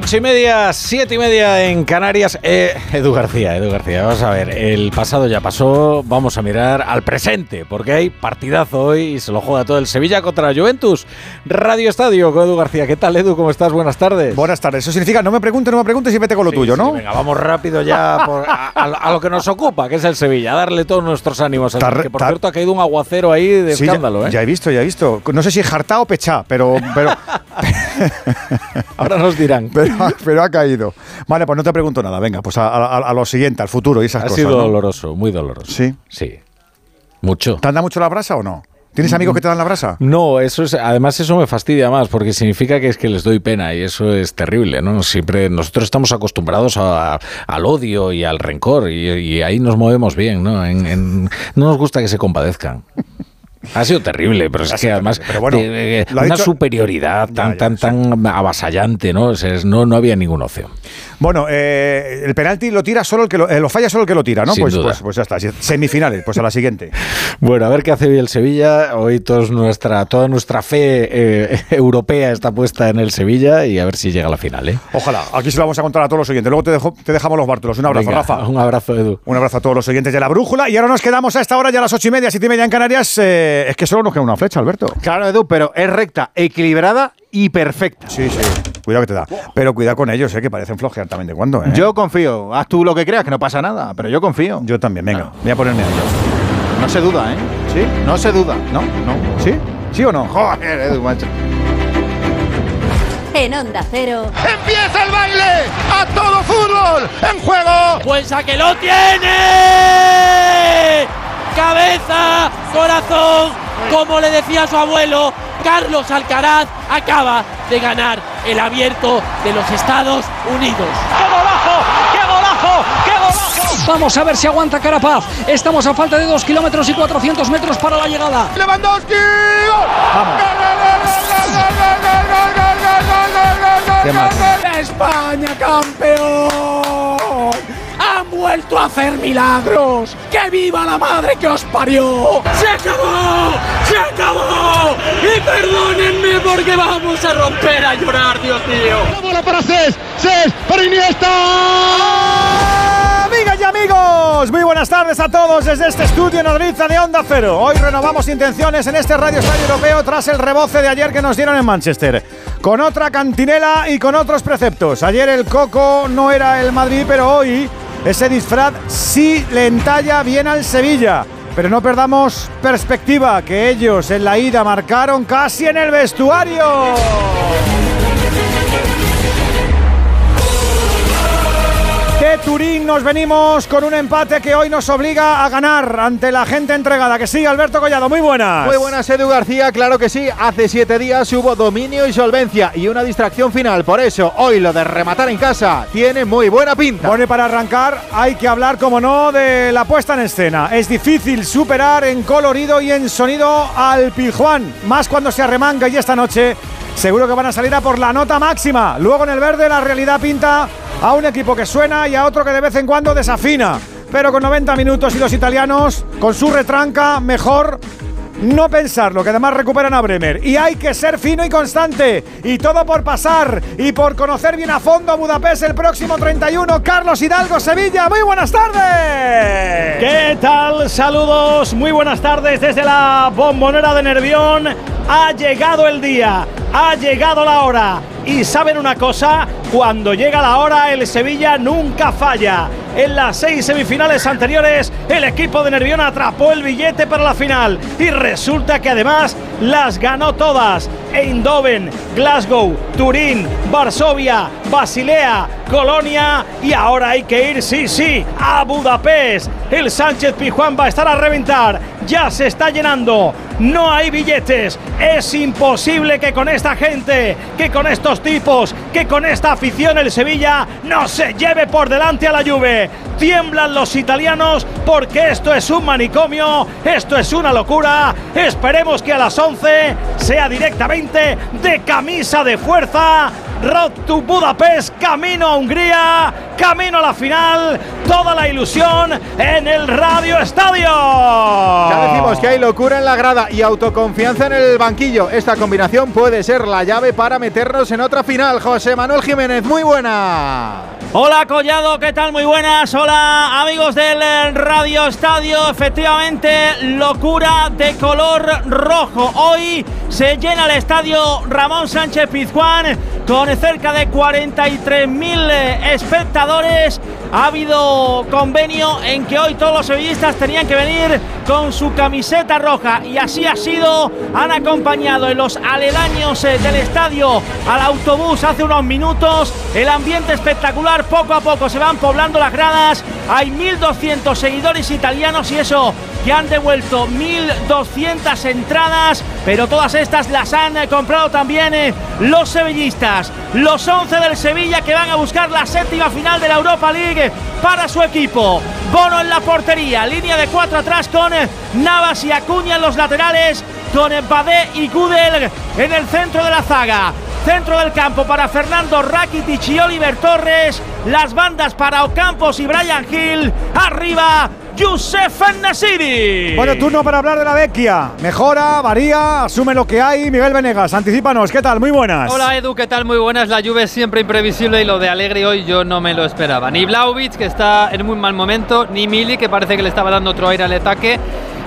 Ocho y media, siete y media en Canarias. Eh, Edu García, Edu García, vamos a ver. El pasado ya pasó, vamos a mirar al presente, porque hay partidazo hoy y se lo juega todo el Sevilla contra la Juventus. Radio Estadio con Edu García. ¿Qué tal, Edu? ¿Cómo estás? Buenas tardes. Buenas tardes. Eso significa no me preguntes, no me preguntes y vete con lo Sí, tuyo, sí, ¿no? venga, vamos rápido ya por- a, a- a lo que nos ocupa, que es el Sevilla, a darle todos nuestros ánimos. al- Tar- que por tar- cierto ha caído un aguacero ahí de Sí, ya- escándalo, ya, ¿eh? he visto, ya he visto. No sé si jartá o pechá, pero, pero, Ahora nos dirán. pero, pero ha caído. Vale, pues no te pregunto nada. Venga, pues a, a- a lo siguiente, al futuro y esas Ha cosas. sido ¿no? doloroso, muy doloroso. Sí. Sí. Mucho. ¿Te anda mucho la brasa o no? ¿Tienes amigos que te dan la brasa? No, eso es, además eso me fastidia más porque significa que es que les doy pena y eso es terrible, ¿no? Siempre nosotros estamos acostumbrados a- al odio y al rencor y, y ahí nos movemos bien, ¿no? En- en- no nos gusta que se compadezcan. Ha sido terrible, pero es que además terrible, pero bueno, de- de- lo ha una dicho- superioridad tan Ya, ya, tan sí. tan avasallante, ¿no? O sea, es- no no había ninguna opción. Bueno, eh, el penalti lo tira solo el que lo, eh, lo falla solo el que lo tira, ¿no? Sin Pues, duda. pues, pues ya está. Semifinales, pues a la siguiente. Bueno, a ver qué hace hoy el Sevilla. Hoy todos nuestra, toda nuestra fe eh, europea está puesta en el Sevilla y a ver si llega a la final, ¿eh? Ojalá. Aquí se lo vamos a contar a todos los oyentes. Luego te, dejo- te dejamos los bártulos. Un abrazo, Venga, Rafa. Un abrazo, Edu. Un abrazo a todos los oyentes de la brújula. Y ahora nos quedamos a esta hora, ya a las ocho y media, siete y media en Canarias. Eh, es que solo nos queda una flecha, Alberto. Claro, Edu, pero es recta, equilibrada y perfecta. Sí, sí. Cuidado que te da. Pero cuidado con ellos, eh, que parecen flojear también de cuando. ¿eh? Yo confío. Haz tú lo que creas, que no pasa nada, pero yo confío. Yo también, venga. Voy a ponerme a ello. No se duda, ¿eh? ¿Sí? No se duda. ¿No? ¿No? ¿Sí? ¿Sí o no? Joder, Edu, macho. En Onda Cero. ¡Empieza el baile! ¡A todo fútbol! ¡En juego! Pues que lo tiene. Cabeza, corazón, como le decía su abuelo, Carlos Alcaraz acaba de ganar el abierto de los Estados Unidos. ¡Qué golazo! ¡Qué golazo! ¡Qué golazo! Vamos a ver si aguanta Carapaz. Estamos a falta de 2 kilómetros y 400 metros para la llegada. ¡Lewandowski! ¡Gol! ¡España campeón! ¡Han vuelto a hacer milagros! ¡Que viva la madre que os parió! ¡Se acabó! ¡Se acabó! Y perdónenme porque vamos a romper a llorar, Dios mío. ¡La bola para Cés! ¡Cés para Iniesta! Amigas y amigos, muy buenas tardes a todos desde este estudio en Madrid de Onda Cero. Hoy renovamos intenciones en este Radio Estadio Europeo tras el reboce de ayer que nos dieron en Manchester. Con otra cantinela y con otros preceptos. Ayer el Coco no era el Madrid, pero hoy ese disfraz sí le entalla bien al Sevilla. Pero no perdamos perspectiva, que ellos en la ida marcaron casi en el vestuario. De Turín nos venimos con un empate que hoy nos obliga a ganar ante la gente entregada. Que sí, Alberto Collado, muy buenas. Muy buenas, Edu García, claro que sí. Hace siete días hubo dominio y solvencia y una distracción final. Por eso, hoy lo de rematar en casa tiene muy buena pinta. Bueno, y para arrancar hay que hablar, como no, de la puesta en escena. Es difícil superar en colorido y en sonido al Pijuán, más cuando se arremanga y esta noche seguro que van a salir a por la nota máxima. Luego en el verde la realidad pinta a un equipo que suena y a otro que de vez en cuando desafina. Pero con 90 minutos y los italianos, con su retranca, mejor no pensarlo, que además recuperan a Bremer. Y hay que ser fino y constante. Y todo por pasar y por conocer bien a fondo a Budapest el próximo 31. Carlos Hidalgo, Sevilla. Muy buenas tardes. ¿Qué tal? Saludos, muy buenas tardes desde la bombonera de Nervión. Ha llegado el día, ha llegado la hora. Y saben una cosa, cuando llega la hora el Sevilla nunca falla. En las seis semifinales anteriores el equipo de Nervión atrapó el billete para la final y resulta que además las ganó todas. Eindhoven, Glasgow, Turín, Varsovia, Basilea, Colonia y ahora hay que ir, sí, sí, a Budapest. El Sánchez Pijuán va a estar a reventar. Ya se está llenando. No hay billetes. Es imposible que con esta gente, que con estos tipos, que con esta afición el Sevilla no se lleve por delante a la Juve. tiemblan los italianos porque esto es un manicomio, esto es una locura. Esperemos que a las 11 sea directamente de camisa de fuerza. Road to Budapest, camino a Hungría, camino a la final, toda la ilusión en el Radio Estadio. Ya decimos que hay locura en la grada y autoconfianza en el banquillo. Esta combinación puede ser la llave para meternos en otra final. José Manuel Jiménez, muy buena. Hola Collado, ¿qué tal? Muy buenas. Hola amigos del Radio Estadio. Efectivamente, locura de color rojo. Hoy se llena el estadio Ramón Sánchez Pizjuán con cerca de 43.000 espectadores. Ha habido convenio en que hoy todos los sevillistas tenían que venir con su camiseta roja y así ha sido. Han acompañado en los aledaños eh, del estadio al autobús hace unos minutos. El ambiente espectacular, poco a poco se van poblando las gradas. Hay 1.200 seguidores italianos y eso que han devuelto 1.200 entradas, pero todas estas las han eh, comprado también eh, los sevillistas. Los 11 del Sevilla que van a buscar la séptima final de la Europa League para su equipo. Bono en la portería, línea de cuatro atrás con eh, Navas y Acuña en los laterales, con Badé y Gudel en el centro de la zaga. Centro del campo para Fernando Rakitic y Oliver Torres. Las bandas para Ocampos y Brian Hill. Arriba, Youssef Nasiri. Bueno, turno para hablar de la Vecchia. Mejora, varía, asume lo que hay. Miguel Venegas, anticipanos, ¿qué tal? Muy buenas. Hola Edu, ¿qué tal? Muy buenas. La lluvia es siempre imprevisible y lo de Alegre hoy yo no me lo esperaba. Ni Blaovic, que está en muy mal momento, ni Mili, que parece que le estaba dando otro aire al ataque.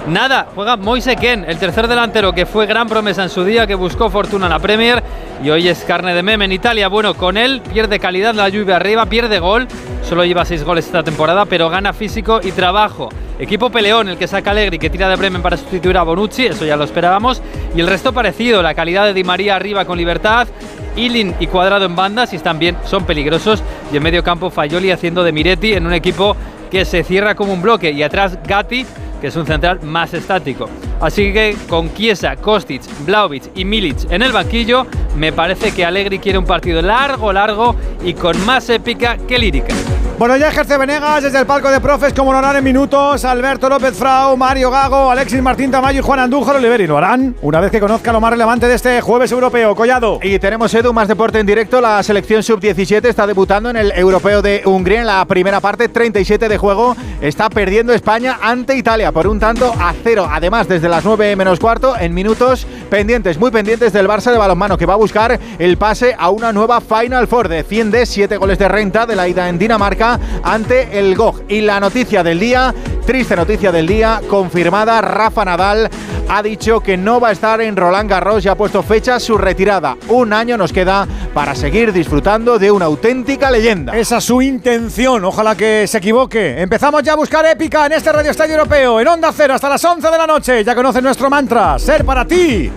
Nada, juega Moise Ken, el tercer delantero que fue gran promesa en su día, que buscó fortuna en la Premier y hoy es carne de meme en Italia. Bueno, con él pierde calidad la lluvia arriba, pierde gol, solo lleva seis goles esta temporada, pero gana físico y trabajo. Equipo peleón, el que saca Allegri, que tira de Bremen para sustituir a Bonucci, eso ya lo esperábamos. Y el resto parecido, la calidad de Di María arriba con libertad, Ilin y Cuadrado en bandas y están bien, son peligrosos. Y en medio campo Fayoli haciendo de Miretti en un equipo que se cierra como un bloque. Y atrás Gatti que es un central más estático. Así que con Chiesa, Kostic, Blaovic y Milic en el banquillo, me parece que Allegri quiere un partido largo, largo y con más épica que lírica. Bueno, ya ejerce Venegas desde el palco de profes, como lo harán en minutos Alberto López Frau, Mario Gago, Alexis Martín Tamayo y Juan Andújar Oliveri. Lo harán una vez que conozca lo más relevante de este jueves europeo. Collado. Y tenemos, Edu, más deporte en directo. La selección sub-17 está debutando en el europeo de Hungría en la primera parte, 37 de juego. Está perdiendo España ante Italia por un tanto a cero. Además, desde las 9 menos cuarto, en minutos pendientes, muy pendientes del Barça de balonmano, que va a buscar el pase a una nueva Final Four. Defiende 7 goles de renta de la ida en Dinamarca ante el GOG. Y la noticia del día, triste noticia del día, confirmada, Rafa Nadal ha dicho que no va a estar en Roland Garros y ha puesto fecha su retirada. Un año nos queda para seguir disfrutando de una auténtica leyenda. Esa es su intención, ojalá que se equivoque. Empezamos ya a buscar épica en este Radio Estadio Europeo, en Onda Cero hasta las 11 de la noche. Ya conocen nuestro mantra, ser para ti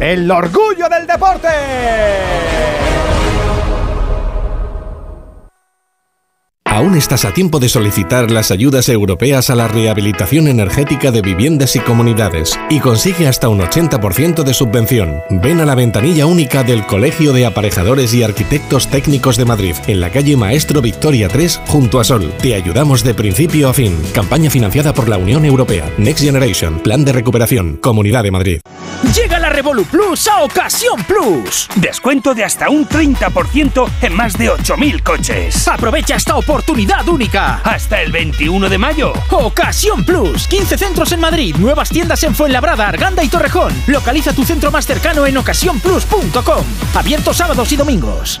el orgullo del deporte. Aún estás a tiempo de solicitar las ayudas europeas a la rehabilitación energética de viviendas y comunidades y consigue hasta un 80% de subvención. Ven a la ventanilla única del Colegio de Aparejadores y Arquitectos Técnicos de Madrid, en la calle Maestro Victoria 3, junto a Sol. Te ayudamos de principio a fin. Campaña financiada por la Unión Europea. Next Generation, Plan de Recuperación, Comunidad de Madrid. Llega la Revolu Plus a Ocasión Plus. Descuento de hasta un 30% en más de 8.000 coches. Aprovecha esta oportunidad única. Hasta el 21 de mayo. Ocasión Plus. 15 centros en Madrid. Nuevas tiendas en Fuenlabrada, Arganda y Torrejón. Localiza tu centro más cercano en ocasiónplus.com. Abierto sábados y domingos.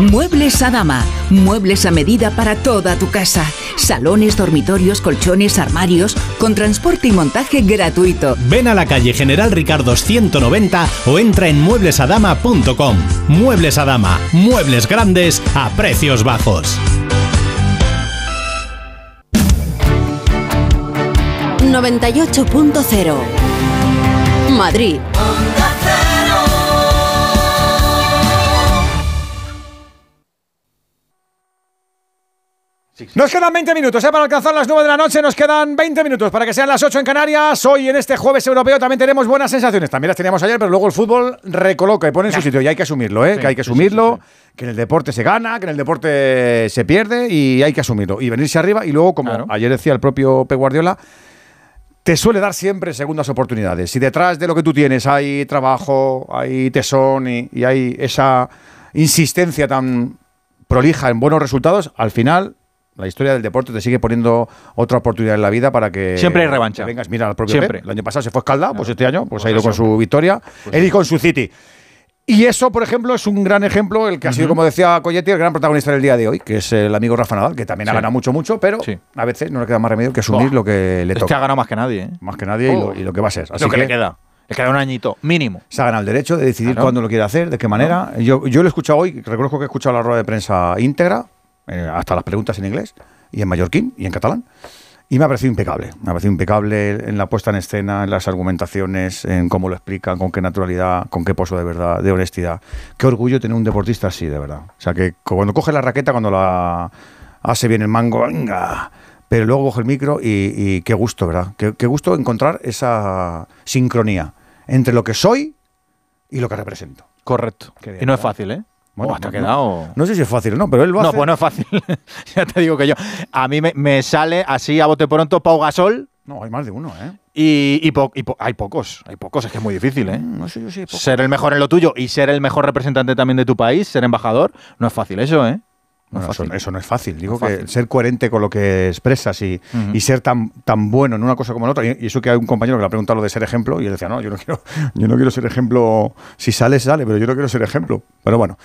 Muebles a dama. Muebles a medida para toda tu casa. Salones, dormitorios, colchones, armarios, con transporte y montaje gratuito. Ven a la calle General Ricardo 190 o entra en mueblesadama.com. Muebles a dama. Muebles grandes a precios bajos. 98.0 Madrid. Nos quedan 20 minutos ¿eh? para alcanzar las 9 de la noche. Nos quedan 20 minutos para que sean las 8 en Canarias. Hoy, en este jueves europeo, también tenemos buenas sensaciones. También las teníamos ayer, pero luego el fútbol recoloca y pone en su sitio. Y hay que asumirlo, ¿eh? Sí, que hay que sí, asumirlo. Que en el deporte se gana, que en el deporte se pierde y hay que asumirlo. Y venirse arriba. Y luego, como ayer decía el propio Pep Guardiola, te suele dar siempre segundas oportunidades. Si detrás de lo que tú tienes hay trabajo, hay tesón y, y hay esa insistencia tan prolija en buenos resultados, al final la historia del deporte te sigue poniendo otra oportunidad en la vida para que Siempre hay revancha. vengas, mira al propio Siempre. Pep. El año pasado se fue escalda, pues este año pues ha ido con su victoria, él y con su City. Y eso, por ejemplo, es un gran ejemplo, el que ha sido, como decía Coyetti, el gran protagonista del día de hoy, que es el amigo Rafa Nadal, que también ha Sí. ganado mucho, mucho, pero a veces no le queda más remedio que asumir lo que le Es toca. que ha ganado más que nadie, ¿eh? Más que nadie y, lo, y lo que va a ser. Así lo que, le queda. Le queda un añito, mínimo. se ha ganado el derecho de decidir Claro. cuándo lo quiere hacer, de qué manera. Yo, yo lo he escuchado hoy, reconozco que he escuchado la rueda de prensa íntegra, eh, hasta las preguntas en inglés, y en mallorquín, y en catalán. Y me ha parecido impecable. Me ha parecido impecable en la puesta en escena, en las argumentaciones, en cómo lo explican, con qué naturalidad, con qué pozo de verdad, de honestidad. Qué orgullo tener un deportista así, de verdad. O sea, que cuando coge la raqueta, cuando la hace bien el mango, venga. Pero luego coge el micro y, y qué gusto, ¿verdad? Qué, qué gusto encontrar esa sincronía entre lo que soy y lo que represento. Correcto. Qué y no es fácil, ¿eh? Bueno, Buah, te ha no- quedado. No sé si es fácil o no, pero él lo No, hace. pues no es fácil. ya te digo que yo. A mí me, me sale así a bote pronto Pau Gasol. No, hay más de uno, ¿eh? Y, y po- y po- hay pocos, hay pocos, es que es muy difícil, ¿eh? No sé yo pocos. Ser el mejor en lo tuyo y ser el mejor representante también de tu país, ser embajador, no es fácil eso, ¿eh? No Bueno, eso, no es fácil. Digo No que fácil. ser coherente con lo que expresas y, ser tan, tan bueno en una cosa como en otra. Y, y eso que hay un compañero que le ha preguntado lo de ser ejemplo y él decía, no, yo no quiero, yo no quiero ser ejemplo. Si sale, sale, pero yo no quiero ser ejemplo. Pero bueno,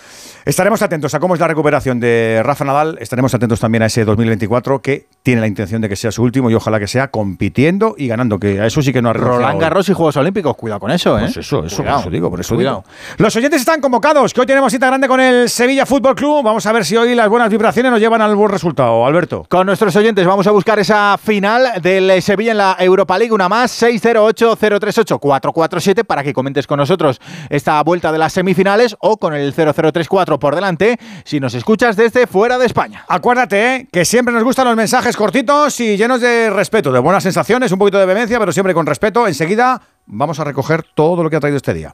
estaremos atentos a cómo es la recuperación de Rafa Nadal. Estaremos atentos también a ese 2024 que tiene la intención de que sea su último y ojalá que sea compitiendo y ganando, que a eso sí que no ha Roland. Garros y Juegos Olímpicos, cuidado con eso, ¿eh? Pues eso, eso, Cuidado. eso digo, por eso Cuidado. digo. Los oyentes están convocados, que hoy tenemos cita grande con el Sevilla Fútbol Club. Vamos a ver si hoy las buenas vibraciones nos llevan al buen resultado. Alberto. Con nuestros oyentes vamos a buscar esa final del eh, Sevilla en la Europa League, una más, 608-038-447 para que comentes con nosotros esta vuelta de las semifinales o con el 0034 por delante si nos escuchas desde fuera de España. Acuérdate ¿eh? que siempre nos gustan los mensajes cortitos y llenos de respeto, de buenas sensaciones, un poquito de vehemencia, pero siempre con respeto. Enseguida vamos a recoger todo lo que ha traído este día.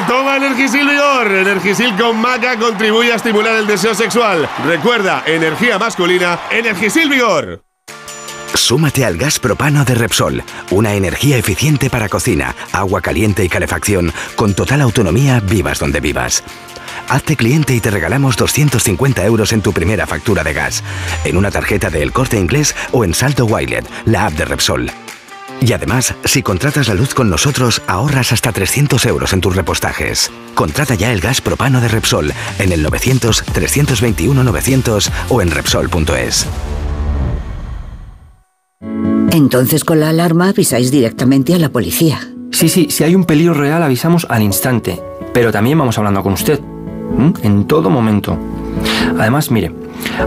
Toma Energisil Vigor. Energisil con maca contribuye a estimular el deseo sexual. Recuerda, energía masculina, Energisil Vigor. Súmate al gas propano de Repsol, una energía eficiente para cocina, agua caliente y calefacción, con total autonomía vivas donde vivas. Hazte cliente y te regalamos 250 euros en tu primera factura de gas, en una tarjeta de El Corte Inglés o en Salto Wilet, la app de Repsol. Y además, si contratas la luz con nosotros, ahorras hasta 300 euros en tus repostajes. Contrata ya el gas propano de Repsol en el 900-321-900 o en Repsol.es. Entonces con la alarma avisáis directamente a la policía. Sí, sí, si hay un peligro real avisamos al instante, pero también vamos hablando con usted, ¿m? en todo momento. Además, mire,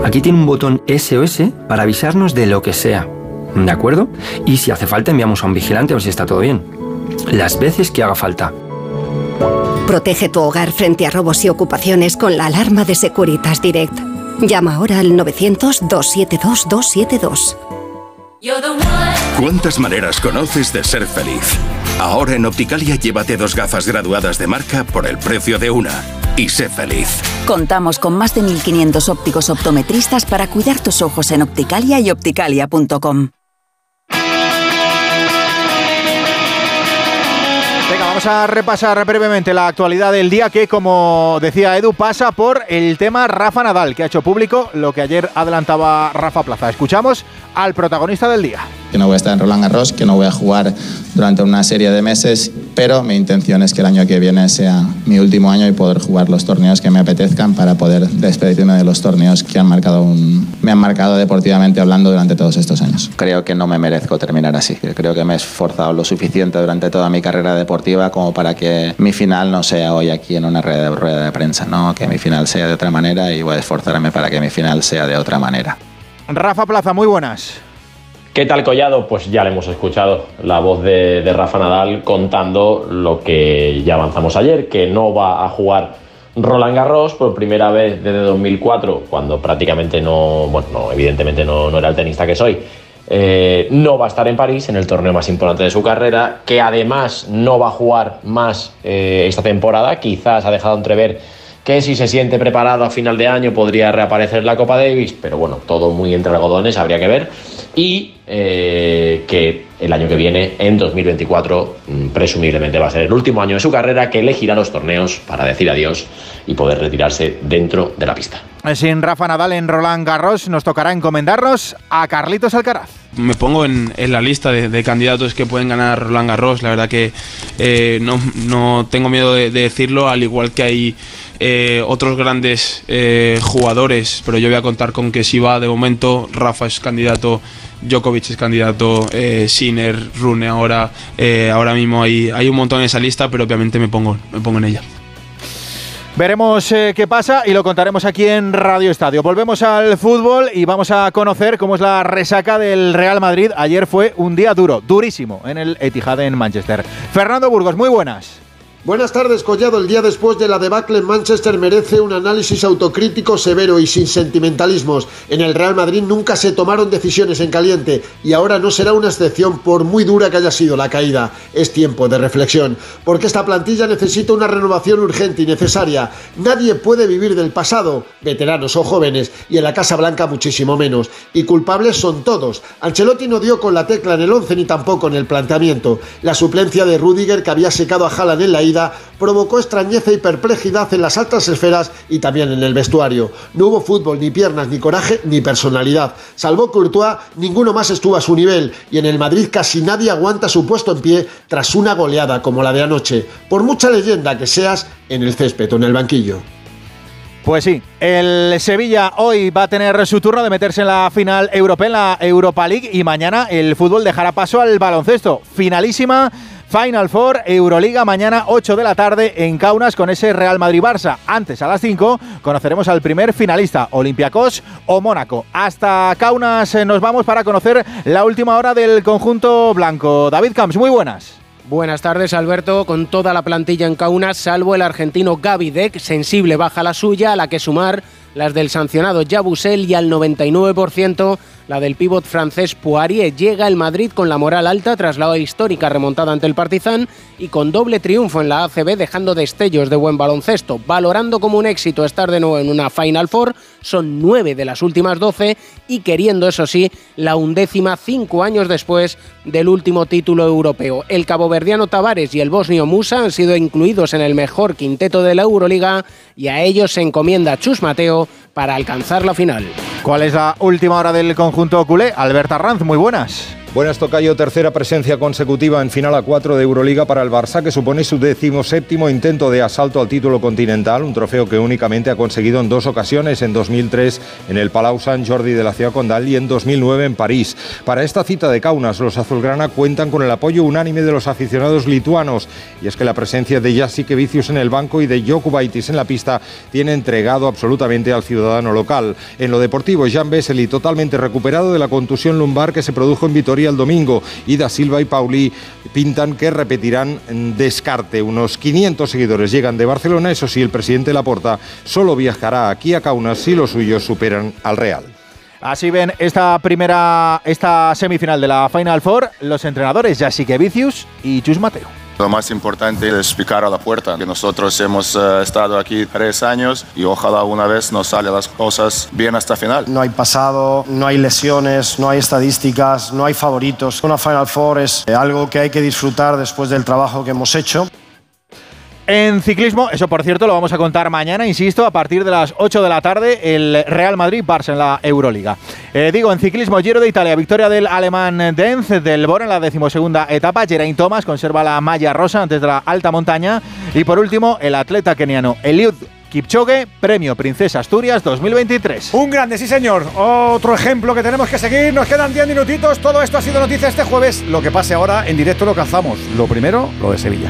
aquí tiene un botón SOS para avisarnos de lo que sea, ¿de acuerdo? Y si hace falta enviamos a un vigilante a ver si está todo bien. Las veces que haga falta. Protege tu hogar frente a robos y ocupaciones con la alarma de Securitas Direct. Llama ahora al 900-272-272. ¿Cuántas maneras conoces de ser feliz? Ahora en Opticalia llévate dos gafas graduadas de marca por el precio de una. Y sé feliz. Contamos con más de 1.500 ópticos optometristas para cuidar tus ojos en Opticalia y opticalia.com. Vamos a repasar brevemente la actualidad del día que, como decía Edu, pasa por el tema Rafa Nadal, que ha hecho público lo que ayer adelantaba Rafa Plaza. Escuchamos al protagonista del día. Que no voy a estar en Roland Garros, que no voy a jugar durante una serie de meses, pero mi intención es que el año que viene sea mi último año y poder jugar los torneos que me apetezcan para poder despedirme de los torneos que han marcado un, me han marcado deportivamente hablando durante todos estos años. Creo que no me merezco terminar así. Creo que me he esforzado lo suficiente durante toda mi carrera deportiva como para que mi final no sea hoy aquí en una rueda de, rueda de prensa, ¿no? que mi final sea de otra manera y voy a esforzarme para que mi final sea de otra manera. Rafa Plaza, muy buenas. ¿Qué tal Collado? Pues ya le hemos escuchado la voz de, Rafa Nadal contando lo que ya avanzamos ayer, que no va a jugar Roland Garros por primera vez desde 2004, cuando prácticamente no, bueno, no, evidentemente no, no era el tenista que soy, eh, no va a estar en París, en el torneo más importante de su carrera, que además no va a jugar más eh, esta temporada, quizás ha dejado entrever que si se siente preparado a final de año podría reaparecer la Copa Davis, pero bueno, todo muy entre algodones, habría que ver. Y eh, que el año que viene, en 2024, mm, presumiblemente va a ser el último año de su carrera, que elegirá los torneos para decir adiós y poder retirarse dentro de la pista. Sin Rafa Nadal en Roland Garros, nos tocará encomendarnos a Carlitos Alcaraz me pongo en, la lista de, candidatos que pueden ganar Roland Garros. La verdad que eh, no, tengo miedo de, decirlo, al igual que hay eh, otros grandes eh, jugadores, pero yo voy a contar con que si va de momento, Rafa es candidato, Djokovic es candidato, Sinner, Rune ahora, ahora mismo hay, hay un montón en esa lista, pero obviamente me pongo, me pongo en ella. Veremos eh, qué pasa y lo contaremos aquí en Radio Estadio. Volvemos al fútbol y vamos a conocer cómo es la resaca del Real Madrid. Ayer fue un día duro, durísimo, en el Etihad en Manchester. Fernando Burgos, muy buenas. Buenas tardes, Collado. El día después de la debacle en Manchester merece un análisis autocrítico severo y sin sentimentalismos. En el Real Madrid nunca se tomaron decisiones en caliente y ahora no será una excepción por muy dura que haya sido la caída. Es tiempo de reflexión, porque esta plantilla necesita una renovación urgente y necesaria. Nadie puede vivir del pasado, veteranos o jóvenes, y en la Casa Blanca muchísimo menos. Y culpables son todos. Ancelotti no dio con la tecla en el 11 ni tampoco en el planteamiento. La suplencia de Rudiger que había secado a Haaland en la ida provocó extrañeza y perplejidad en las altas esferas y también en el vestuario. No hubo fútbol, ni piernas, ni coraje, ni personalidad. Salvo Courtois, ninguno más estuvo a su nivel y en el Madrid casi nadie aguanta su puesto en pie tras una goleada como la de anoche, por mucha leyenda que seas en el césped o en el banquillo. Pues sí, el Sevilla hoy va a tener su turno de meterse en la final europea, en la Europa League, y mañana el fútbol dejará paso al baloncesto. Finalísima Final Four, Euroliga, mañana 8 de la tarde en Kaunas con ese Real Madrid-Barça. Antes, a las 5, conoceremos al primer finalista, Olympiacos o Mónaco. Hasta Kaunas eh, nos vamos para conocer la última hora del conjunto blanco. David Camps, muy buenas. Buenas tardes, Alberto. Con toda la plantilla en Kaunas, salvo el argentino Gaby Deck, sensible baja la suya, a la que sumar las del sancionado Jabusel y al 99% la del pívot francés Poirier. Llega el Madrid con la moral alta tras la histórica remontada ante el Partizan y con doble triunfo en la ACB dejando destellos de buen baloncesto. Valorando como un éxito estar de nuevo en una Final Four, son nueve de las últimas doce y queriendo, eso sí, la undécima cinco años después del último título europeo. El caboverdiano Tavares y el bosnio Musa han sido incluidos en el mejor quinteto de la Euroliga y a ellos se encomienda Chus Mateo para alcanzar la final. ¿Cuál es la última hora del conjunto culé? Alberta Ranz, muy buenas. Buenas, Tocayo. Tercera presencia consecutiva en final a 4 de Euroliga para el Barça, que supone su decimoséptimo intento de asalto al título continental, un trofeo que únicamente ha conseguido en dos ocasiones, en 2003 en el Palau Sant Jordi de la ciudad condal y en 2009 en París. Para esta cita de Kaunas, los azulgrana cuentan con el apoyo unánime de los aficionados lituanos, y es que la presencia de Jasik Vicius en el banco y de Jokubaitis en la pista tiene entregado absolutamente al ciudadano local. En lo deportivo, Jan Vesely totalmente recuperado de la contusión lumbar que se produjo en Vitoria el domingo y Da Silva y Pauli pintan que repetirán descarte. Unos 500 seguidores llegan de Barcelona, eso sí, el presidente Laporta solo viajará aquí a Kaunas si los suyos superan al Real. Así ven esta primera, esta semifinal de la Final Four, los entrenadores Jasique Vicius y Chus Mateo. Lo más importante es picar a la puerta, que nosotros hemos eh, estado aquí tres años y ojalá una vez nos salgan las cosas bien hasta final. No hay pasado, no hay lesiones, no hay estadísticas, no hay favoritos. Una Final Four es algo que hay que disfrutar después del trabajo que hemos hecho. En ciclismo, eso por cierto lo vamos a contar mañana, insisto, a partir de las 8 de la tarde, el Real Madrid-Barça en la Euroliga. Eh, digo, en ciclismo, Giro de Italia, victoria del alemán Denz del Bor en la decimosegunda etapa. Geraint Thomas conserva la malla rosa antes de la alta montaña. Y por último, el atleta keniano Eliud Kipchoge, Premio Princesa Asturias 2023. Un grande, sí señor. Otro ejemplo que tenemos que seguir. Nos quedan 10 minutitos. Todo esto ha sido noticia este jueves. Lo que pase ahora en directo lo cazamos. Lo primero, lo de Sevilla.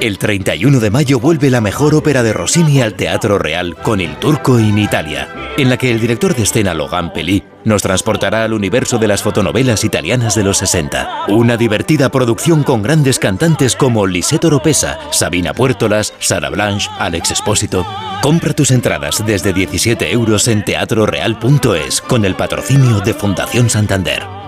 El 31 de mayo vuelve la mejor ópera de Rossini al Teatro Real con El Turco in Italia, en la que el director de escena Logan Pelli nos transportará al universo de las fotonovelas italianas de los 60. Una divertida producción con grandes cantantes como Lisette Oropesa, Sabina Puertolas, Sara Blanche, Alex Espósito. Compra tus entradas desde 17 euros en teatroreal.es con el patrocinio de Fundación Santander.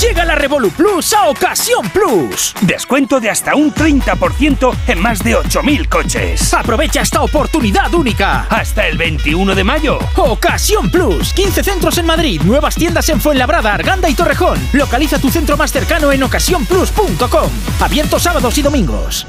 Llega la Revolu Plus a Ocasión Plus. Descuento de hasta un 30% en más de 8.000 coches. Aprovecha esta oportunidad única. Hasta el 21 de mayo. Ocasión Plus. 15 centros en Madrid. Nuevas tiendas en Fuenlabrada, Arganda y Torrejón. Localiza tu centro más cercano en ocasiónplus.com. Abierto sábados y domingos.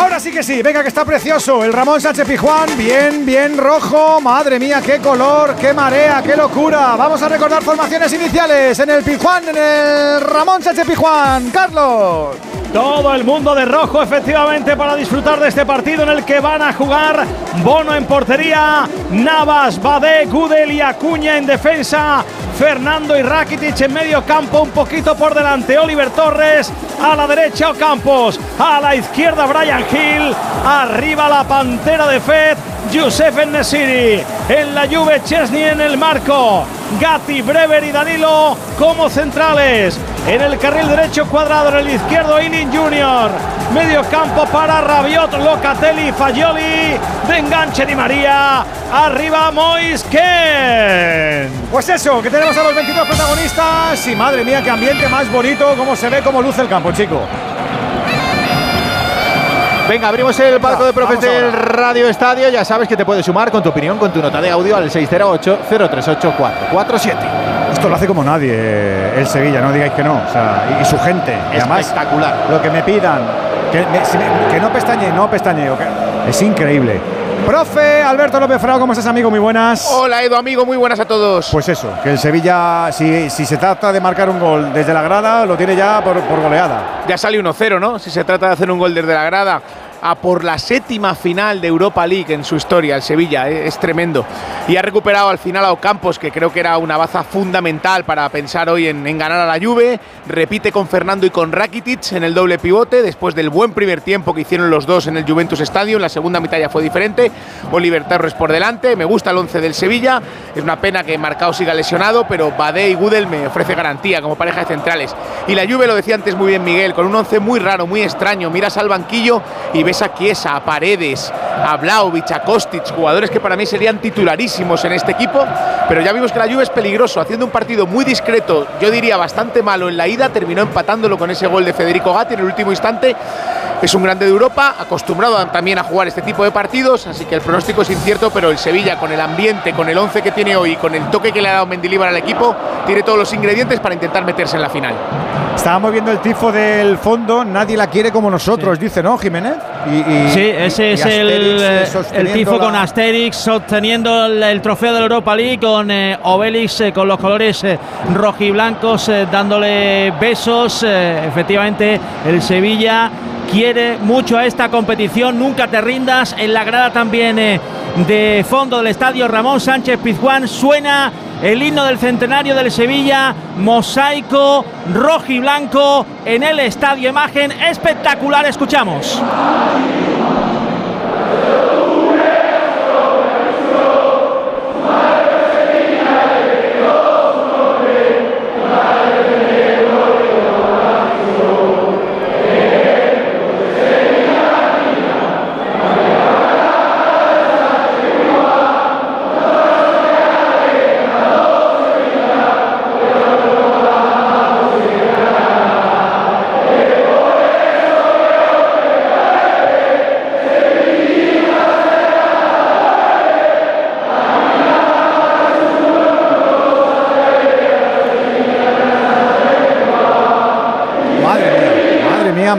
Ahora sí que sí, venga que está precioso. El Ramón Sánchez Pijuán, bien, bien rojo. Madre mía, qué color, qué marea, qué locura. Vamos a recordar formaciones iniciales en el Pijuán, en el Ramón Sánchez Pijuán. Carlos. Todo el mundo de rojo, efectivamente, para disfrutar de este partido en el que van a jugar Bono en portería, Navas, Badé, Gudel y Acuña en defensa, Fernando y Rakitic en medio campo, un poquito por delante, Oliver Torres, a la derecha Ocampos, a la izquierda Brian Hill, arriba la pantera de Fed, Youssef Nesiri, en la Juve Chesney en el marco, Gatti, Brever y Danilo como centrales. En el carril derecho cuadrado, en el izquierdo Inin Junior. Medio campo para Rabiot, Locatelli, Fagioli. De enganche Di María. Arriba Moisken. Pues eso, que tenemos a los 22 protagonistas. Y madre mía, qué ambiente más bonito. Cómo se ve, cómo luce el campo, chico. Venga, abrimos el palco de profes del Radio Estadio. Ya sabes que te puedes sumar con tu opinión, con tu nota de audio al 608-038-447. Esto lo hace como nadie el Sevilla, no digáis que no. O sea, y, y su gente. Y además, Espectacular. Lo que me pidan. Que, me- si me- que no pestañe, no pestañeo. que- es increíble. Profe Alberto López Frao, ¿cómo estás, amigo? Muy buenas. Hola Edu, amigo, muy buenas a todos. Pues eso, que el Sevilla, si, si se trata de marcar un gol desde la grada, lo tiene ya por, por goleada. Ya sale 1-0, ¿no? Si se trata de hacer un gol desde la grada a por la séptima final de Europa League en su historia, el Sevilla, eh, es tremendo. Y ha recuperado al final a Ocampos, que creo que era una baza fundamental para pensar hoy en, ganar a la Juve. Repite con Fernando y con Rakitic en el doble pivote, después del buen primer tiempo que hicieron los dos en el Juventus Stadium. La segunda mitad ya fue diferente. Oliver Torres por delante. Me gusta el 11 del Sevilla. Es una pena que Marcao siga lesionado, pero Badé y Gudel me ofrece garantía como pareja de centrales. Y la Juve, lo decía antes muy bien Miguel, con un 11 muy raro, muy extraño. Miras al banquillo y ves ves a Chiesa, a Paredes, a Vlaovic, a Kostic, jugadores que para mí serían titularísimos en este equipo, pero ya vimos que la Juve es peligroso, haciendo un partido muy discreto, yo diría bastante malo en la ida, terminó empatándolo con ese gol de Federico Gatti en el último instante. Es un grande de Europa, acostumbrado también a jugar este tipo de partidos, así que el pronóstico es incierto, pero el Sevilla con el ambiente, con el 11 que tiene hoy, con el toque que le ha dado Mendilibar al equipo, tiene todos los ingredientes para intentar meterse en la final. Estábamos viendo el tifo del fondo, nadie la quiere como nosotros, dice, ¿no, Jiménez? Y, y- Sí, ese y es el, eh, eh, el tifo la- con Asterix sosteniendo el, el trofeo de la Europa League con eh, Obelix eh, con los colores eh, rojiblancos dándole besos. efectivamente, el Sevilla quiere mucho a esta competición. Nunca te rindas. En la grada también eh, de fondo del estadio Ramón Sánchez Pizjuán suena el himno del centenario del Sevilla, mosaico rojo y blanco en el estadio. Imagen espectacular. Escuchamos.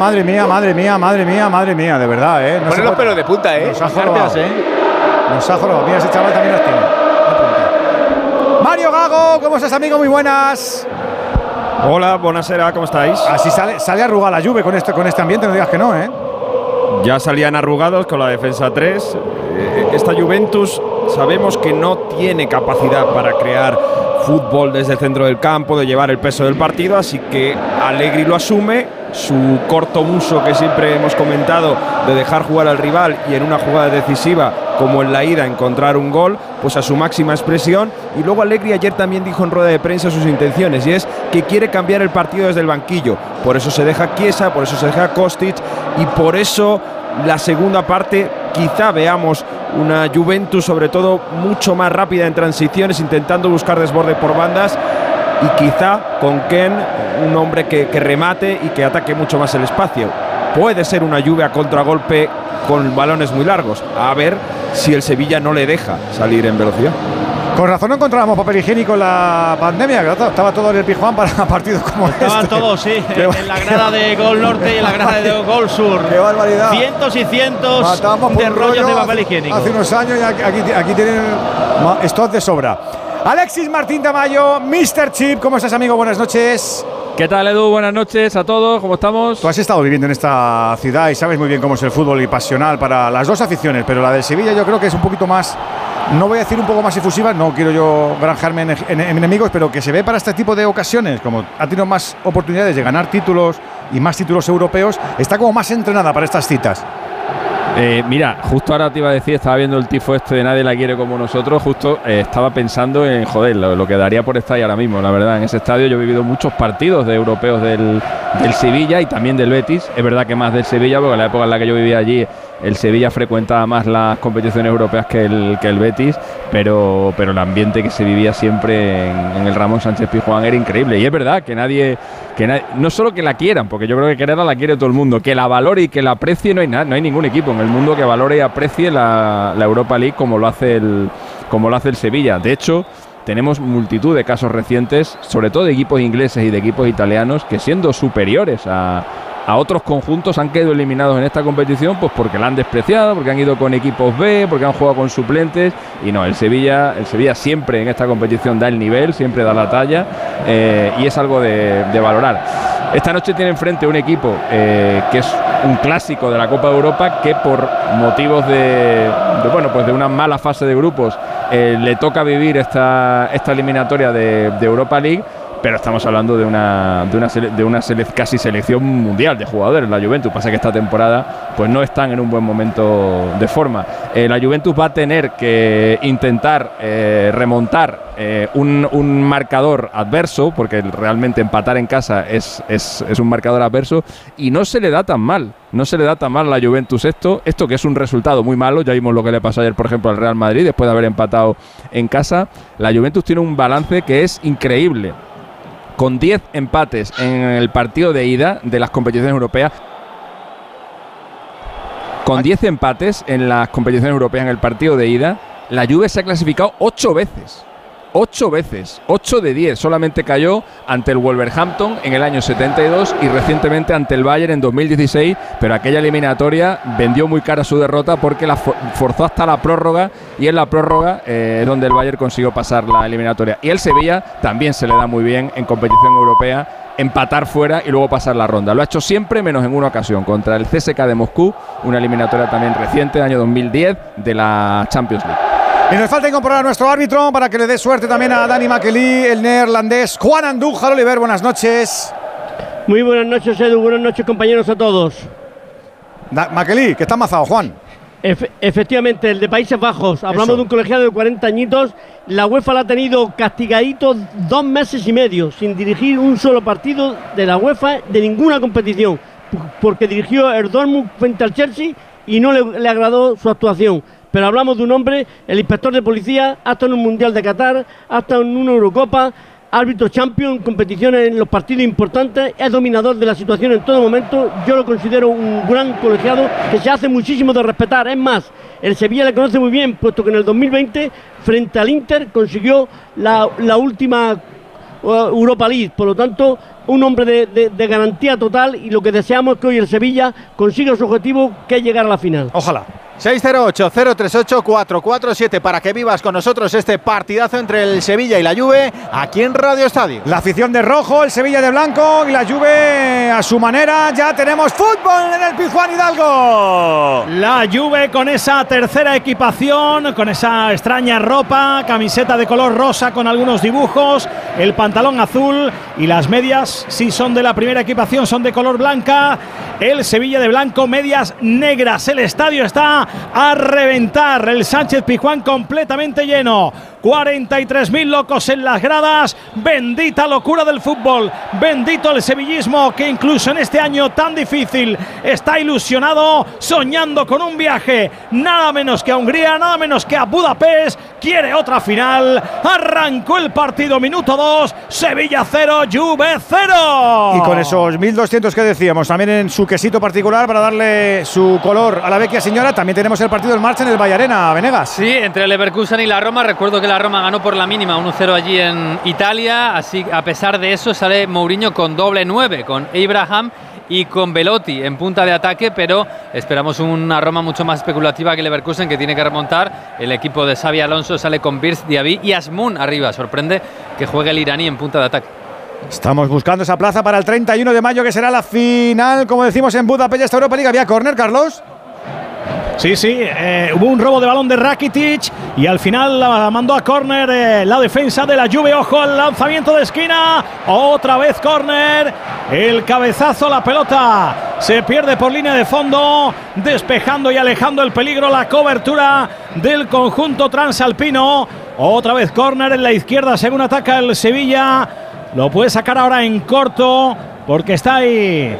Madre mía, madre mía, madre mía, madre mía, de verdad, ¿eh? Ponen se los pelos de punta, ¿eh? Nos ha jorobado. ¿eh? Nos ha jorobado. Mira, ese chaval también los tiene. Mario Gago, ¿cómo estás, amigo? Muy buenas. Hola, buonasera, ¿cómo estáis? Así sale, sale arrugada la lluvia con este, con este ambiente, no digas que no, ¿eh? Ya salían arrugados con la defensa 3. Eh, Esta Juventus sabemos que no tiene capacidad para crear fútbol desde el centro del campo, de llevar el peso del partido, así que Allegri lo asume. Su corto uso que siempre hemos comentado de dejar jugar al rival y en una jugada decisiva como en la ida encontrar un gol, pues a su máxima expresión. Y luego Allegri ayer también dijo en rueda de prensa sus intenciones y es que quiere cambiar el partido desde el banquillo. Por eso se deja Chiesa, por eso se deja Kostic y por eso la segunda parte quizá veamos una Juventus sobre todo mucho más rápida en transiciones, intentando buscar desborde por bandas y quizá con Ken un hombre que, que remate y que ataque mucho más el espacio. Puede ser una lluvia a contragolpe con balones muy largos. A ver si el Sevilla no le deja salir en velocidad. Con razón no encontrábamos papel higiénico en la pandemia, que estaba todo en el Pijuán para partidos como Estaban este. todos, sí, Qué en, en la grada de Gol Norte y en la grada de Gol Sur. ¡Qué barbaridad! Cientos y cientos Matamos de rollos rollo de papel hace- higiénico. Hace unos años y aquí, aquí- aquí tienen stock de sobra. Alexis Martín Tamayo, Mr. Chip, ¿cómo estás, amigo? Buenas noches. ¿Qué tal, Edu? Buenas noches a todos, ¿cómo estamos? Tú has estado viviendo en esta ciudad y sabes muy bien cómo es el fútbol y pasional para las dos aficiones, pero la del Sevilla yo creo que es un poquito más, no voy a decir un poco más efusiva, no quiero yo granjarme en, en- en enemigos, pero que se ve para este tipo de ocasiones, como ha tenido más oportunidades de ganar títulos y más títulos europeos, está como más entrenada para estas citas. Eh, mira, justo ahora te iba a decir, estaba viendo el tifo este de Nadie la quiere como nosotros, justo eh, estaba pensando en, joder, lo, que daría por estar ahí ahora mismo, la verdad, en ese estadio. Yo he vivido muchos partidos de europeos del, Sevilla y también del Betis, es verdad que más del Sevilla, porque en la época en la que yo vivía allí, el Sevilla frecuentaba más las competiciones europeas que el, que el Betis, pero, pero el ambiente que se vivía siempre en, en el Ramón Sánchez Pizjuán era increíble, y es verdad que nadie, que no solo que la quieran, porque yo creo que quererla la quiere todo el mundo, que la valore y que la aprecie, no hay, nada, no hay ningún equipo en el mundo que valore y aprecie la, la Europa League como lo hace el, como lo hace el Sevilla. De hecho, tenemos multitud de casos recientes, sobre todo de equipos ingleses y de equipos italianos, que siendo superiores a, a otros conjuntos han quedado eliminados en esta competición pues porque la han despreciado, porque han ido con equipos B, porque han jugado con suplentes y no, el Sevilla, el Sevilla siempre en esta competición da el nivel, siempre da la talla eh, y es algo de, valorar. Esta noche tiene enfrente un equipo eh, que es un clásico de la Copa de Europa que por motivos de, bueno pues de una mala fase de grupos eh, le toca vivir esta, esta eliminatoria de Europa League pero estamos hablando de una, de una, sele- de una casi selección mundial de jugadores, la Juventus. Pasa que esta temporada pues no están en un buen momento de forma. Eh, la Juventus va a tener que intentar eh, remontar eh, un, un marcador adverso, porque realmente empatar en casa es, es, es un marcador adverso, y no se le da tan mal. No se le da tan mal a la Juventus esto, esto que es un resultado muy malo. Ya vimos lo que le pasó ayer, por ejemplo, al Real Madrid después de haber empatado en casa. La Juventus tiene un balance que es increíble con 10 empates en el partido de ida de las competiciones europeas. Con 10 empates en las competiciones europeas en el partido de ida, la Juve se ha clasificado 8 veces. 8 veces, 8 de 10. Solamente cayó ante el Wolverhampton en el año 72 y recientemente ante el Bayern en 2016, pero aquella eliminatoria vendió muy cara su derrota porque la for- forzó hasta la prórroga y en la prórroga eh, es donde el Bayern consiguió pasar la eliminatoria. Y el Sevilla también se le da muy bien en competición europea empatar fuera y luego pasar la ronda. Lo ha hecho siempre menos en una ocasión contra el CSK de Moscú, una eliminatoria también reciente, año 2010 de la Champions League. Y nos falta incorporar a nuestro árbitro para que le dé suerte también a Dani Makeli, el neerlandés Juan Andújar. Oliver, buenas noches. Muy buenas noches, Edu. Buenas noches, compañeros, a todos. Da- que está amazado, Juan. Efe- efectivamente, el de Países Bajos. Hablamos Eso. de un colegiado de 40 añitos. La UEFA la ha tenido castigadito dos meses y medio, sin dirigir un solo partido de la UEFA de ninguna competición, porque dirigió el Dortmund frente al Chelsea y no le, le agradó su actuación. Pero hablamos de un hombre, el inspector de policía, ha estado en un Mundial de Qatar, ha estado en una Eurocopa, árbitro champion, competiciones en los partidos importantes, es dominador de la situación en todo momento. Yo lo considero un gran colegiado que se hace muchísimo de respetar. Es más, el Sevilla le conoce muy bien, puesto que en el 2020, frente al Inter, consiguió la, última eh, Europa League. Por lo tanto, un hombre de- de garantía total y lo que deseamos es que hoy el Sevilla consiga su objetivo, que es llegar a la final. Ojalá. 608-038-447 para que vivas con nosotros este partidazo entre el Sevilla y la Juve aquí en Radio Estadio. La afición de rojo, el Sevilla de blanco y la Juve a su manera. Ya tenemos fútbol en el Pizjuán Hidalgo. La Juve con esa tercera equipación, con esa extraña ropa, camiseta de color rosa con algunos dibujos, el pantalón azul y las medias, si son de la primera equipación, son de color blanca. El Sevilla de blanco, medias negras. El estadio está a reventar. El Sánchez Pizjuán completamente lleno. 43.000 locos en las gradas. Bendita locura del fútbol. Bendito el sevillismo que incluso en este año tan difícil está ilusionado, soñando con un viaje nada menos que a Hungría, nada menos que a Budapest. Quiere otra final. Arrancó el partido, minuto 2. Sevilla 0, Juve 0. Y con esos 1.200 que decíamos, también en su quesito particular para darle su color a la vecchia señora, también tenemos el partido en marcha en el Vallarena, Venegas. Sí, entre el Leverkusen y la Roma. Recuerdo que la Roma ganó por la mínima 1-0 allí en Italia. Así, a pesar de eso, sale Mourinho con doble 9, con Abraham y con Velotti en punta de ataque, pero esperamos una Roma mucho más especulativa que Leverkusen, que tiene que remontar. El equipo de Xavi Alonso sale con Birz, Diaby y Asmun arriba. Sorprende que juegue el iraní en punta de ataque. Estamos buscando esa plaza para el 31 de mayo, que será la final, como decimos, en Budapest, esta Europa League. ¿Había córner, Carlos? Sí, sí, eh, hubo un robo de balón de Rakitic y al final la mandó a córner eh, la defensa de la Juve. Ojo al lanzamiento de esquina. Otra vez córner. El cabezazo, la pelota se pierde por línea de fondo, despejando y alejando el peligro la cobertura del conjunto transalpino. Otra vez córner en la izquierda según ataca el Sevilla. Lo puede sacar ahora en corto porque está ahí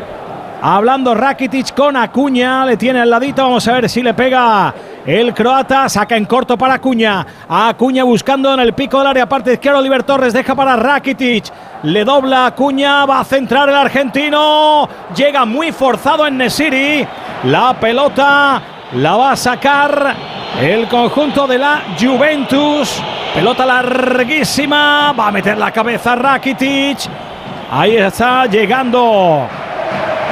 Hablando Rakitic con Acuña, le tiene al ladito, vamos a ver si le pega el croata, saca en corto para Acuña, Acuña buscando en el pico del área, parte izquierda Oliver Torres, deja para Rakitic, le dobla Acuña, va a centrar el argentino, llega muy forzado en Nesiri, la pelota la va a sacar el conjunto de la Juventus, pelota larguísima, va a meter la cabeza Rakitic, ahí está llegando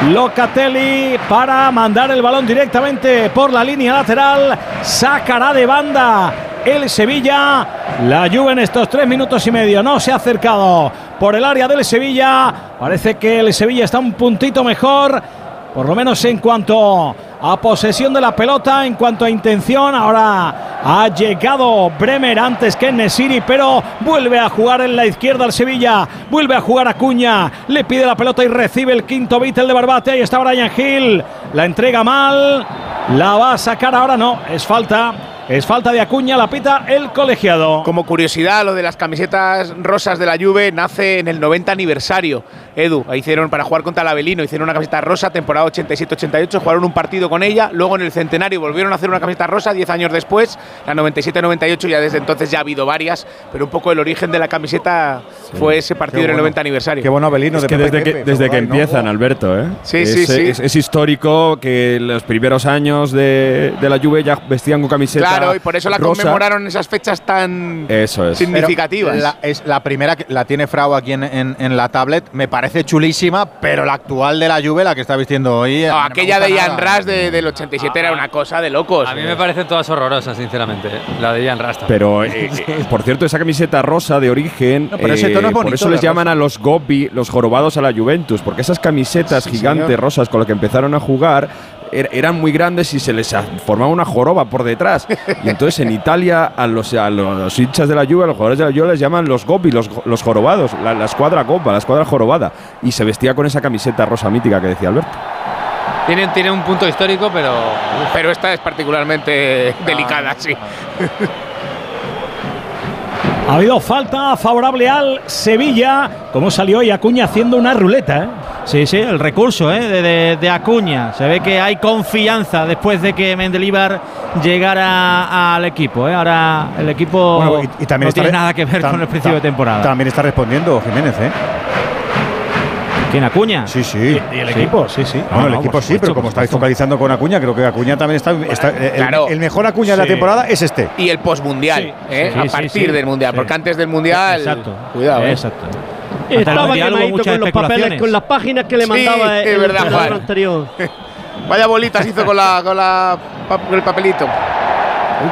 Locatelli para mandar el balón directamente por la línea lateral. Sacará de banda el Sevilla. La Juve en estos tres minutos y medio no se ha acercado por el área del Sevilla. Parece que el Sevilla está un puntito mejor. Por lo menos en cuanto a posesión de la pelota en cuanto a intención. Ahora ha llegado Bremer antes que Nesiri, pero vuelve a jugar en la izquierda al Sevilla. Vuelve a jugar a Cuña. Le pide la pelota y recibe el quinto el de Barbate. Ahí está Brian Hill. La entrega mal. La va a sacar ahora, no. Es falta. Es falta de Acuña, la pita el colegiado. Como curiosidad, lo de las camisetas rosas de la Juve nace en el 90 aniversario. Edu, hicieron para jugar contra el Avelino, hicieron una camiseta rosa, temporada 87-88, jugaron un partido con ella, luego en el centenario volvieron a hacer una camiseta rosa 10 años después, la 97-98, ya desde entonces ya ha habido varias, pero un poco el origen de la camiseta fue ese partido en el 90 aniversario. Qué bueno Avelino Es de que Pepe desde que, desde que ¿no? empiezan, Alberto, ¿eh? Sí, es, sí, sí. Es, es histórico que los primeros años de, de la Juve ya vestían con camiseta Claro, y por eso la rosa. conmemoraron en esas fechas tan Eso es. significativas. La, es la primera que la tiene Frau aquí en, en- en la tablet. Me parece chulísima, pero la actual de la Juve, la que está vistiendo hoy. No, mí no me aquella de Ian. Ras de- del 87 era una cosa de locos. A mí me parecen todas horrorosas, sinceramente. ¿eh? La de Ian Rasta. Pero, eh, eh, por cierto, esa camiseta rosa de origen, No, pero ese tono es eh, por eso les llaman rosa. a los Gobbi, los jorobados a la Juventus, porque esas camisetas Sí, gigantes señor. rosas con las que empezaron a jugar er- eran muy grandes y se les formaba una joroba por detrás. Y entonces en Italia a los, a los hinchas de la Juve, a los jugadores de la Juve les llaman los Gobbi, los, los jorobados, la, la escuadra Gobba, la escuadra jorobada. Y se vestía con esa camiseta rosa mítica que decía Alberto. Tiene, tiene un punto histórico, pero. Pero esta es particularmente delicada, sí. Ha habido falta favorable al Sevilla. Como salió y Acuña haciendo una ruleta, ¿eh? Sí, sí, el recurso ¿eh? de, de- de Acuña. Se ve que hay confianza después de que Mendelibar llegara al equipo. ¿eh? Ahora el equipo Bueno, y, y también no tiene nada que ver con el principio de temporada. También está respondiendo Jiménez, ¿eh? ¿Quién Acuña? Sí, sí. Y el equipo, sí, sí. Bueno, el no, equipo por sí, pero como estáis focalizando con Acuña, creo que Acuña también está. está- el- claro. el, mejor Acuña de la temporada es este. Y el postmundial, Sí, ¿eh? sí, a partir sí. del mundial, Sí. porque antes del mundial. Exacto. Cuidado, ¿eh? Exacto. El Estaba quemadito con los papeles, con las páginas que le Sí, mandaba es el verdad, Juan. anterior. Vaya bolitas hizo con la con la con el papelito.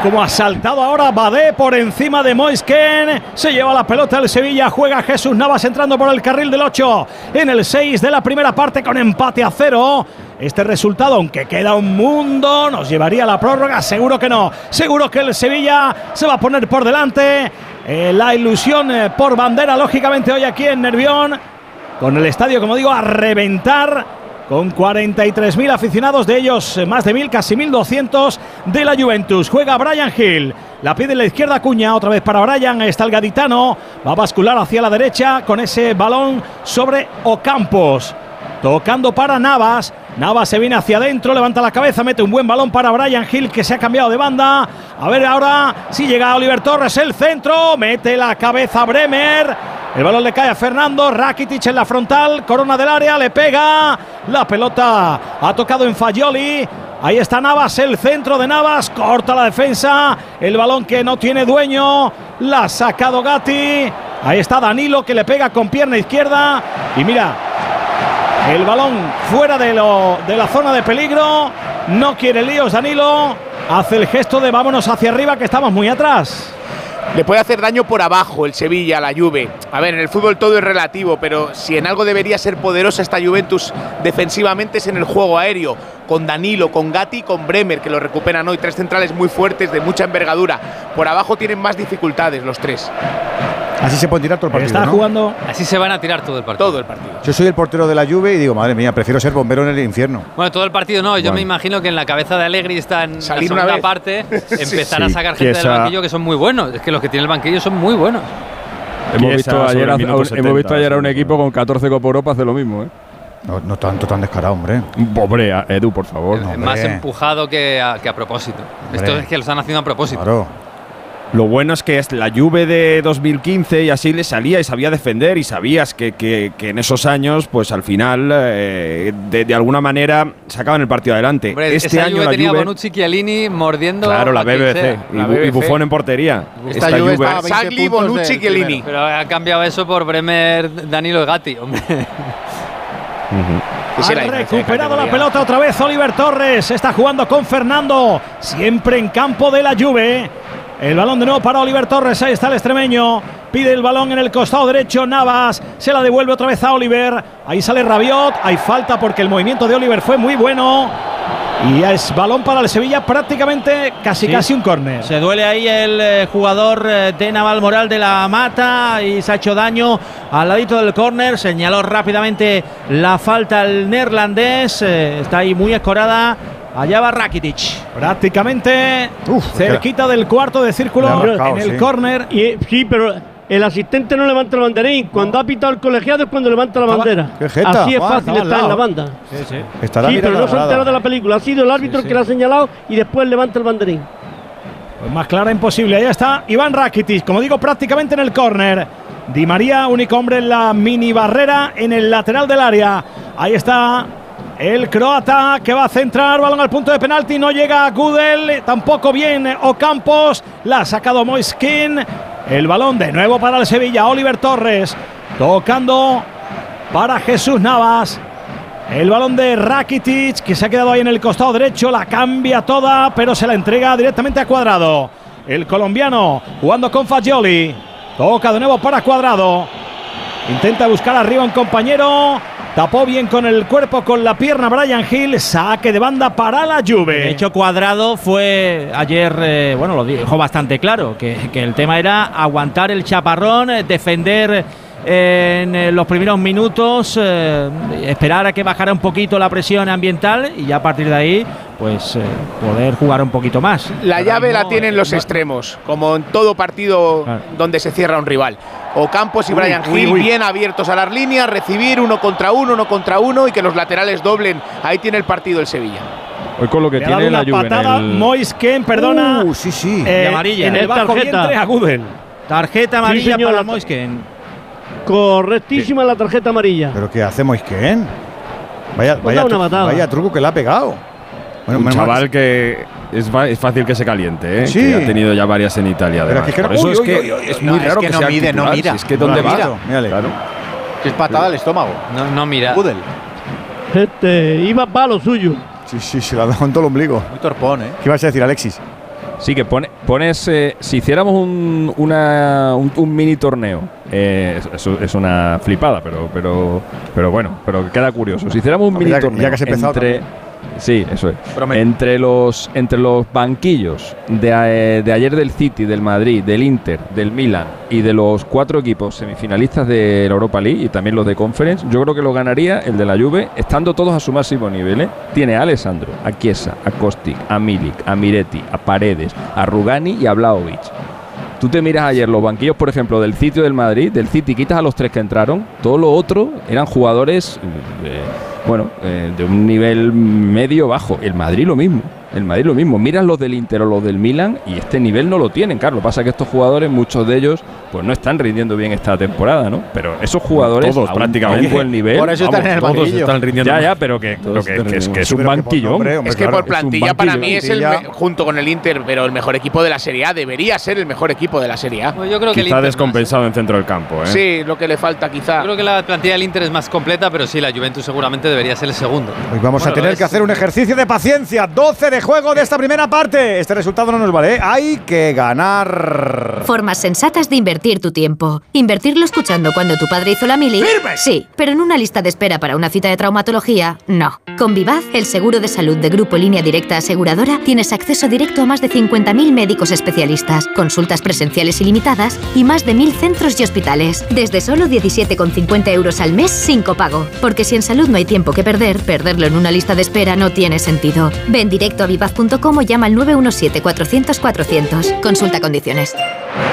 Como ha saltado ahora Badé por encima de Moisken. Se lleva la pelota el Sevilla. Juega Jesús Navas entrando por el carril del 8. En el 6 de la primera parte con empate a cero. Este resultado, aunque queda un mundo, nos llevaría a la prórroga. Seguro que no. Seguro que el Sevilla se va a poner por delante. Eh, la ilusión eh, por bandera, lógicamente, hoy aquí en Nervión. Con el estadio, como digo, a reventar con 43.000 aficionados, de ellos eh, más de 1.000, casi 1.200 de la Juventus. Juega Brian Hill, la pide en la izquierda Cuña, otra vez para Brian, está el gaditano, va a bascular hacia la derecha con ese balón sobre Ocampos. Tocando para Navas. Navas se viene hacia adentro, levanta la cabeza, mete un buen balón para Brian Hill que se ha cambiado de banda. A ver ahora si llega Oliver Torres, el centro, mete la cabeza Bremer. El balón le cae a Fernando, Rakitic en la frontal, corona del área, le pega. La pelota ha tocado en Fagioli. Ahí está Navas, el centro de Navas, corta la defensa. El balón que no tiene dueño, la ha sacado Gatti. Ahí está Danilo que le pega con pierna izquierda. Y mira, el balón fuera de, lo- de la zona de peligro. No quiere líos Danilo. Hace el gesto de vámonos hacia arriba que estamos muy atrás. Le puede hacer daño por abajo el Sevilla, la Juve. A ver, en el fútbol todo es relativo, pero si en algo debería ser poderosa esta Juventus defensivamente es en el juego aéreo, con Danilo, con Gatti con Bremer, que lo recuperan hoy. Tres centrales muy fuertes, de mucha envergadura. Por abajo tienen más dificultades los tres. Así se puede tirar todo el partido. Está ¿no? jugando. Así se van a tirar todo el partido. Todo el partido. Yo soy el portero de la Juve y digo, madre mía, prefiero ser bombero en el infierno. Bueno, todo el partido no. Yo Bueno. me imagino que en la cabeza de Allegri está en Salir la una segunda parte empezar a sacar gente del banquillo que son muy buenos. Es que los que tiene el banquillo son muy buenos. Hemos visto, ayer, hemos 70, visto ayer a un equipo con 14 Copa Europa hace lo mismo, ¿eh? No, no tanto tan descarado, hombre. Hombre, a- Edu, por favor. No, Más empujado que a, que a propósito. Esto es que lo están haciendo a propósito. Claro. Lo bueno es que es la Juve de 2015 y así le salía y sabía defender y sabías que, que- que en esos años, pues al final, eh, de, de alguna manera, sacaban el partido adelante. Hombre, este esa año Juve la tenía Juve, Bonucci, Chiellini mordiendo. claro, la BBC, y, La Bu- y BBC. Buffon en portería. Esta Juve estaba a 20 Sagli, Bonucci, Chiellini. Pero ha cambiado eso por Bremer, Danilo y Gatti, hombre. Ha recuperado la pelota otra vez Oliver Torres. Está jugando con Fernando. Siempre en campo de la Juve. El balón de nuevo para Oliver Torres. Ahí está el extremeño. Pide el balón en el costado derecho. Navas se la devuelve otra vez a Oliver. Ahí sale Rabiot. Hay falta porque el movimiento de Oliver fue muy bueno. Y es balón para el Sevilla, prácticamente casi Sí. casi un córner. Se duele ahí el eh, jugador eh, de Naval Moral de la Mata y se ha hecho daño al ladito del córner. Señaló rápidamente la falta el neerlandés. eh, está ahí muy escorada. Allá va Rakitic. Prácticamente cerquita del cuarto de círculo en el córner. Y, sí, pero el asistente no levanta el banderín. Cuando ha pitado el colegiado es cuando levanta la bandera. qué jeta, Así es Juan, fácil estar en la banda. Estará sí, mirando pero la no se enterado de la película. Ha sido el árbitro el que la ha señalado y después levanta el banderín. Pues más clara imposible. Ahí está Iván Rakitic, como digo, prácticamente en el córner. Di María, único hombre en la mini barrera en el lateral del área. Ahí está el croata que va a centrar, balón al punto de penalti, no llega Gudel, tampoco bien Ocampos, la ha sacado Moiskin. El balón de nuevo para el Sevilla, Oliver Torres tocando para Jesús Navas. El balón de Rakitic que se ha quedado ahí en el costado derecho, la cambia toda, pero se la entrega directamente a Cuadrado. El colombiano jugando con Fagioli. Toca de nuevo para Cuadrado. Intenta buscar arriba un compañero. Tapó bien con el cuerpo, con la pierna Brian Hill. Saque de banda para la Juve. De hecho, Cuadrado fue ayer, eh, bueno, lo dijo bastante claro, que, que el tema era aguantar el chaparrón, eh, defender en eh, los primeros minutos, eh, esperar a que bajara un poquito la presión ambiental y ya a partir de ahí, pues eh, poder jugar un poquito más. La Pero llave no, la tienen los no- extremos, como en todo partido donde se cierra un rival. Ocampos y Uy, Brian uy, Hill uy. bien abiertos a las líneas, recibir uno contra uno, uno contra uno y que los laterales doblen. Ahí tiene el partido el Sevilla. Hoy con lo que Le tiene la Juve en patada el- Moisken, perdona. Uh, sí, sí. eh, Y amarilla. En el bajo tarjeta. vientre. Tarjeta Sí, amarilla señor, para Moisken. Correctísima la tarjeta amarilla. ¿Pero qué hace Moisken? Vaya, Pues vaya, una vaya truco que le ha pegado. Bueno, un chaval que es, es fácil que se caliente, ¿eh? Sí. que ha tenido ya varias en Italia. Pero Además. es que no- Por eso uy, es que uy, uy, es uy, muy no, es raro que que, no sea mide, no titular, mira. si es que No dónde va. mira. Mírale. Claro. Es patada al estómago. No, no mira. Gudel. Este, iba para lo suyo. Sí, sí, se la ha dejado en todo el ombligo. Muy torpón, ¿eh? ¿Qué ibas a decir, Alexis? Sí, que pone, pones. eh, si hiciéramos un, una- un, un mini torneo, eh, eso es una flipada, pero, pero, pero bueno, pero queda curioso. Si hiciéramos un mini ya torneo ya que has empezado entre. Sí, eso es. Entre los, entre los banquillos de, eh, de ayer del City, del Madrid, del Inter, del Milan y de los cuatro equipos semifinalistas de la Europa League y también los de Conference, yo creo que lo ganaría el de la Juve, estando todos a su máximo nivel. ¿eh? Tiene a Alessandro, a Chiesa, a Kostic, a Milik, a Miretti, a Paredes, a Rugani y a Vlaovic. Tú te miras ayer los banquillos, por ejemplo, del City del Madrid, del City quitas a los tres que entraron, todo lo otro eran jugadores, eh, bueno, eh, de un nivel medio-bajo. El Madrid lo mismo, el Madrid lo mismo. Miras los del Inter o los del Milan y este nivel no lo tienen, claro. Lo que pasa es que estos jugadores, muchos de ellos, pues no están rindiendo bien esta temporada, ¿no? Pero esos jugadores, Todos, a un- prácticamente. a un buen nivel, Por eso están en el todos banquillo. están rindiendo Ya, ya, pero que, pero que- es, que es rindiendo un banquillo. Es que por plantilla para mí es el junto con el Inter, pero el mejor equipo de la Serie A. Debería ser el mejor equipo de la Serie A. Pues yo creo que el Quizá Inter descompensado en centro del campo, ¿eh? Sí, lo que le falta quizá. Yo creo que la plantilla del Inter es más completa, pero sí, la Juventus seguramente debería ser el segundo. Hoy vamos Bueno, a tener es- que hacer un ejercicio de paciencia. 12 de juego de esta primera parte. Este resultado no nos vale. ¿eh? Hay que ganar. Formas sensatas de invertir tu tiempo. Invertirlo escuchando cuando tu padre hizo la mili. Sí, pero en una lista de espera para una cita de traumatología, no. Con Vivaz, el seguro de salud de Grupo Línea Directa Aseguradora, tienes acceso directo a más de 50.000 médicos especialistas, consultas presenciales ilimitadas y más de 1.000 centros y hospitales. Desde solo 17,50 euros al mes sin copago. Porque si en salud no hay tiempo que perder, perderlo en una lista de espera no tiene sentido. Ven directo a vivaz.com o llama al 917-400-400. Consulta condiciones.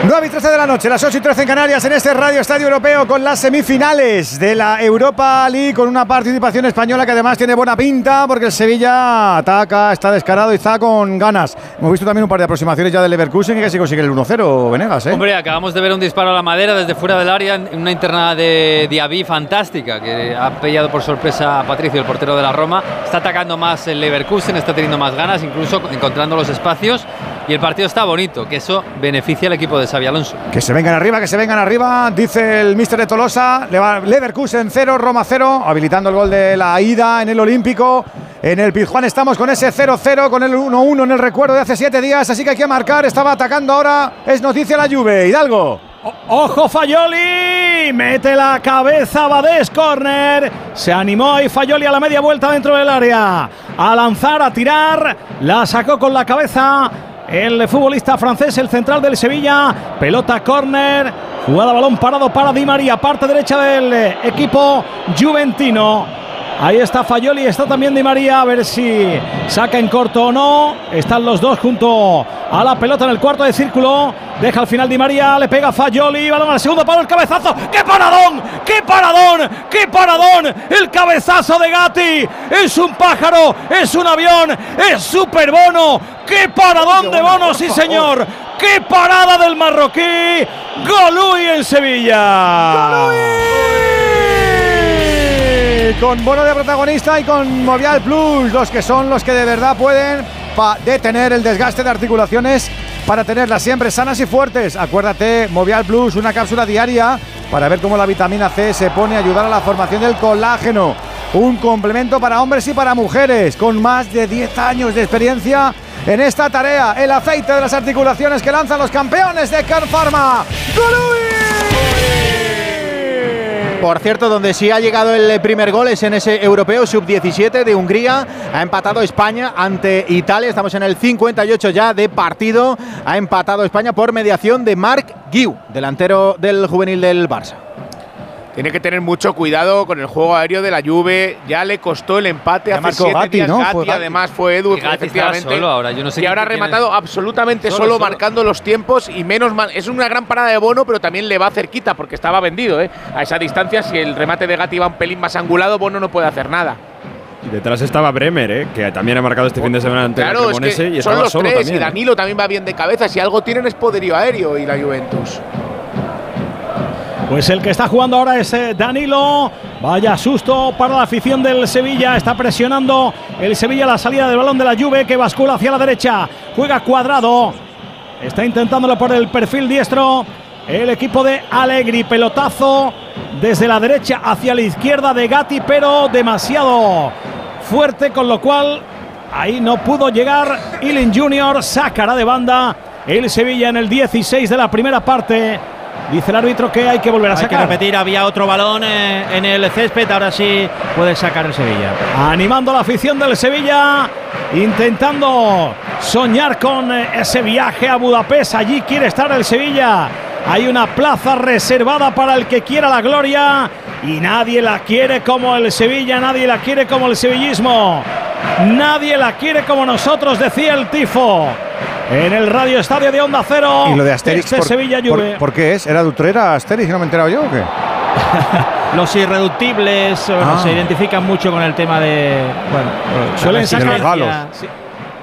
9 y 13 de la noche, las 8 y 13 en Canarias, en este Radio Estadio Europeo con las semifinales de la Europa League, con una participación española que además tiene buena pinta, porque el Sevilla ataca, está descarado y está con ganas. Hemos visto también un par de aproximaciones ya del Leverkusen que se consigue el 1-0, Venegas, ¿eh? Hombre, acabamos de ver un disparo a la madera desde fuera del área en una internada de Diaby fantástica que ha pillado por sorpresa a Patricio, el portero de la Roma. Está atacando más el Leverkusen, está teniendo más ganas, incluso encontrando los espacios. Y el partido está bonito, que eso beneficia al equipo de Xavi Alonso. Que se vengan arriba, que se vengan arriba, dice el míster de Tolosa. Le va Leverkusen 0, Roma 0, habilitando el gol de la ida en el Olímpico. En el Pizjuán estamos con ese 0-0, con el 1-1 en el recuerdo de hace siete días, así que hay que marcar. Estaba atacando ahora, es noticia la Juve. Hidalgo. Ojo Fayoli, mete la cabeza Badés, corner. Se animó y Fayoli a la media vuelta dentro del área. A lanzar, a tirar. La sacó con la cabeza el futbolista francés, el central del Sevilla. Pelota corner. Jugada balón parado para Di María, parte derecha del equipo juventino. Ahí está Fayoli, está también Di María, a ver si saca en corto o no. Están los dos junto a la pelota en el cuarto de círculo. Deja al final Di María, le pega Fayoli, balón al segundo palo, el cabezazo. ¡Qué paradón! ¡Qué paradón! ¡Qué paradón! El cabezazo de Gatti. Es un pájaro, es un avión, es super bono. ¡Qué paradón de bono, sí señor! ¡Qué parada del marroquí! Golui en Sevilla. Con bono de protagonista y con Movial Plus, los que son los que de verdad pueden detener el desgaste de articulaciones para tenerlas siempre sanas y fuertes. Acuérdate, Movial Plus, una cápsula diaria para ver cómo la vitamina C se pone a ayudar a la formación del colágeno. Un complemento para hombres y para mujeres, con más de 10 años de experiencia en esta tarea. El aceite de las articulaciones que lanzan los campeones de Can Pharma. Por cierto, donde sí ha llegado el primer gol es en ese europeo sub-17 de Hungría. Ha empatado España ante Italia. Estamos en el 58 ya de partido. Ha empatado España por mediación de Marc Guiu, delantero del juvenil del Barça. Tiene que tener mucho cuidado con el juego aéreo de la Juve. Ya le costó el empate Ya hace siete Gatti, días. ¿no? Gatti, Fue Gatti. además fue Edu, Y Gatti efectivamente. estaba solo ahora, yo no sé y ahora ha rematado absolutamente Solo, solo, solo. marcando los tiempos y menos mal. Es una gran parada de Bono, pero también le va cerquita porque estaba vendido. ¿eh? A esa distancia, si el remate de Gatti va un pelín más angulado, Bono no puede hacer nada. Y detrás estaba Bremer, ¿eh? que también ha marcado este fin de semana ante el Claro, es y que son estaba los solo tres. también. y ¿eh? Danilo también va bien de cabeza. Si algo tienen es poderío aéreo y la Juventus. Pues el que está jugando ahora es eh, Danilo. Vaya susto para la afición del Sevilla. Está presionando el Sevilla la salida del balón de la Juve que bascula hacia la derecha. Juega cuadrado. Está intentándolo por el perfil diestro. El equipo de Allegri. Pelotazo desde la derecha hacia la izquierda de Gatti, pero demasiado fuerte, con lo cual ahí no pudo llegar. Ilin Junior sacará de banda el Sevilla en el 16 de la primera parte. Dice el árbitro que hay que volver a Hay que sacar. repetir, había otro balón eh, en el césped, ahora sí puede sacar el Sevilla. Animando a la afición del Sevilla, intentando soñar con eh, ese viaje a Budapest. Allí quiere estar el Sevilla. Hay una plaza reservada para el que quiera la gloria y nadie la quiere como el Sevilla, nadie la quiere como el sevillismo. Nadie la quiere como nosotros, decía el tifo. En el Radio Estadio de Onda Cero. ¿Y lo de Asterix? Este por, Sevilla Juve. por qué es? ¿Era de Utrera Asterix? ¿No me he enterado yo o qué? Los irreductibles bueno, Ah. se identifican mucho con el tema de. Bueno, Suelen sacar- los galos. sí.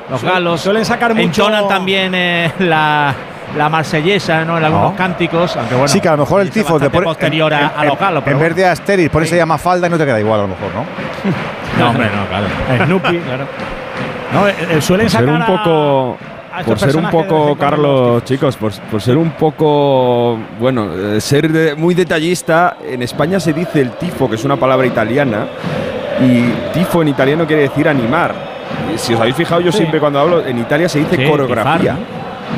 Los Suelen- galos. suelen sacar mucho- Entonan también eh, la, la marsellesa ¿no? en algunos No. cánticos. Aunque bueno, sí, que a lo mejor el tifo de por- posterior a, en- a los en- galos. En vez de Asterix, por eso se llama falda y no te queda igual a lo mejor, ¿no? No, hombre, no, claro. Snoopy, claro. No, eh, eh, suelen sacar un poco. a Por ser un poco, Carlos, chicos, por, por ser un poco, bueno, eh, ser de- muy detallista, en España se dice el tifo, que es una palabra italiana, y tifo en italiano quiere decir animar. Y si os habéis fijado, yo Sí. siempre cuando hablo, en Italia se dice Sí, coreografía.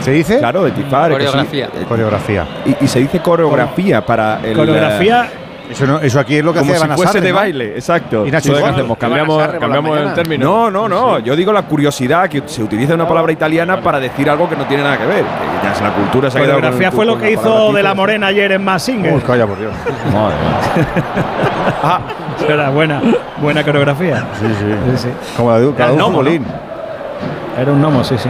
¿Se dice? Claro, de tifar. sí. Coreografía. Eh, Coreografía. Y, y se dice coreografía para el. Coreografía. Eso, no- eso aquí es lo que como hace si Van fuese Sarre, de ¿no? baile, exacto. Y Nacho Entonces, ¿qué hacemos? Cambiamos, Sarre por la cambiamos el mañana. término. No, no, no. Yo digo la curiosidad que se utiliza una palabra italiana para decir algo que no tiene nada que ver. Que ya es la cultura. se ha quedado Coreografía fue lo con que la palabra hizo de la Morena ayer en Massinger. Uy, calla, por Dios. Madre mía. Ah, era buena, buena coreografía. Sí, sí. Sí, sí. Como la de, Era futbolín. Era un gnomo, sí, sí.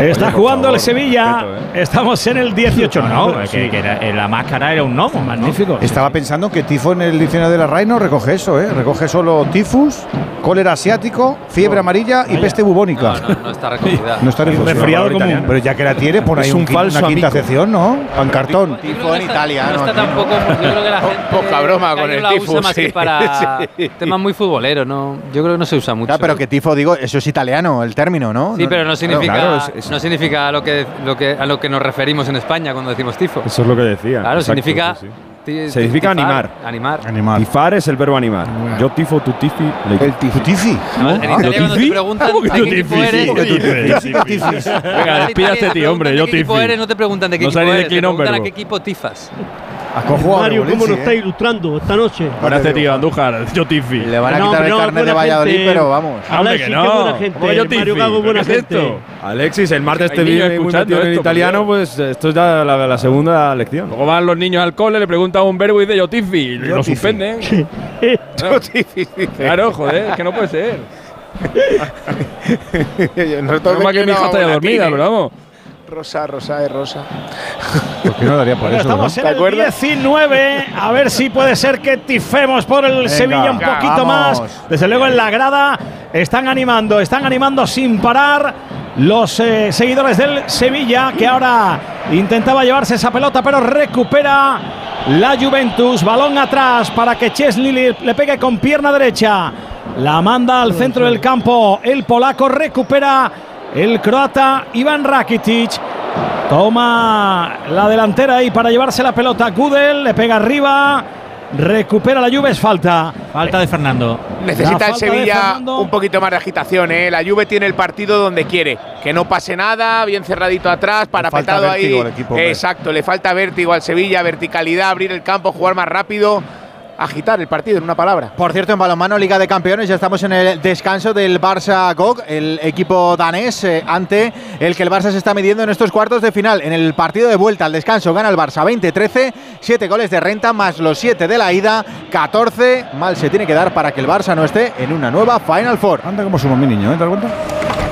Está por jugando favor, el Sevilla. respeto, ¿eh? Estamos en el 18. No, No, que, sí. que era- eh, la máscara era un gnomo. magnífico. Estaba pensando que tifo en el diccionario de la RAI no recoge eso, ¿eh? Recoge solo tifus, cólera asiático, fiebre amarilla y peste bubónica. No, no, no está recogida. No está refugio. resfriado común. Pero ya que la tiene, pon ahí Es un falso una quinta sección, ¿no? En cartón. Yo creo Tifo en italiano, No está tampoco. Yo creo que la gente. poca broma con el tifo, más que para temas muy futboleros, ¿no? Yo creo que no se usa mucho. Pero que tifo, digo, eso es italiano, el término, ¿no? Sí, pero no significa, claro, es- es- no significa lo que, lo que, a lo que nos referimos en España cuando decimos tifo. Eso es lo que decía. Claro, Exacto, significa sí, Significa tifar, animar. Animar. Tifar es el verbo animar. Yo tifo, tu tifi. El tifi. En Italia cuando te preguntan ¿Cómo que de yo qué equipo tifi? eres, ¿Cómo que tú tifis? Venga, despídate, tío, hombre. Yo ¿De qué equipo tifi. eres? No te preguntan de qué No equipo sabes de eres, qué te preguntan nombre, a qué equipo tifas. Mario, ¿cómo nos ¿eh? está ilustrando esta noche? Espérate, tío, Andújar. Yo tifi. Le van a No, quitar el pero carnet de Valladolid, gente. pero vamos. Hombre, Alexis, que qué no. buena gente. ¿Cómo que yo Mario buena qué es gente. esto? Alexis, el martes te vi muy escuchando metido en italiano, pues esto es ya la, la segunda lección. Luego van los niños al cole, le preguntan un verbo y dice yo tifi. Y Yo lo suspenden. Yo tifi. Claro, joder, es que no puede ser. Nosotros No más que mi hija está ya dormida, pero vamos. Rosa, rosa, es rosa. ¿Por qué no daría por Bueno, eso? estamos no? en ¿Te el acuerdas? 19. A ver si puede ser que tifemos por el Venga, Sevilla un poquito vamos. más. Desde luego en la grada están animando, están animando sin parar los eh, seguidores del Sevilla que ahora intentaba llevarse esa pelota pero recupera la Juventus. Balón atrás para que Chesney le, le pegue con pierna derecha. La manda al centro del campo. El polaco recupera el croata Iván Rakitic. Toma la delantera ahí para llevarse la pelota. Gudel le pega arriba. Recupera la Juve, es falta. Falta de Fernando. Necesita el Sevilla un poquito más de agitación, ¿eh? La Juve tiene el partido donde quiere. Que no pase nada, bien cerradito atrás, parapetado ahí. equipo. Exacto, le falta vértigo al Sevilla, verticalidad, abrir el campo, jugar más rápido. Agitar el partido, en una palabra. Por cierto, en balonmano Liga de Campeones ya estamos en el descanso del Barça GOG, el equipo danés, eh, ante el que el Barça se está midiendo en estos cuartos de final. En el partido de vuelta al descanso gana el Barça 20-13, 7 goles de renta más los 7 de la ida, 14. Mal se tiene que dar para que el Barça no esté en una nueva Final Four. Anda como somos mi niño, ¿eh? ¿Te das cuenta?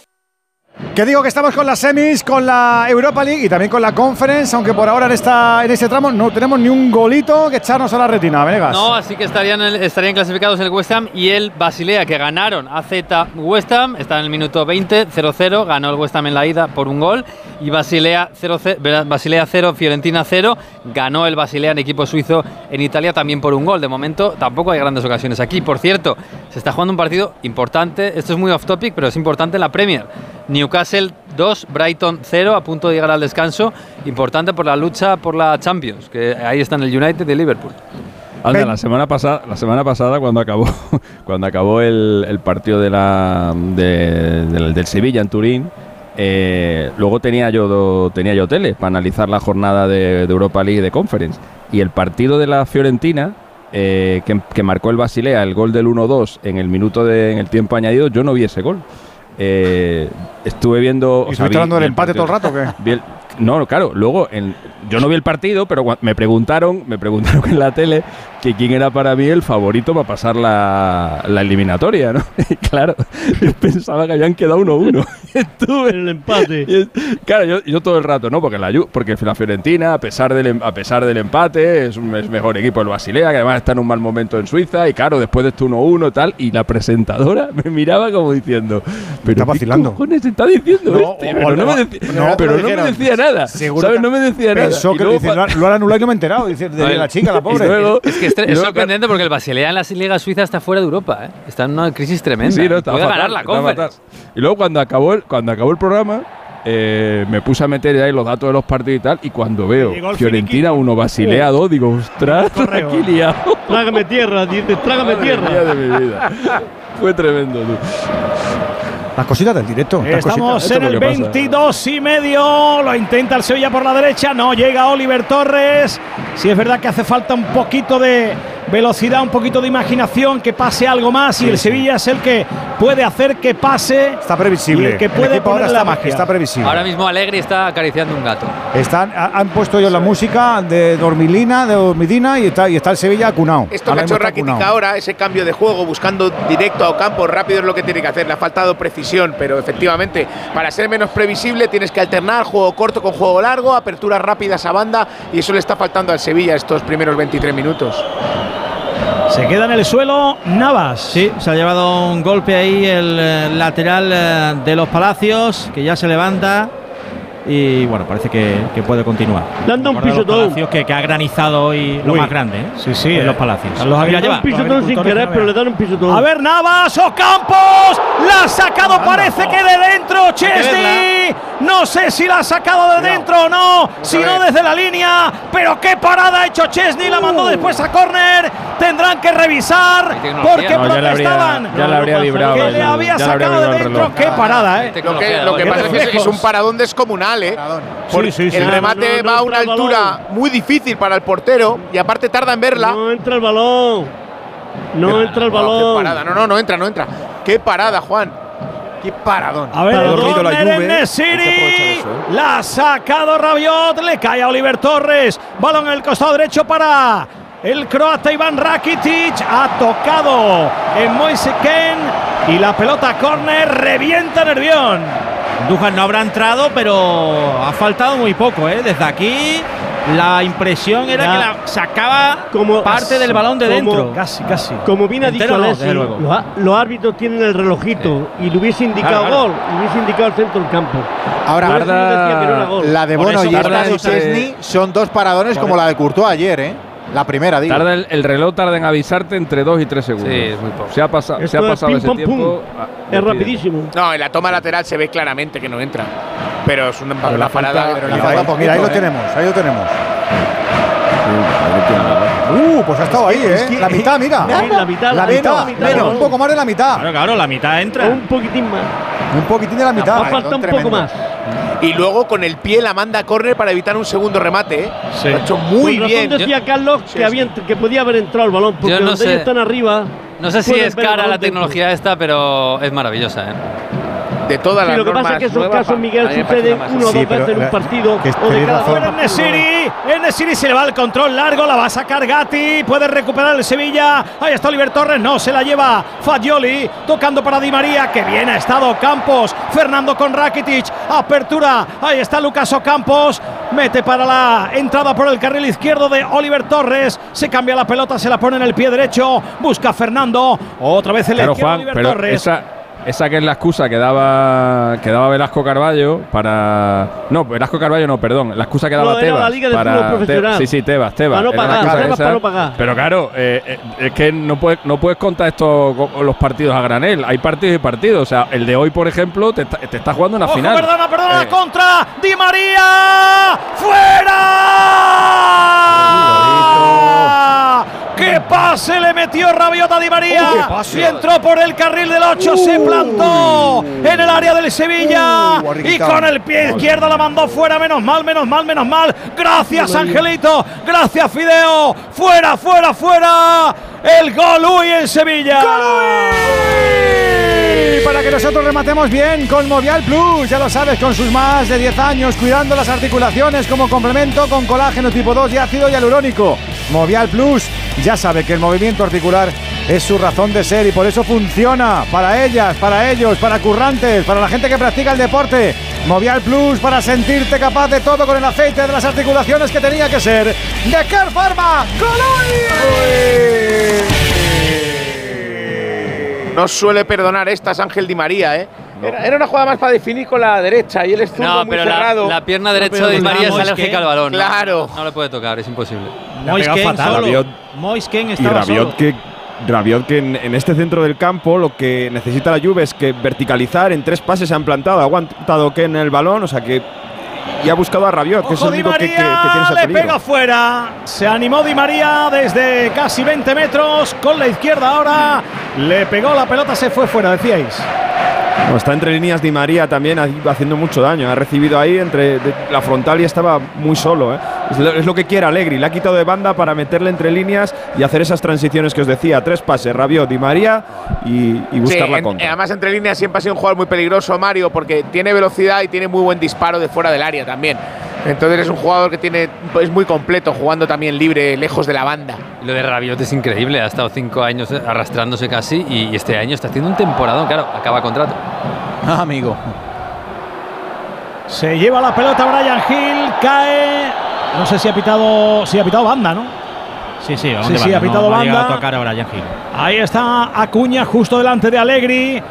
Que digo que estamos con las semis, con la Europa League y también con la Conference, aunque por ahora en, este tramo no tenemos ni un golito que echarnos a la retina, Venegas. No, así que estarían, clasificados el West Ham y el Basilea, que ganaron a Z West Ham. Está en el minuto 20, 0-0. Ganó el West Ham en la ida por un gol. Y Basilea 0, Basilea 0, Fiorentina 0. Ganó el Basilea en equipo suizo en Italia también por un gol. De momento tampoco hay grandes ocasiones aquí. Por cierto, se está jugando un partido importante. Esto es muy off topic, pero es importante la Premier. Newcastle 2, Brighton 0, a punto de llegar al descanso. Importante por la lucha por la Champions, que ahí están el United y el Liverpool. Anda, la semana pasada, la semana pasada cuando acabó, cuando acabó el, el partido de la, de- del, del Sevilla en Turín, eh, luego tenía yo do- tenía yo tele para analizar la jornada de, de Europa League y de Conference. Y el partido de la Fiorentina, eh, que, que marcó el Basilea, el gol del 1-2 en el minuto de, en el tiempo añadido, yo no vi ese gol. Eh, estuve viendo. ¿Y estuviste hablando vi- del vi empate todo el rato o qué? El- no, claro, luego en- yo no vi el partido, pero me preguntaron, me preguntaron en la tele que quién era para mí el favorito para pasar la, la eliminatoria, ¿no? Y claro, yo pensaba que habían quedado 1-1. Estuve en el empate. Y claro, yo, yo todo el rato, ¿no? Porque la Ju- porque la Fiorentina, a pesar del em- a pesar del empate, es un es mejor equipo el Basilea, que además está en un mal momento en Suiza y claro, después de este 1-1 y tal, y la presentadora me miraba como diciendo, pero Está ¿qué vacilando. cojones está diciendo No, este? o- Pero no, o- me, no, pero no me decía nada. Seguro ¿Sabes? No me decía nada. Luego dice, lo, han- lo han anulado y no me he enterado. Dice, de la chica, la pobre. luego- es que es, sorprendente porque el Basilea en la Liga Suiza está fuera de Europa. ¿eh? Está en una crisis tremenda. Sí, no, está Puede fatal, ganar la Conference. Y luego cuando acabó el, cuando acabó el programa, eh, me puse a meter ahí los datos de los partidos y tal, y cuando veo Fiorentina 1, Basilea 2, digo, ostras, aquí liado. Trágame tierra, dice, trágame tierra. de mi vida. Fue tremendo, tú. Las cositas del directo. Estamos cositas. en el 22 y medio. Lo intenta el Sevilla por la derecha. No llega Oliver Torres. Si es verdad que hace falta un poquito de velocidad, un poquito de imaginación, que pase algo más. Y el Sevilla es el que puede hacer que pase. Está previsible. Y el que El puede equipo ahora poner la está- magia. está previsible. Ahora mismo Alegri está acariciando un gato. Están, ha- han puesto ellos la música de Dormilina, de Dormidina y está, y está el Sevilla acunado. Esto Ahora que ha hecho Rakitic ahora, ese cambio de juego, buscando directo a campo rápido es lo que tiene que hacer. Le ha faltado precisión, pero efectivamente, para ser menos previsible tienes que alternar juego corto con juego largo, aperturas rápidas a banda, y eso le está faltando al Sevilla estos primeros 23 minutos. Se queda en el suelo Navas. Sí, se ha llevado un golpe ahí el eh, lateral eh, de los Palacios, que ya se levanta. y bueno, parece que, que puede continuar. Dando un los pisotón. Palacios que, que ha granizado hoy lo más grande, ¿eh? Sí, sí, En eh. los palacios. Están los Mira, agricultores- lleva. Un pisotón sin querer, que pero le dan un pisotón. A ver, Navas o Campos. La ha sacado, parece que de dentro, Chesney. No sé si la ha sacado de dentro o no, si no desde la línea. Pero qué parada ha hecho Chesney. La mandó después a córner. Tendrán que revisar porque No, ya le habría- protestaban. ya le habría pasa vibrado Que le había sacado de dentro. Qué parada, ¿eh? Lo que, lo que pasa es que es- un paradón descomunal, ¿eh? Porque sí, sí. el remate no, no va a una altura muy difícil para el portero y aparte tarda en verla. No entra el balón. No entra el balón. parada. No, no, no entra, no entra. Qué parada, Juan. Qué paradón. A ver, dormido la Juve. Eso, ¿eh? La ha sacado Rabiot. Le cae a Oliver Torres. Balón en el costado derecho para el croata Iván Rakitic. Ha tocado en Moise Ken. Y la pelota córner revienta Nervión. Dujan no habrá entrado, pero ha faltado muy poco, ¿eh? Desde aquí la impresión era Ya. que la sacaba Como- parte del balón de como- dentro. Casi, casi. Como bien ha dicho no, luego. los, árbitros tienen el relojito y le hubiese indicado Claro, claro. gol, le hubiese indicado el centro del campo. Ahora, no gol. la de Bono y tarda de Chesney son dos paradones como la de Courtois ayer, ¿eh? La primera, digo. Tarda el, el reloj tarda en avisarte entre 2 y 3 segundos. Sí, es muy poco. Se ha, pasa- se ha es pasado ese pam, tiempo. pum. ah, Es rapidísimo. No, en la toma lateral se ve claramente que no entra. Pero es una, Pero una la falta- parada. pero que la falta Mira, ahí lo ¿eh? tenemos, ahí lo tenemos. Uh, pues ha estado ahí, ¿eh? La mitad, mira. La mitad, La la mitad, mitad, menos, ¿no? un poco más de la mitad. Claro, claro, la mitad entra. Un poquitín más. Un poquitín de la mitad. Va a faltar un poco más. Y luego con el pie la manda a córner para evitar un segundo remate. ¿eh? Sí. Lo ha hecho muy razón bien. decía Carlos Sí, que, había, ent- que podía haber entrado el balón, porque no donde sé. ellos están arriba. No sé si es cara la dentro. tecnología esta, pero es maravillosa. ¿eh? De todas Sí, las lo que pasa es que esos nuevas, casos, Miguel, suceden uno o dos Sí, veces en un partido. o de cada razón. En Nesiri, en Nesiri se le va el control largo, la va a sacar Gatti, puede recuperar el Sevilla. Ahí está Oliver Torres, no se la lleva Fagioli, tocando para Di María, que bien ha estado Campos, Fernando con Rakitic, apertura, ahí está Lucas Ocampos, mete para la entrada por el carril izquierdo de Oliver Torres, se cambia la pelota, se la pone en el pie derecho, busca a Fernando, otra vez el Claro, Juan, Oliver pero Torres. esa, esa que es la excusa que daba, que daba Velasco Carballo para. No, Velasco Carballo no, perdón. La excusa que daba Tebas. la Liga de para sí, sí, Tebas, Tebas. Para no pagar, Tebas para no pagar. Pero claro, eh, eh, es que no puedes, no puedes contar esto con los partidos a granel. Hay partidos y partidos. O sea, el de hoy, por ejemplo, te está, te está jugando una Ojo, final. perdona, perdona, la Eh, contra Di María. ¡Fuera! ¡Qué pase le metió Rabiota a Di María! Uh, y entró por el carril del 8, se plantó en el área del Sevilla Uh, y con el pie izquierdo la mandó fuera. Menos mal, menos mal, menos mal. Gracias, Angelito. Gracias, Fideo. Fuera, fuera, fuera. El gol Uy en Sevilla. Para que nosotros rematemos bien con Movial Plus, ya lo sabes, con sus más de 10 años cuidando las articulaciones como complemento con colágeno tipo 2 y ácido hialurónico. Movial Plus ya sabe que el movimiento articular es su razón de ser y por eso funciona para ellas, para ellos, para currantes, para la gente que practica el deporte. Movial Plus para sentirte capaz de todo con el aceite de las articulaciones que tenía que ser. De Care Pharma. No suele perdonar estas Ángel Di María, ¿eh? Era, era una jugada más para definir con la derecha y él es zurdo No, muy pero la, cerrado. la pierna derecha de Di María es alérgica al balón. ¿no? Claro. No, le puede tocar, es imposible. Fatal. solo. Rabiot. Moisken Y Rabiot solo. que, Rabiot que en, en este centro del campo lo que necesita la Juve es que verticalizar, en tres pases se han plantado, ha aguantado que en el balón, o sea que y ha buscado a Rabiot, que es el Di único que, que- que María tiene ese le peligro. pega fuera. Se animó Di María desde casi 20 metros con la izquierda ahora. Le pegó la pelota, se fue fuera, decíais. No, está entre líneas Di María también haciendo mucho daño. Ha recibido ahí entre la frontal y estaba muy solo. ¿eh? Es, lo, es lo que quiere Allegri. Le ha quitado de banda para meterle entre líneas y hacer esas transiciones que os decía. Tres pases, Rabiot, Di María y, y buscar Sí, la en- contra. además, entre líneas siempre ha sido un jugador muy peligroso, Mario, porque tiene velocidad y tiene muy buen disparo de fuera del área también. Entonces es un jugador que tiene es muy completo, jugando también libre, lejos de la banda. Y Lo de Rabiot es increíble, ha estado cinco años arrastrándose casi y este año está haciendo un temporadón, claro, acaba contrato. Ah, amigo. Se lleva la pelota Brian Hill, cae. No sé si ha pitado, si ha pitado banda, ¿no? Sí, sí, Sí, sí, ha pitado no, ha banda. a tocar a Brian Hill. Ahí está Acuña justo delante de Allegri.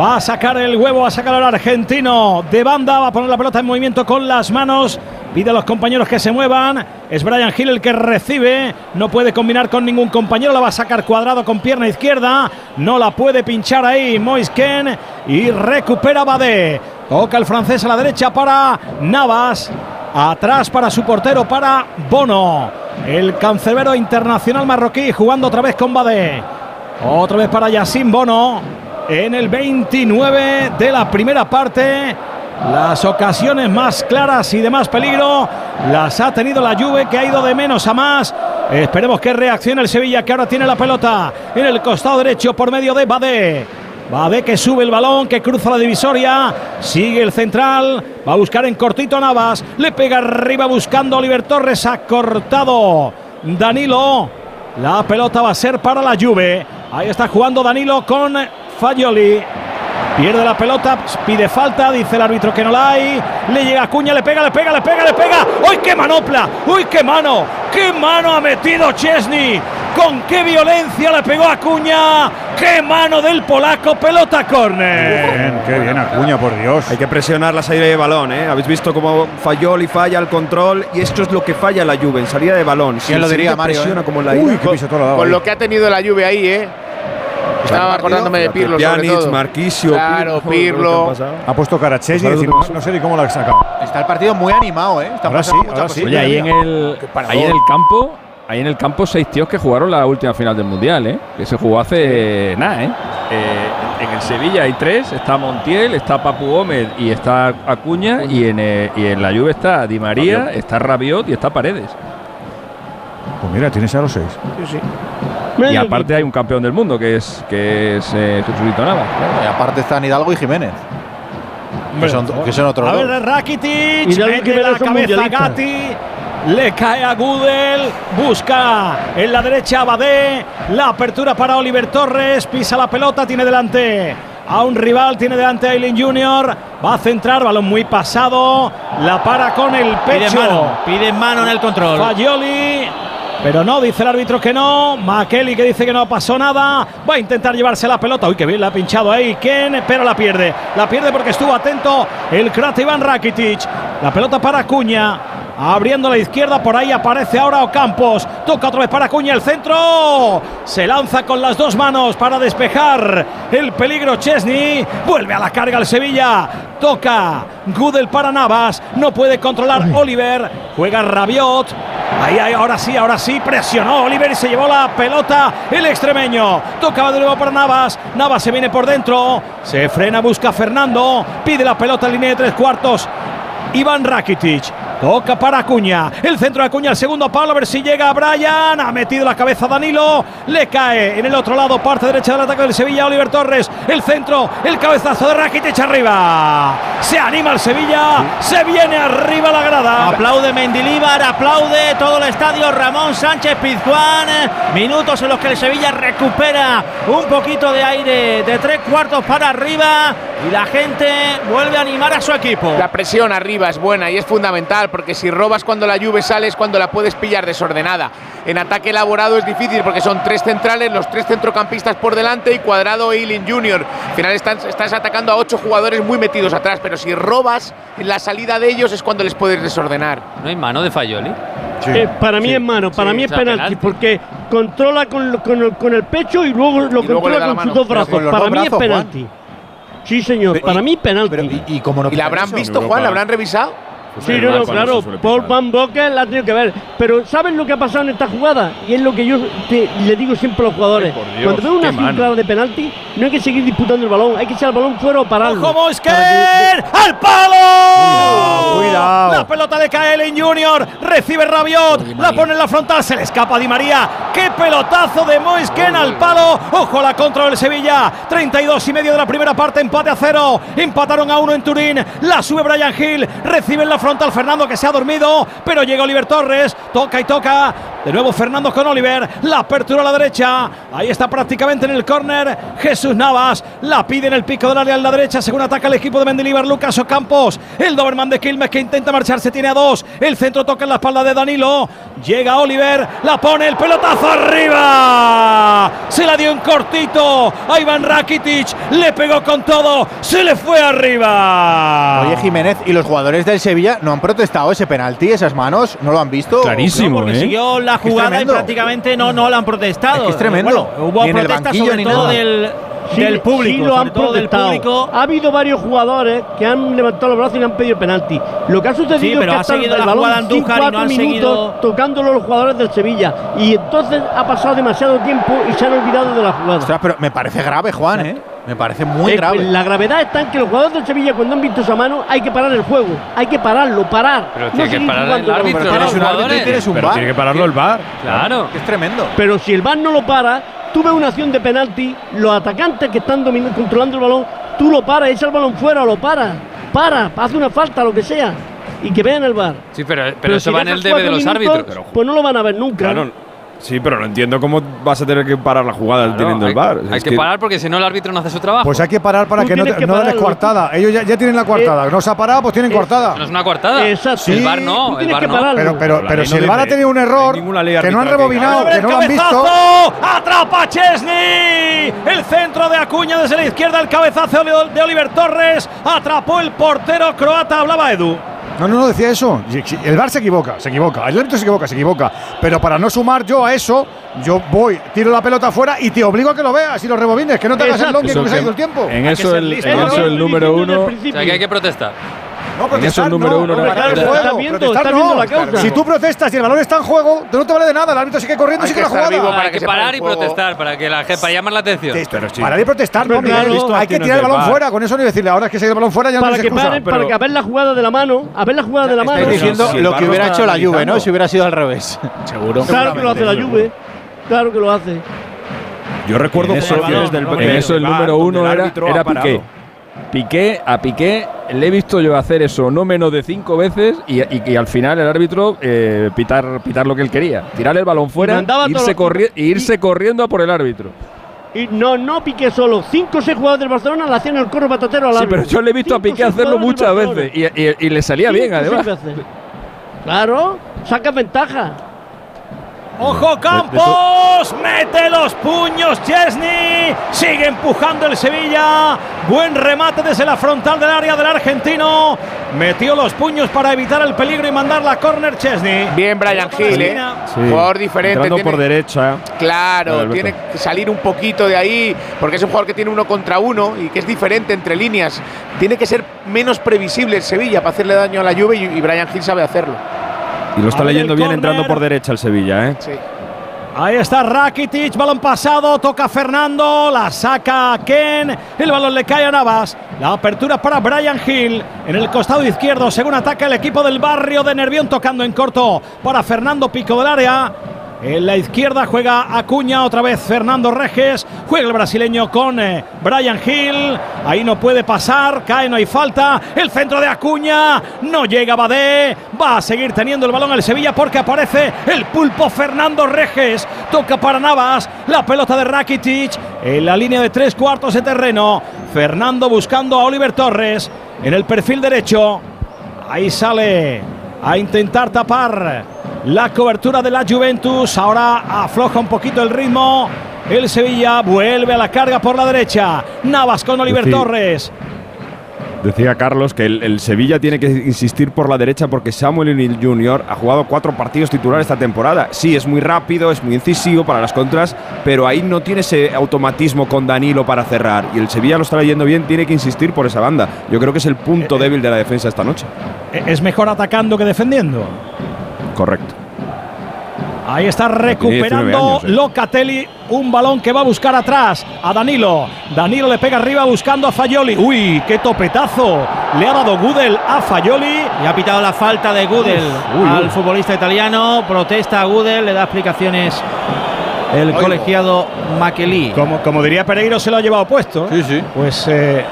Va a sacar el huevo, va a sacar al argentino de banda, va a poner la pelota en movimiento con las manos. Pide a los compañeros que se muevan. Es Brian Hill el que recibe. No puede combinar con ningún compañero. La va a sacar cuadrado con pierna izquierda. No la puede pinchar ahí Moisken. Y recupera Badé. Toca el francés a la derecha para Navas. Atrás para su portero, para Bono. El cancerbero internacional marroquí jugando otra vez con Badé. Otra vez para Yassin Bono. En el 29 de la primera parte. Las ocasiones más claras y de más peligro las ha tenido la Juve que ha ido de menos a más. Esperemos que reaccione el Sevilla que ahora tiene la pelota en el costado derecho por medio de Badé. Badé que sube el balón, que cruza la divisoria. Sigue el central. Va a buscar en cortito Navas. Le pega arriba buscando a Oliver Torres. Ha cortado Danilo. La pelota va a ser para la Juve. Ahí está jugando Danilo con Fagioli. Pierde la pelota, pide falta, dice el árbitro que no la hay. Le llega Cuña, le pega, le pega, le pega, le pega. ¡Uy, qué manopla! ¡Uy, qué mano! ¡Qué mano ha metido Chesney! ¡Con qué violencia le pegó a Cuña! ¡Qué mano del polaco! Pelota córner. Bien, qué bien Acuña, por Dios. Hay que presionar la salida de balón, ¿eh? Habéis visto cómo falló y falla el control y esto es lo que falla la Juve en salida de balón. Si ¿Quién lo el diría, Mario, presiona eh? como en la Uy, qué Con ahí. lo que ha tenido la lluvia ahí, ¿eh? Estaba acordándome de Pirlo, Pjanic. Marquisio, Claro, Pirlo, Pirlo. ¿qué ha puesto cara a Chesney y decir, no, sé ni cómo lo ha sacado. Está el partido muy animado, ¿eh? Está Ahora sí, muchas ahora sí. cosas. Oye, ahí en el, ahí en el campo, ahí en el campo seis tíos que jugaron la última final del mundial, ¿eh? Que se jugó hace nada, ¿eh? Eh, En el Sevilla hay tres, está Montiel, está Papu Gómez y está Acuña, y en, eh, y en la Juve está Di María, Rabiot. está Rabiot y está Paredes. Pues mira, tienes a los seis. Y aparte hay un campeón del mundo que es que es eh. Y aparte están Hidalgo y Jiménez. Que son, que son otros A ver, Rakitic, Y Jiménez la cabeza. Gatti, le cae a Gudel, busca en la derecha a Badé, la apertura para Oliver Torres, pisa la pelota, tiene delante a un rival, tiene delante a Aileen Junior, va a centrar, balón muy pasado, la para con el Pide pecho. mano, pide mano en el control. Fagioli. Pero no, dice el árbitro que no. Makeli que dice que no pasó nada. Va a intentar llevarse la pelota. Uy, que bien la ha pinchado ahí. Ken, pero la pierde. La pierde porque estuvo atento el crack Iván Rakitic. La pelota para Cuña. Abriendo la izquierda, por ahí aparece ahora Ocampos. Toca otra vez para Cuña el centro. Se lanza con las dos manos para despejar el peligro Chesney. Vuelve a la carga el Sevilla. Toca Gudel para Navas. No puede controlar Oliver. Juega Rabiot. Ahí, ahí, ahora sí, ahora sí, presionó Oliver y se llevó la pelota el extremeño. Tocaba de nuevo para Navas. Navas se viene por dentro. Se frena, busca a Fernando. Pide la pelota en línea de tres cuartos. Iván Rakitic. Toca para Acuña. El centro de Acuña, el segundo palo. A ver si llega Brian. Ha metido la cabeza Danilo. Le cae en el otro lado, parte derecha del ataque del Sevilla. Oliver Torres. El centro, el cabezazo de Rakitic arriba. Se anima el Sevilla. Se viene arriba la grada. Aplaude Mendilíbar, aplaude todo el estadio Ramón Sánchez Pizjuán. Minutos en los que el Sevilla recupera un poquito de aire de tres cuartos para arriba y la gente vuelve a animar a su equipo. La presión arriba es buena y es fundamental porque si robas cuando la lluvia sale es cuando la puedes pillar desordenada. En ataque elaborado es difícil porque son tres centrales, los tres centrocampistas por delante y cuadrado e Eilin Junior. Al final están- estás atacando a ocho jugadores muy metidos atrás, pero si robas en la salida de ellos es cuando les puedes desordenar. ¿No hay mano de Fayoli? Eh, para mí es mano, para Sí, mí o es sea, penalti, penalti. porque controla con, con el, con el pecho y luego lo Y luego le controla con sus dos brazos. Para dos mí es Juan. penalti. Sí, señor, para mí penalti. Pero, ¿y, y cómo no ¿Y la habrán eso? visto, Juan? ¿La habrán revisado? Sí, no, no, claro, Paul Van Bokel la ha tenido que ver. Pero ¿saben lo que ha pasado en esta jugada? Y es lo que yo te- le digo siempre a los jugadores. Dios, Cuando ven una mano. clara de penalti, no hay que seguir disputando el balón, hay que echar el balón fuera o pararlo. ¡Ojo, que- ¡Al palo! cuidado. La pelota le cae Ellen Junior. Recibe Rabiot. La pone en la frontal. Se le escapa a Di María. ¡Qué pelotazo de Moisken al palo! ¡Ojo a la contra del Sevilla! 32 y medio de la primera parte. Empate a cero. Empataron a uno en Turín. La sube Brian Hill. Recibe en la frontal Fernando que se ha dormido, pero llega Oliver Torres, toca y toca. De nuevo Fernando con Oliver, la apertura a la derecha. Ahí está prácticamente en el córner Jesús Navas, la pide en el pico del área a la derecha, según ataca el equipo de Mendilibar, Lucas Ocampos. El Doberman de Quilmes que intenta marcharse, tiene a dos. El centro toca en la espalda de Danilo. Llega Oliver, la pone el pelotazo arriba. Se la dio en cortito a Iván Rakitic, le pegó con todo, se le fue arriba. Oye, Jiménez, ¿y los jugadores del Sevilla no han protestado ese penalti, esas manos? ¿No lo han visto? Clarísimo, porque ¿eh? siguió la Es que es jugada y prácticamente no, no la han protestado. Es que es tremendo. Bueno, hubo Ni en el protestas banquillo sobre ni todo nada. del, Sí, del público. sí lo han sobre todo del protestado. público. Ha habido varios jugadores que han levantado los brazos y le han pedido penalti. Lo que ha sucedido Sí, es pero que ha seguido el la balón jugada cinco, Andújar y no cuatro han minutos seguido- tocándolo los jugadores del Sevilla. Y entonces ha pasado demasiado tiempo y se han olvidado de la jugada. Ostras, pero me parece grave, Juan, ¿eh? Me parece muy Eh, grave. La gravedad está en que los jugadores del Sevilla, cuando han visto esa mano, hay que parar el juego. Hay que pararlo, parar. Pero No tiene que parar el árbitro, como no para- los jugadores. Pero tiene que pararlo el VAR. Claro. Es tremendo. Pero si el VAR no lo para, tú ves una acción de penalti, los atacantes que están controlando el balón, tú lo paras, echa el balón fuera, lo para, para, hace una falta, lo que sea, y que vean el VAR. Sí, pero, pero, eso si va en el debe de los minutos, árbitros. Pues no lo van a ver nunca. Claro. Sí, pero no entiendo cómo vas a tener que parar la jugada Claro, teniendo hay, el VAR. hay Es que, parar porque si no el árbitro no hace su trabajo. Pues hay que parar para Tú que no, que no pararlo. coartada. Ellos ya, ya tienen la coartada. no se ha parado, pues tienen coartada. no es una coartada. Exacto. El VAR no, el que no. Pero, pero, pero si no el VAR ha tenido un error, que no han rebobinado, que no lo han visto. atrapa Chesney, el centro de Acuña desde la izquierda, el cabezazo de Oliver Torres, atrapó el portero croata, hablaba Edu. No, no, no decía eso. El VAR se equivoca, se equivoca. El árbitro se equivoca, se equivoca. Pero para no sumar yo a eso, yo voy, tiro la pelota afuera y te obligo a que lo veas y lo rebobines, que no te hagas el longe que Eso se ha que- ido el tiempo. En que eso, el, en eso el número uno. O sea, que hay que protestar. No, En eso el protestar número no, uno no, era- parar el era- juego, Está viendo, protestar está viendo no. la causa. Si tú protestas y el balón está en juego, no te vale de nada. El árbitro sigue corriendo sigue que la jugada. vivo para hay que se parar y protestar para, que la, para llamar la atención. Te- Pero sí. Parar y protestar, no, Pero Miguel. claro. Visto Hay que tirar el balón fuera. Con eso ni decirle, ahora es que se ha ido el balón fuera, ya no para tienes que excusa. para que a ver la jugada de la mano, a ver la jugada de la mano. Diciendo lo que hubiera hecho la Juve, ¿no? Si hubiera sido al revés. Seguro. Claro que lo hace la Juve. Claro que lo hace. Yo recuerdo En eso, acciones del en eso el número uno el era, árbitro era ha parado. Piqué. Piqué, a Piqué le he visto yo hacer eso no menos de cinco veces y, y- y al final el árbitro eh, pitar, pitar lo que él quería. Tirar el balón fuera mandaba irse, corri- e irse corriendo a por el árbitro. Y no, no Piqué solo. Cinco o seis jugadores del Barcelona le hacían el corro patatero al Sí, árbitro. pero yo le he visto a Cinco Piqué hacerlo muchas veces y, y- y le salía bien Cinco además. veces. Claro, saca ventaja. ¡Ojo Campos! ¡Mete los puños Chesney! Sigue empujando el Sevilla. Buen remate desde la frontal del área del argentino. Metió los puños para evitar el peligro y mandar la córner Chesney. Bien Brian Hill, ¿eh? Sí. Jugador diferente. Entrando tiene- por derecha. Claro, tiene que salir un poquito de ahí, porque es un jugador que tiene uno contra uno y que es diferente entre líneas. Tiene que ser menos previsible el Sevilla para hacerle daño a la Juve y, y Brian Hill sabe hacerlo. Y lo está leyendo bien entrando por derecha el Sevilla, ¿eh? Sí. Ahí está Rakitic, balón pasado, toca Fernando, la saca Ken, el balón le cae a Navas. La apertura para Brian Hill en el costado izquierdo, según ataca el equipo del barrio de Nervión, tocando en corto para Fernando Pico del área. En la izquierda juega Acuña, otra vez Fernando Reges. Juega el brasileño con eh, Brian Hill. Ahí no puede pasar, cae, no hay falta. El centro de Acuña, no llega Badé. Va a seguir teniendo el balón el Sevilla porque aparece el pulpo Fernando Reges. Toca para Navas, la pelota de Rakitic en la línea de tres cuartos de terreno. Fernando buscando a Oliver Torres en el perfil derecho. Ahí sale a intentar tapar la cobertura de la Juventus. Ahora afloja un poquito el ritmo. El Sevilla vuelve a la carga por la derecha. Navas con Oliver Sí. Torres. Decía Carlos que el, el Sevilla tiene que insistir por la derecha porque Samuel O'Neill Jr. ha jugado cuatro partidos titulares esta temporada. Sí, es muy rápido, es muy incisivo para las contras, pero ahí no tiene ese automatismo con Danilo para cerrar. Y el Sevilla lo está leyendo bien, tiene que insistir por esa banda. Yo creo que es el punto débil de la defensa esta noche. Es mejor atacando que defendiendo. Correcto. Ahí está Tiene 19 recuperando años, eh. Locatelli. Un balón que va a buscar atrás a Danilo. Danilo le pega arriba buscando a Fayoli. Uy, qué topetazo. Le ha dado Gudel a Fayoli. Y ha pitado la falta de Gudel Uy, uy. al futbolista italiano. Protesta a Gudel, le da explicaciones el Oigo. colegiado Maquelí. Como, como diría Pereiro, se lo ha llevado puesto. ¿eh? Sí, sí. Pues eh,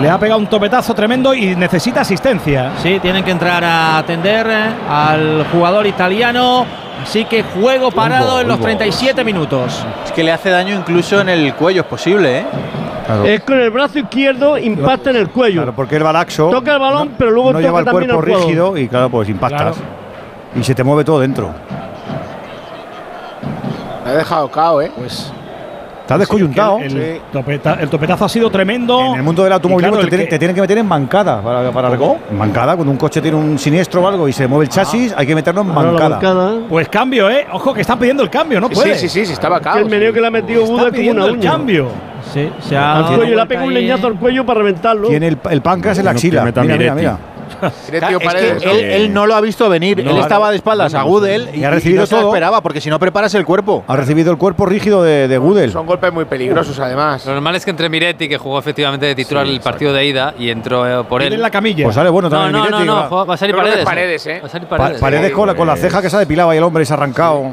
Le ha pegado un topetazo tremendo y necesita asistencia. Sí, tienen que entrar a atender eh, al jugador italiano. Así que juego parado en los 37 minutos. Es que le hace daño incluso en el cuello, es posible, ¿eh? Es con el brazo izquierdo impacta en el cuello. Claro, porque el balaxo. Toca el balón, pero luego no toca lleva el también cuerpo rígido y claro, pues impactas. Y se te mueve todo dentro. Me ha dejado cao, ¿eh? Pues. Estás descoyuntado. El, el topeta- el topetazo ha sido tremendo. En el mundo del automovilismo claro, te, el tienen, te tienen que meter en bancada para, para ¿Cómo? En bancada, cuando un coche tiene un siniestro o algo y se mueve el chasis, hay que meterlo en bancada. Pues cambio, ¿eh? Ojo que están pidiendo el cambio, no Sí, puede. sí, sí, sí, estaba cao. El meneo que le ha metido Está Buda es como pidiendo una el cambio. Sí, se Al ha cuello, le ha pegado un leñazo al cuello para reventarlo. Tiene el, el páncreas en la axila. Mira, mira, mira. Tío, Es Paredes, que ¿no? él, él no lo ha visto venir. No, él estaba claro. de espaldas a Gudel y, Y ha recibido no se lo todo. esperaba, porque si no preparas el cuerpo. Ha recibido el cuerpo rígido de, de Gudel. Son golpes muy peligrosos, además. Lo normal es que entre Miretti, que jugó efectivamente de titular el partido de ida, y entró eh, por él. en la camilla. Pues sale bueno No, también no, no, Miretti, no, va. jo- va a salir Creo que es paredes. Paredes, ¿eh? Va a salir Pa- paredes. Paredes con la, con la ceja que se ha depilado y el hombre se ha arrancado.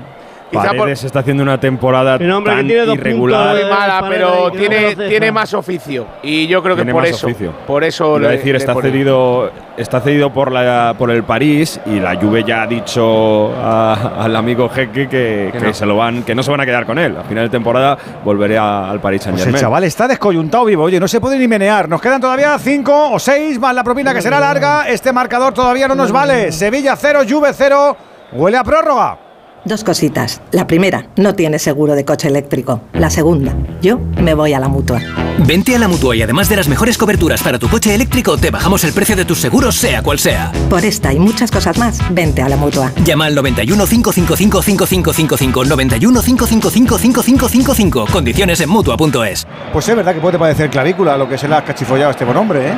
Por- Paredes está haciendo una temporada hombre tan tiene dos irregular. muy mala, pero que no tiene, tiene ¿no? más oficio. Y yo creo que Tiene por más eso. oficio. Por eso le- decir, le está pone- cedido, está cedido por, la, por el París y la Juve ya ha dicho a- al amigo Jeque que, Que que no. se lo van, que no se van a quedar con él. A final de temporada volveré a- al Paris Saint Pues el Germain. chaval está descoyuntado vivo. Oye, no se puede ni menear. Nos quedan todavía cinco o seis más la propina que será larga. Este marcador todavía no nos vale. Sevilla 0, Juve 0. Huele a prórroga. Dos cositas. La primera, no tienes seguro de coche eléctrico. La segunda, yo me voy a la mutua. Vente a la mutua y además de las mejores coberturas para tu coche eléctrico, te bajamos el precio de tus seguros, sea cual sea. Por esta y muchas cosas más, vente a la mutua. Llama al 91 555 5555 91 555 5555. Condiciones en mutua.es. Pues es verdad que puede parecer clavícula lo que se le ha cachifollado a este buen hombre, ¿eh?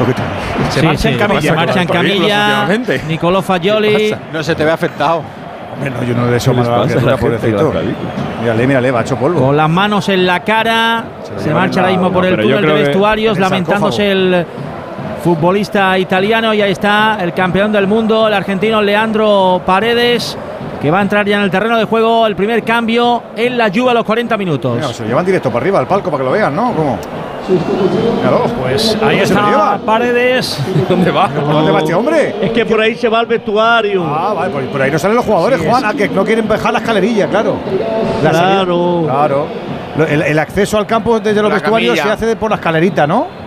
Lo que tú- Se Sí, marcha sí, en camilla. Se marcha en camilla. Nicolò Fagioli. No se te ve afectado. Hombre, no, yo no le deseo ¿Qué les mal a la criatura, pobrecito. Mírale, mírale, va hecho polvo. Con las manos en la cara. Se marcha ahora la- mismo por no, el túnel de vestuarios, lamentándose el futbolista italiano. Y ahí está el campeón del mundo, el argentino Leandro Paredes, que va a entrar ya en el terreno de juego. El primer cambio en la Juve a los 40 minutos. Mira, se lo llevan directo para arriba al palco para que lo vean, ¿no? ¿Cómo? Míralo. Pues ahí ¿Cómo se lo está? Paredes. ¿Dónde va? ¿Por dónde va este hombre? Es que por ahí se va al vestuario. Ah, vale, por, por ahí no salen los jugadores, Sí, Juan. es- Ah, que no quieren bajar la escalerilla, claro. La Claro. salida- claro. El, el acceso al campo desde los La vestuarios camilla. se hace por la escalerita, ¿no?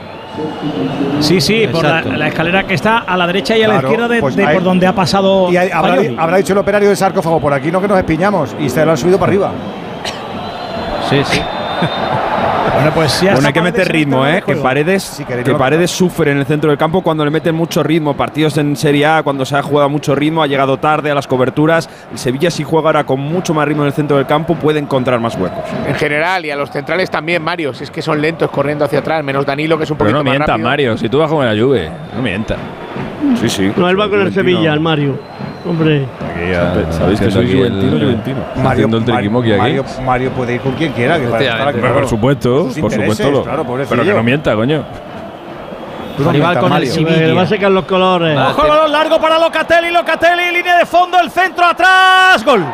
Sí, sí, por la, escalera que está a la derecha y a la izquierda de, pues de por donde ha pasado. Y habrá, habrá dicho el operario del sarcófago, por aquí no que nos espiñamos. Y se lo han subido para arriba. Sí, sí. Bueno, pues ya Bueno, hay que meter el ritmo, ¿eh? Que. Paredes, Sí, que Paredes sufre en el centro del campo cuando le meten mucho ritmo. Partidos en Serie A, cuando se ha jugado mucho ritmo, ha llegado tarde a las coberturas. El Sevilla, si juega ahora con mucho más ritmo en el centro del campo, puede encontrar más huecos. En general, y a los centrales también, Mario. Si es que son lentos corriendo hacia atrás, menos Danilo, que es un Pero poquito no más mientas, rápido. Mario. Si tú vas con la Juve, no mientas. Sí, sí. No, él va con el Sevilla, el Mario. Hombre. Aquí ya- ¿Sabéis que soy aquí el- juventino, juventino? El aquí. Mario, Mario puede ir con quien quiera. Que para estar aquí, claro. por supuesto, por supuesto. lo- claro, pobrecillo. pero que no mienta, coño. Rival mientas, con el Mario. Sevilla. Le va a secar los colores. Ojo el balón largo para Locatelli, Locatelli, línea de fondo, el centro atrás, gol.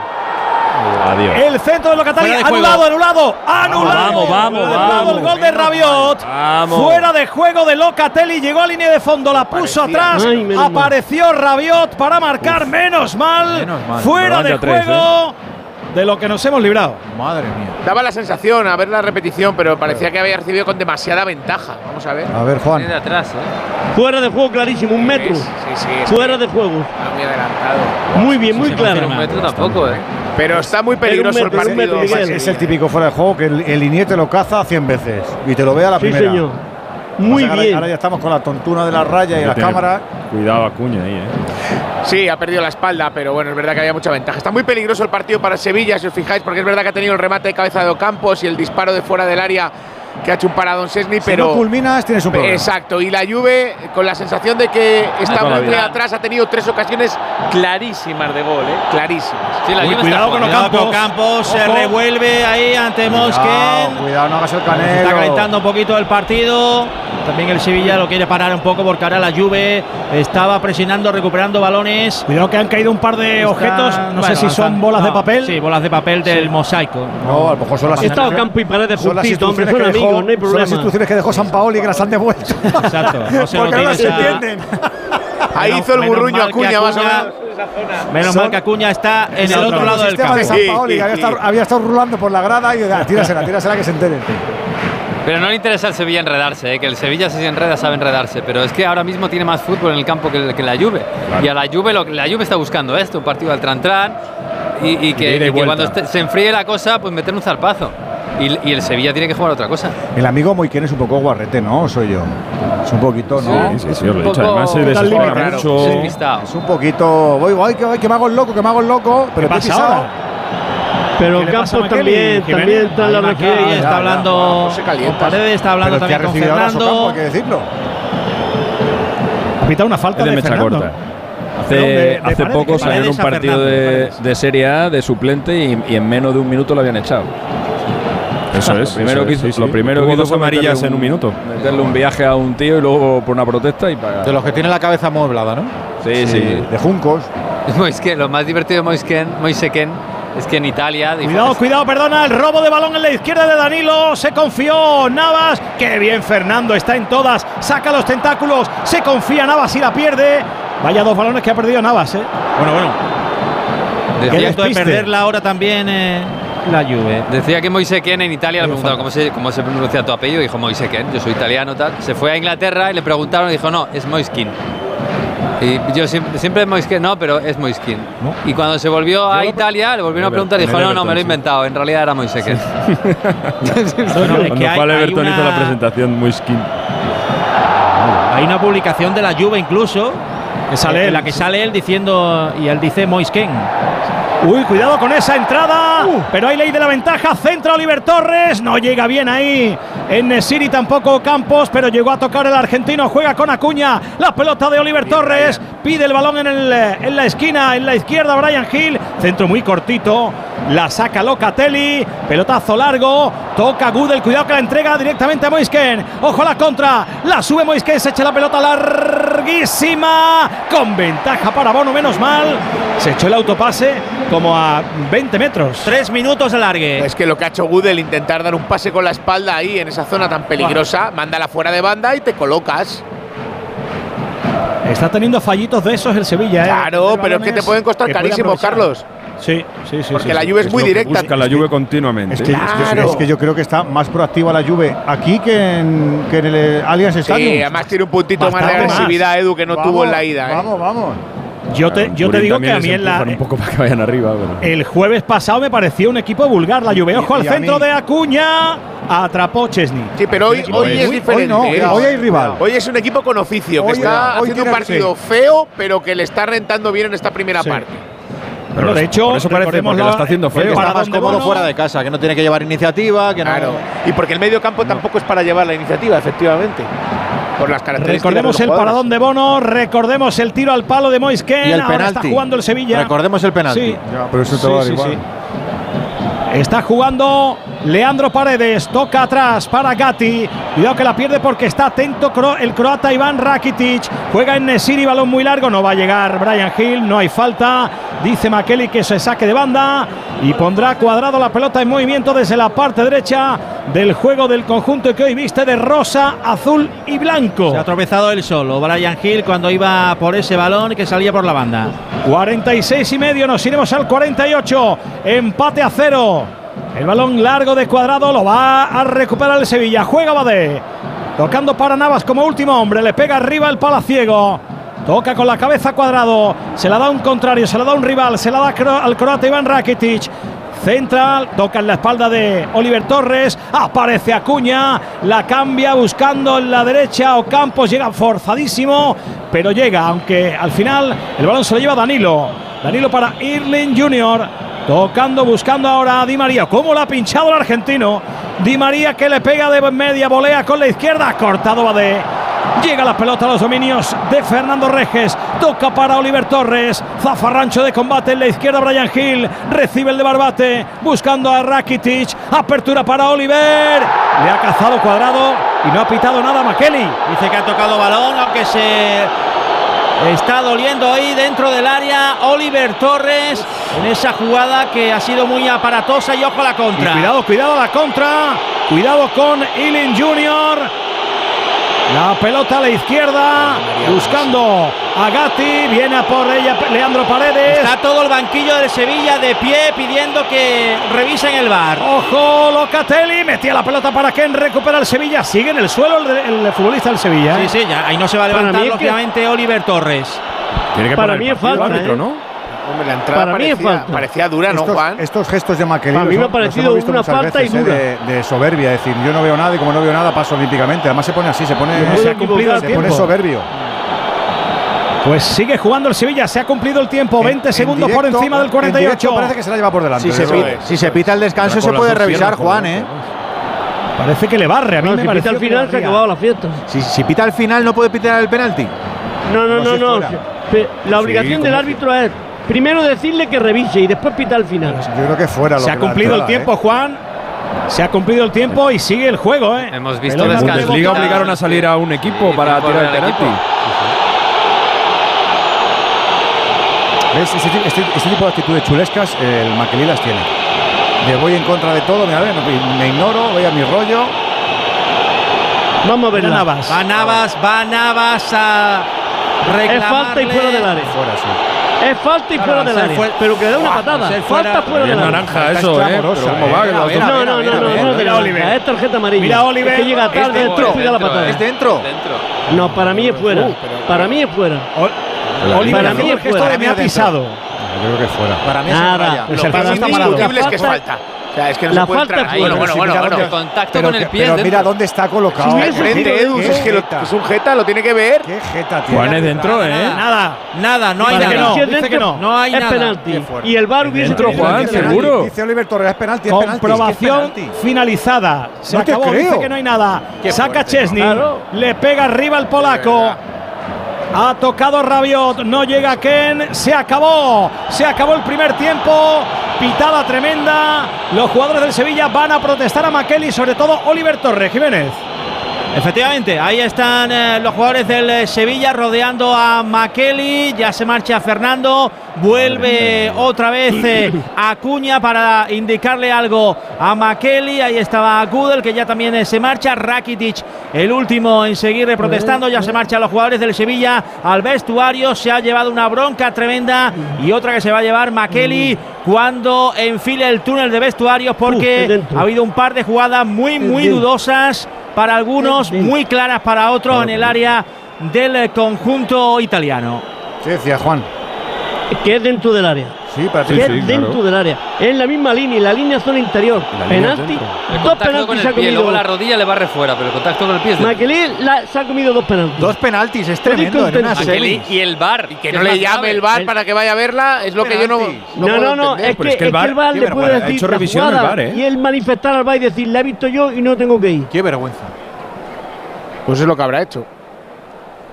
Adiós. El centro de Locatelli, de anulado, anulado, anulado. vamos, vamos, Anulado vamos. el gol de Rabiot. Vamos. Fuera de juego de Locatelli, llegó a línea de fondo, la puso Parecía. atrás, Ay, menos mal. apareció Rabiot para marcar, menos mal. menos mal. Fuera de juego de lo que nos hemos librado. Madre mía. Daba la sensación a ver la repetición, pero parecía que había recibido con demasiada ventaja. Vamos a ver. A ver, Juan. Viene de atrás, ¿eh? Fuera de juego clarísimo, un metro. Sí, sí, Fuera de juego. está muy adelantado. Muy bien, muy claro. Un metro tampoco, ¿eh? Pero está muy peligroso el partido. Es el típico fuera de juego que el, el te lo caza 100 veces y te lo ve a la Sí, primera. señor. Muy bien. Ahora ya estamos con la tontuna de la raya y la cámara. Cuidado, Acuña ahí, ¿eh? Sí, ha perdido la espalda, pero bueno, es verdad que había mucha ventaja. Está muy peligroso el partido para Sevilla, si os fijáis, porque es verdad que ha tenido el remate de cabeza de Ocampos y el disparo de fuera del área que ha hecho un paradón Sesni, Si pero. no culminas, tienes un problema. Exacto, y la Juve, con la sensación de que está la muy atrás, ha tenido tres ocasiones clarísimas de gol, ¿eh? Clarísimas. Sí, la Uy, Juve cuidado está con jugando. Ocampos. Campos se revuelve ahí ante Cuidado, Mosquen. cuidado, no hagas el canelo. está calentando un poquito el partido. También el Sevilla lo quiere parar un poco porque ahora la Juve estaba presionando, recuperando balones. Cuidado que han caído un par de Está- objetos, no sé bueno, si son están- bolas de no, papel. Sí, bolas de papel del mosaico. No, a lo mejor son las He estado campo y paredes justito, hombre, son no hay son las problema. instrucciones que dejó San Paoli que las han devuelto. Exacto, no se Porque no las entienden. Ahí Menos- hizo el burruño mal que Acuña, más o menos. Menos Son- mal que Acuña está en el otro lado del sistema campo. de San Paoli, que había estado, había estado rulando por la grada y ah, tírasela, tírasela que se enteren. Pero no le interesa al Sevilla enredarse, ¿eh? que el Sevilla si se enreda sabe enredarse, pero es que ahora mismo tiene más fútbol en el campo que, que la Juve. Y a la Juve, lo, la Juve está buscando esto, un partido al tran-tran, y, y que, y y que cuando este- se enfríe la cosa, pues meter un zarpazo. Y, y el Sevilla tiene que jugar otra cosa. El amigo Moiken es un poco guarrete, ¿no? Soy yo. Es un poquito, ¿no? Sí, sí, sí, os lo he dicho. Además se desespera claro, mucho. sí. Es un poquito. Voy, voy, que, voy, que me hago el loco, que me hago el loco. Pero te he pasa pisado. ahora? Pero ¿Qué pasa a Campos también, también está en la está hablando no se calienta. Paredes, está hablando Pero también con Fernando. hay que decirlo. Ha pitado una falta de de, mecha Fernando. corta. Hace, de- de hace poco salió en un partido Fernando, de, de Serie A de suplente y, y en menos de un minuto lo habían echado. Eso Lo es. primero eso que es, hizo, sí, sí. lo primero que hizo dos fue amarillas en un minuto. Meterle un viaje a un tío y luego por una protesta y pagar. De los que tienen la cabeza amueblada, ¿no? Sí, sí. De Juncos. Moisken, lo más divertido de Moisken, Moiseken es que en Italia. Cuidado, cuidado, perdona, el robo de balón en la izquierda de Danilo, se confió Navas, qué bien Fernando, está en todas, saca los tentáculos, se confía Navas y la pierde. Vaya dos balones que ha perdido Navas, ¿eh? Bueno, bueno. Punto de perderla ahora también eh, la Juve. Decía que Moiseken en Italia le preguntaron cómo se, cómo se pronuncia tu apellido. Dijo Moiseken, yo soy italiano, tal. Se fue a Inglaterra y le preguntaron y dijo, no, es Moiskin. Y yo siempre, siempre Moiskin, no, pero es Moiskin. Y cuando se volvió a Italia, le volvieron a preguntar y dijo, no, no, me lo he inventado. En realidad era Moiseken. Bueno, es Cuando hay Everton hizo una- la presentación muy skin. Hay una publicación de la Juve incluso Que sale en él, la que sí. sale él diciendo y él dice Moisken. Uy, cuidado con esa entrada. pero hay ley de la ventaja. Centra Oliver Torres. No llega bien ahí. En Nesiri tampoco Campos, pero llegó a tocar el argentino. Juega con Acuña. La pelota de Oliver Torres. Pide el balón en, el, eh, en la esquina, en la izquierda, Brian Hill. Centro muy cortito. La saca Locatelli. Pelotazo largo. Toca Gudel. Cuidado que la entrega directamente a Moisken. Ojo a la contra. La sube Moisken. Se echa la pelota larguísima. Con ventaja para Bono, menos mal. Se echó el autopase como a 20 metros. Tres minutos de largue. Es que lo que ha hecho Gudel, intentar dar un pase con la espalda ahí en esa zona tan peligrosa, mándala fuera de banda y te colocas. Está teniendo fallitos de esos el Sevilla, ¿eh? Claro, De pero es que te pueden costar que puede carísimo, aprovechar. Carlos. Sí, sí, sí. Porque sí, la. Juve es muy lo que directa. Busca la Juve continuamente. Es que, es que- Claro. es que yo creo que está más proactiva la Juve aquí que en, que en el eh, Allianz Stadium. Sí, además tiene un puntito más de agresividad, Edu, que no Vamos, tuvo en la ida. ¿eh? Vamos, vamos. Yo te, yo te digo que a mí en la, un poco para que vayan arriba. pero- el jueves pasado me pareció un equipo vulgar la Juve. Ojo Y- al centro mí- de Acuña. Atrapó Chesney. Sí, pero hoy, hoy es diferente. hoy no, ¿eh? hoy hay rival. Hoy es un equipo con oficio, que Hoy- está haciendo un partido feo, pero que le está rentando bien en esta primera Sí. parte. Bueno, de hecho, por eso parece, porque la- lo está haciendo feo. está Está más cómodo Bono. fuera de casa, que no tiene que llevar iniciativa, que no-. Y porque el medio campo tampoco es para llevar la iniciativa, efectivamente. Por las características. Recordemos de el jugadores. paradón de Bono, recordemos el tiro al palo de Moisken. Y el Ahora está penalti. jugando el Sevilla. Recordemos el penalti. Sí. Ya, pero eso te va a dar igual. sí. Está jugando Leandro Paredes, toca atrás para Gatti. Cuidado que la pierde porque está atento el croata Iván Rakitic. Juega en Nesiri, balón muy largo, no va a llegar Brian Hill, no hay falta. Dice Makeli que se saque de banda y pondrá cuadrado la pelota en movimiento desde la parte derecha del juego del conjunto que hoy viste de rosa, azul y blanco. Se ha tropezado él solo, Brian Hill, cuando iba por ese balón que salía por la banda. 46 y medio, nos iremos al 48. Empate a cero. El balón largo de cuadrado lo va a recuperar el Sevilla. Juega Badé. Tocando para Navas como último hombre. Le pega arriba el palaciego. Toca con la cabeza cuadrado. Se la da un contrario, se la da un rival. Se la da al croata Iván Rakitic. Central, toca en la espalda de Oliver Torres, aparece Acuña, la cambia buscando en la derecha, Ocampos llega forzadísimo, pero llega, aunque al final el balón se lo lleva Danilo. Danilo para Irling Junior, tocando, buscando ahora a Di María. ¿Cómo la ha pinchado el argentino? Di María que le pega de media volea con la izquierda, cortado Badé. Llega la pelota a los dominios de Fernando Reges. Toca para Oliver Torres. Zafarrancho de combate en la izquierda. Brian Hill recibe el de Barbate. Buscando a Rakitic. Apertura para Oliver. Le ha cazado cuadrado y no ha pitado nada Makeli. Dice que ha tocado balón, aunque se Está doliendo ahí dentro del área Oliver Torres en esa jugada que ha sido muy aparatosa y ojo a la contra. cuidado, cuidado a la contra. Cuidado con Ealing Junior. La pelota a la izquierda. Buscando a Gatti. Viene a por ella Leandro Paredes. Está todo el banquillo del Sevilla de pie pidiendo que revisen el bar. Ojo, Locatelli. Metía la pelota para Ken. Recupera el Sevilla. Sigue en el suelo el, el futbolista del Sevilla. ¿eh? Sí, sí, ya, ahí no se va a levantar que- lógicamente Oliver Torres. Tiene que Para mí es falta, árbitro, ¿eh? ¿no? Hombre, la entrada Para mí es parecía, falta. parecía dura, ¿no, estos, Juan? estos gestos de Maquelí Para mí me ha parecido una falta y ¿eh? dura. de, de soberbia, es decir, yo no veo nada y como no veo nada paso olímpicamente. Además se pone así, se pone, No se pone soberbio. Pues sigue jugando el Sevilla. Se ha cumplido el tiempo. 20 En- en segundos por encima del en 48. directo parece que se la lleva por delante. Si se, pita, es. si se pita el descanso se puede revisar, Juan, ¿eh? Parece que le barre. A mí No, me si pita al final se ha acabado la fiesta. Si, si pita al final no puede pitar el penalti. No, no, No, no, La obligación del árbitro es primero decirle que revise y después pita al final. Yo creo que fuera. lo Se ha que cumplido el tiempo, ¿eh? Juan. Se ha cumplido el tiempo y sigue el juego, ¿eh? Hemos visto de descanso. Bundesliga obligaron a salir a un equipo Sí, para tirar el penalti. Este, este- este tipo de actitudes chulescas, el Maquelí las tiene. De voy en contra de todo, mira, a ver, me, me ignoro, voy a mi rollo. Vamos a verla. Navas. Va Navas, va Navas a Es falta y reclamarle. fuera del área. Fuera, sí. Es falta y fuera del área. fuera- Pero que le da una patada. fuera- Falta fuera Es del área. naranja eso, ¿eh? ¿cómo ¿eh? va? Ver, No, no, no, no, Mira Oliver. Es tarjeta amarilla. Mira Oliver. Es que llega tarde, dentro, la patada. Es dentro. Dentro. No, para mí es fuera. Para mí es fuera. Para mí es fuera. me ha pisado. Yo creo que fuera. Para mí es. Pues Lo el que es indiscutible es que es falta. O sea, es que no La se puede falta entrar ahí. Bueno, bueno, bueno. bueno. dónde- Contacto pero con el pie Pero dentro. mira dónde está colocado. Hubiese frente, Edu, es que lo- es un jeta, lo tiene que ver. Qué jeta tiene. Juan es dentro, ¿eh? Nada, nada, no hay nada. es Dice que no, no hay es nada. penalti. Y el VAR hubiese Dentro, Juan, seguro. Dice Oliver Torres, es penalti, es penalti. es es Comprobación finalizada. Se No acabó, dice que no hay nada. Saca. Chesney. Le pega arriba al polaco. Ha tocado Rabiot, no llega Ken, se acabó, se acabó el primer tiempo, pitada tremenda, los jugadores del Sevilla van a protestar a Makeli, sobre todo Oliver Torres, Jiménez. Efectivamente, ahí están eh, los jugadores del eh, Sevilla rodeando a Makeli, ya se marcha Fernando, vuelve otra vez eh, Acuña para indicarle algo a Makeli, ahí estaba Gudel que ya también eh, se marcha, Rakitic el último en seguir protestando, ya se marchan los jugadores del Sevilla al vestuario, se ha llevado una bronca tremenda y otra que se va a llevar Makeli cuando enfile el túnel de vestuarios Uh, porque dentro. ha habido un par de jugadas muy muy dudosas para algunos, muy claras para otros en el área del conjunto italiano. Sí, decía Juan. Que es dentro del área. Sí, para Que es dentro del área. Es la misma línea, la línea zona interior. La línea Penalti. Dos penaltis se ha comido. luego la rodilla le barre fuera, pero el contacto con el pie. Maquelí se ha comido dos penaltis. Dos penaltis, es tremendo. En una y el bar. Que no le llame el bar para que vaya a verla, es lo que yo no. No, no, no, es pero que, es que el qué le puede ha decir hecho revisión el VAR, ¿eh? y él manifestar al VAR y decir, la he visto yo y no tengo que ir. Qué vergüenza. Pues es lo que habrá hecho.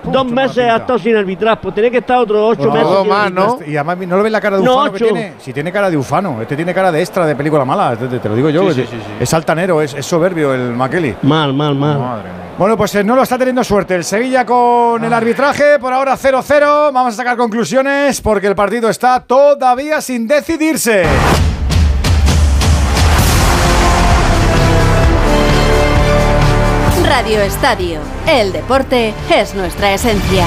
Dos meses ha estado sin arbitrar, pues tiene que estar otros ocho No, meses. dos más. ¿no? Y además no lo ves la cara de No, ufano que tiene. Si tiene cara de ufano, este tiene cara de extra de película mala, te, te- te lo digo yo. Sí, es, sí, sí, sí. es altanero, es, es soberbio el Makeli. Mal, mal, mal. Bueno, pues eh, no lo está teniendo suerte. El Sevilla con el arbitraje, por ahora 0-0. Vamos a sacar conclusiones porque el partido está todavía sin decidirse. Radio Estadio. El deporte es nuestra esencia.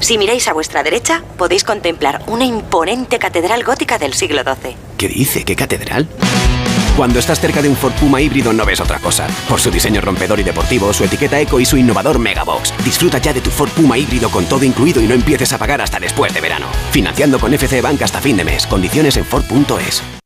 Si miráis a vuestra derecha, podéis contemplar una imponente catedral gótica del siglo XII. ¿Qué dice? ¿Qué catedral? Cuando estás cerca de un Ford Puma híbrido no ves otra cosa. Por su diseño rompedor y deportivo, su etiqueta eco y su innovador Megabox. Disfruta ya de tu Ford Puma híbrido con todo incluido y no empieces a pagar hasta después de verano. Financiando con FC Bank hasta fin de mes. Condiciones en Ford.es.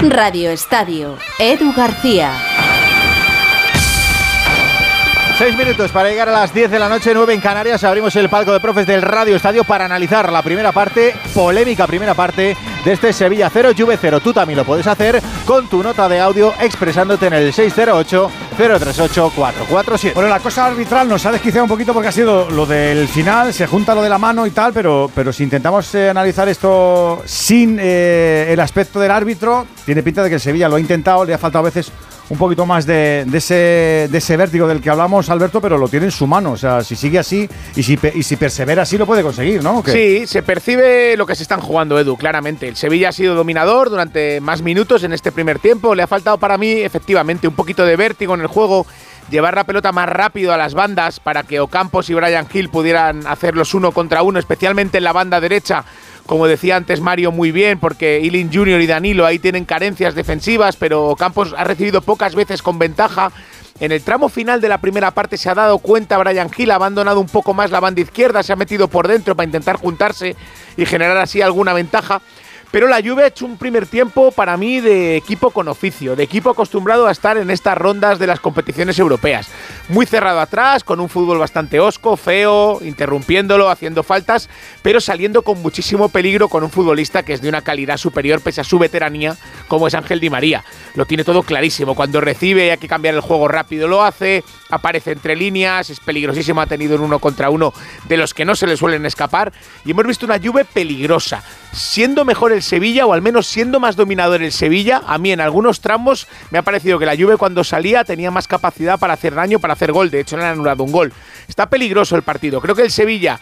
Radio Estadio, Edu García. Seis minutos para llegar a las 10 de la noche, 9 en Canarias. Abrimos el palco de profes del Radio Estadio para analizar la primera parte, polémica primera parte de este Sevilla 0, Juve 0. Tú también lo puedes hacer con tu nota de audio expresándote en el 608-038-447. Bueno, la cosa arbitral nos ha desquiciado un poquito porque ha sido lo del final, se junta lo de la mano y tal, pero, pero si intentamos eh, analizar esto sin eh, el aspecto del árbitro, tiene pinta de que el Sevilla lo ha intentado, le ha faltado a veces un poquito más de, ese, vértigo del que hablamos, Alberto, pero lo tiene en su mano. O sea, si sigue así y si, persevera así, lo puede conseguir, ¿no? Sí, se percibe lo que se están jugando, Edu, claramente. El Sevilla ha sido dominador durante más minutos en este primer tiempo. Le ha faltado para mí, efectivamente, un poquito de vértigo en el juego, llevar la pelota más rápido a las bandas para que Ocampos y Brian Hill pudieran hacer los uno contra uno, especialmente en la banda derecha. Como decía antes Mario muy bien, porque Ilin Junior y Danilo ahí tienen carencias defensivas, pero Ocampos ha recibido pocas veces con ventaja. En el tramo final de la primera parte se ha dado cuenta Brian Hill, ha abandonado un poco más la banda izquierda, se ha metido por dentro para intentar juntarse y generar así alguna ventaja. Pero la Juve ha hecho un primer tiempo para mí de equipo con oficio, de equipo acostumbrado a estar en estas rondas de las competiciones europeas. Muy cerrado atrás, con un fútbol bastante osco, feo, interrumpiéndolo, haciendo faltas, pero saliendo con muchísimo peligro con un futbolista que es de una calidad superior pese a su veteranía, como es Ángel Di María. Lo tiene todo clarísimo. Cuando recibe hay que cambiar el juego rápido, lo hace, aparece entre líneas, es peligrosísimo, ha tenido un uno contra uno de los que no se le suelen escapar. Y hemos visto una Juve peligrosa. Siendo mejor el Sevilla, o al menos siendo más dominador el Sevilla, a mí en algunos tramos me ha parecido que la Juve cuando salía tenía más capacidad para hacer daño, para hacer gol. De hecho, le han anulado un gol. Está peligroso el partido. Creo que el Sevilla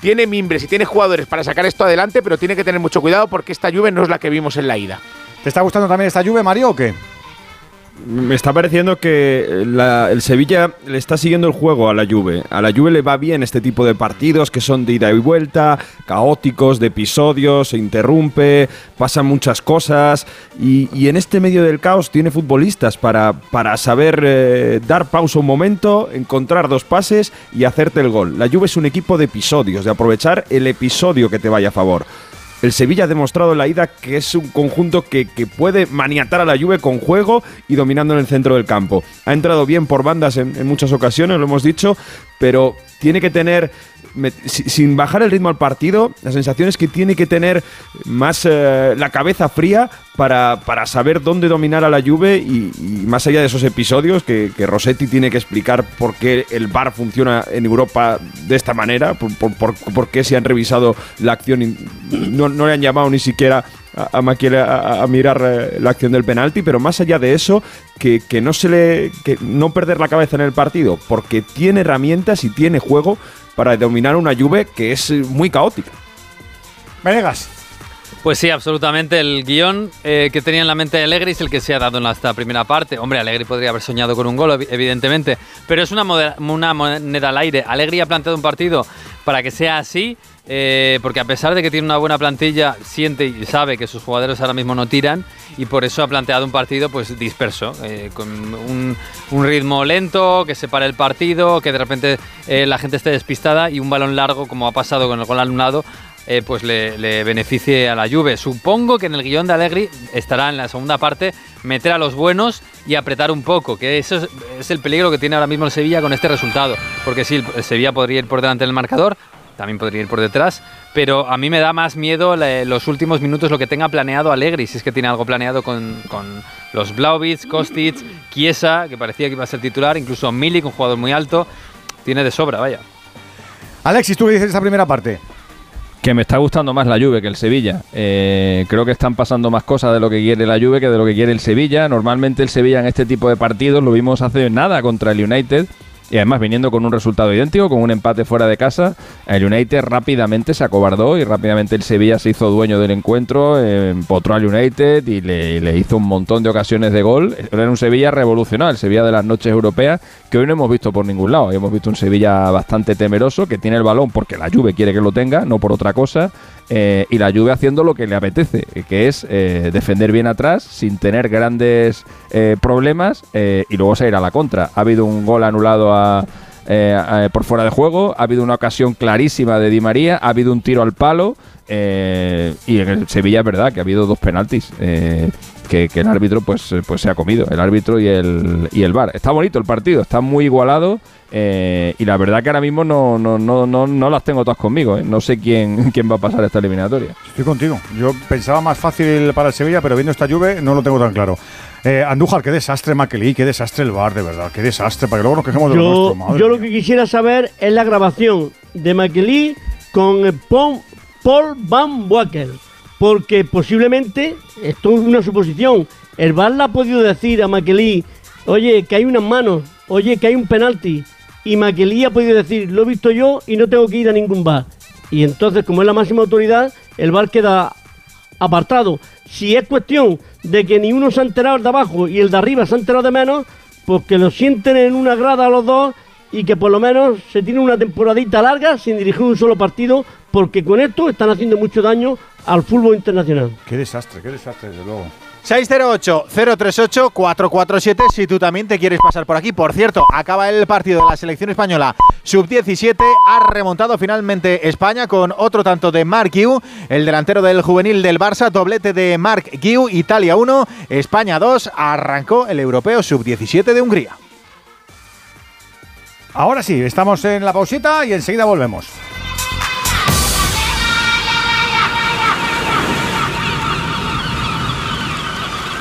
tiene mimbres y tiene jugadores para sacar esto adelante, pero tiene que tener mucho cuidado porque esta Juve no es la que vimos en la ida. ¿Te está gustando también esta lluvia, Mario, o qué? Me está pareciendo que eh, el Sevilla le está siguiendo el juego a la Juve. A la Juve le va bien este tipo de partidos que son de ida y vuelta, caóticos, de episodios, se interrumpe, pasan muchas cosas y, y en este medio del caos tiene futbolistas para, para saber eh, dar pausa un momento, encontrar dos pases y hacerte el gol. La Juve es un equipo de episodios, de aprovechar el episodio que te vaya a favor. El Sevilla ha demostrado en la ida que es un conjunto que, que puede maniatar a la Juve con juego y dominando en el centro del campo. Ha entrado bien por bandas en, en muchas ocasiones, lo hemos dicho, pero tiene que tener, sin bajar el ritmo al partido, la sensación es que tiene que tener más eh, la cabeza fría para, para saber dónde dominar a la Juve y, más allá de esos episodios que, que Rossetti tiene que explicar por qué el VAR funciona en Europa de esta manera, por, por- por- por qué se han revisado la acción y no, no le han llamado ni siquiera a, Maquiel a, a- a mirar eh, la acción del penalti, pero más allá de eso, que, que no se le que no perder la cabeza en el partido, porque tiene herramientas y tiene juego para dominar una Juve que es eh, muy caótica. Venegas. Pues sí, absolutamente. El guion eh, que tenía en la mente de Allegri es el que se ha dado en la- esta primera parte. Hombre, Allegri podría haber soñado con un gol, evi- evidentemente, pero es una, moda- una moneda al aire. Allegri ha planteado un partido para que sea así eh, porque a pesar de que tiene una buena plantilla, siente y sabe que sus jugadores ahora mismo no tiran y por eso ha planteado un partido pues disperso, eh, con un, ritmo lento, que se pare el partido, que de repente eh, la gente esté despistada y un balón largo, como ha pasado con el gol anulado, eh, pues le, beneficie a la Juve. Supongo que en el guion de Allegri estará en la segunda parte meter a los buenos y apretar un poco, que eso es, el peligro que tiene ahora mismo el Sevilla con este resultado, porque sí, el Sevilla podría ir por delante del marcador, también podría ir por detrás, pero a mí me da más miedo los últimos minutos lo que tenga planeado Allegri, si es que tiene algo planeado con, con los Blauvitz, Kostic, Chiesa, que parecía que iba a ser titular, incluso Milik, un jugador muy alto, tiene de sobra, vaya. Alexis, ¿tú qué dices de esta primera parte? Que me está gustando más la Juve que el Sevilla. Eh, creo que están pasando más cosas de lo que quiere la Juve que de lo que quiere el Sevilla. Normalmente el Sevilla en este tipo de partidos lo vimos hace nada contra el United. Y además viniendo con un resultado idéntico, con un empate fuera de casa, el United rápidamente se acobardó y rápidamente el Sevilla se hizo dueño del encuentro, eh, empotró al United y le, hizo un montón de ocasiones de gol. Era un Sevilla revolucionario, el Sevilla de las noches europeas, que hoy no hemos visto por ningún lado. Hemos visto un Sevilla bastante temeroso, que tiene el balón porque la Juve quiere que lo tenga, no por otra cosa. Eh, y la Juve haciendo lo que le apetece, que es eh, defender bien atrás sin tener grandes eh, problemas y luego salir a la contra. Ha habido un gol anulado a, por fuera de juego, ha habido una ocasión clarísima de Di María, ha habido un tiro al palo y en el Sevilla es verdad que ha habido dos penaltis que, que el árbitro pues, pues se ha comido, el árbitro y el, y el VAR. Está bonito el partido, está muy igualado eh, y la verdad que ahora mismo no, no, no, no, no las tengo todas conmigo, eh. no sé quién, quién va a pasar esta eliminatoria. Estoy contigo. Yo pensaba más fácil para el Sevilla, pero viendo esta lluvia no lo tengo tan claro. Eh, Andújar, qué desastre Maquelí, qué desastre el bar, de verdad, qué desastre, para que luego nos quejemos de lo Yo, nuestro, madre yo lo que quisiera saber es la grabación de Maquelí con Pon- Paul Van Wacker, porque posiblemente, esto es una suposición, el VAR le ha podido decir a Maquelí, oye, que hay unas manos, oye, que hay un penalti, y Maquelí ha podido decir, lo he visto yo y no tengo que ir a ningún VAR. Y entonces, como es la máxima autoridad, el VAR queda apartado. Si es cuestión de que ni uno se ha enterado el de abajo y el de arriba se ha enterado de menos, pues que lo sienten en una grada a los dos y que por lo menos se tiene una temporadita larga sin dirigir un solo partido, porque con esto están haciendo mucho daño al fútbol internacional. Qué desastre, qué desastre, desde luego. 608-038-447 si tú también te quieres pasar por aquí. Por cierto, acaba el partido de la selección española sub-17. Ha remontado finalmente España con otro tanto de Mark Guiu, el delantero del juvenil del Barça, doblete de Mark Guiu, Italia 1, España 2. Arrancó el europeo sub-17 de Hungría. Ahora sí, estamos en la pausita y enseguida volvemos.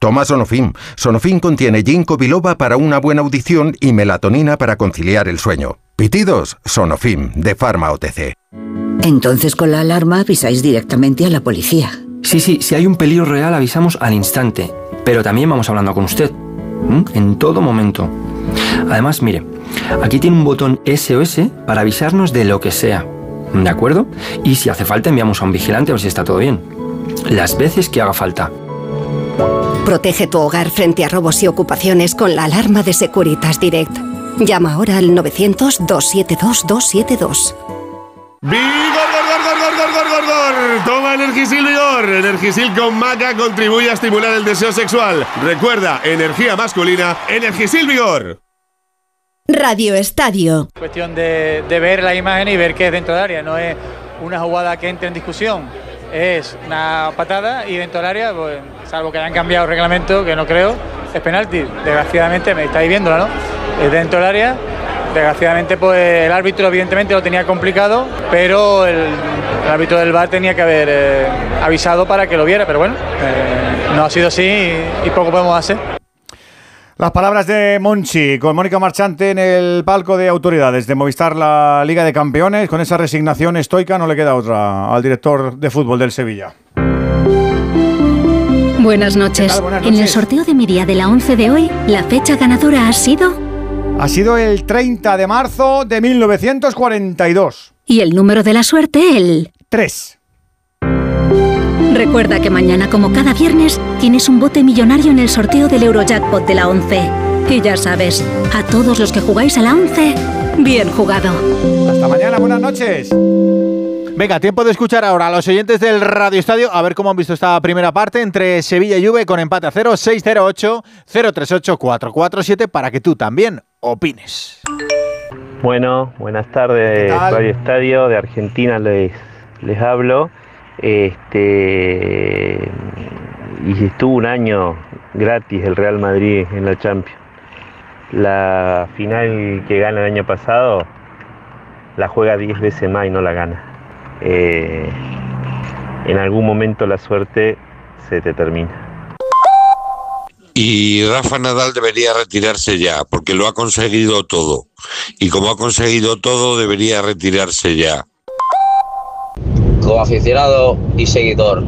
Toma Sonofim. Sonofim contiene ginkgo biloba para una buena audición y melatonina para conciliar el sueño. Pitidos, Sonofim, de Pharma OTC. Entonces con la alarma avisáis directamente a la policía. Sí, sí, si hay un peligro real avisamos al instante, pero también vamos hablando con usted, en todo momento. Además, mire, aquí tiene un botón SOS para avisarnos de lo que sea, ¿de acuerdo? Y si hace falta enviamos a un vigilante a ver si está todo bien. Las veces que haga falta. Protege tu hogar frente a robos y ocupaciones con la alarma de Securitas Direct. Llama ahora al 900-272-272. ¡Vigor, gor, gor, gor, gor, gor, gor, gor! Toma Energisil Vigor. Energisil con maca contribuye a estimular el deseo sexual. Recuerda, energía masculina, Energisil Vigor. Radio Estadio. Cuestión de, de ver la imagen y ver que es dentro del área, no es una jugada que entre en discusión. Es una patada y dentro del área, pues, salvo que hayan cambiado el reglamento, que no creo, es penalti. Desgraciadamente, me estáis viéndola, ¿no? Es dentro del área. Desgraciadamente, pues el árbitro evidentemente lo tenía complicado, pero el, árbitro del VAR tenía que haber eh, avisado para que lo viera, pero bueno, eh, no ha sido así y poco podemos hacer. Las palabras de Monchi con Mónica Marchante en el palco de autoridades de Movistar, la Liga de Campeones. Con esa resignación estoica no le queda otra al director de fútbol del Sevilla. Buenas noches. Buenas En el sorteo de mi día de la 11 de hoy, la fecha ganadora ha sido... Ha sido el 30 de marzo de 1942. Y el número de la suerte, el... 3. Recuerda que mañana, como cada viernes, tienes un bote millonario en el sorteo del Eurojackpot de la 11. Y ya sabes, a todos los que jugáis a la 11, bien jugado. Hasta mañana, buenas noches. Venga, tiempo de escuchar ahora a los oyentes del Radio Estadio a ver cómo han visto esta primera parte entre Sevilla y Juve con empate a 0, 608-038-447 para que tú también opines. Bueno, buenas tardes. Radio Estadio de Argentina les, les hablo. Este y estuvo un año gratis el Real Madrid en la Champions. La final que gana el año pasado la juega 10 veces más y no la gana. Eh, en algún momento la suerte se te termina. Y Rafa Nadal debería retirarse ya, porque lo ha conseguido todo. Y como ha conseguido todo, debería retirarse ya. Como aficionado y seguidor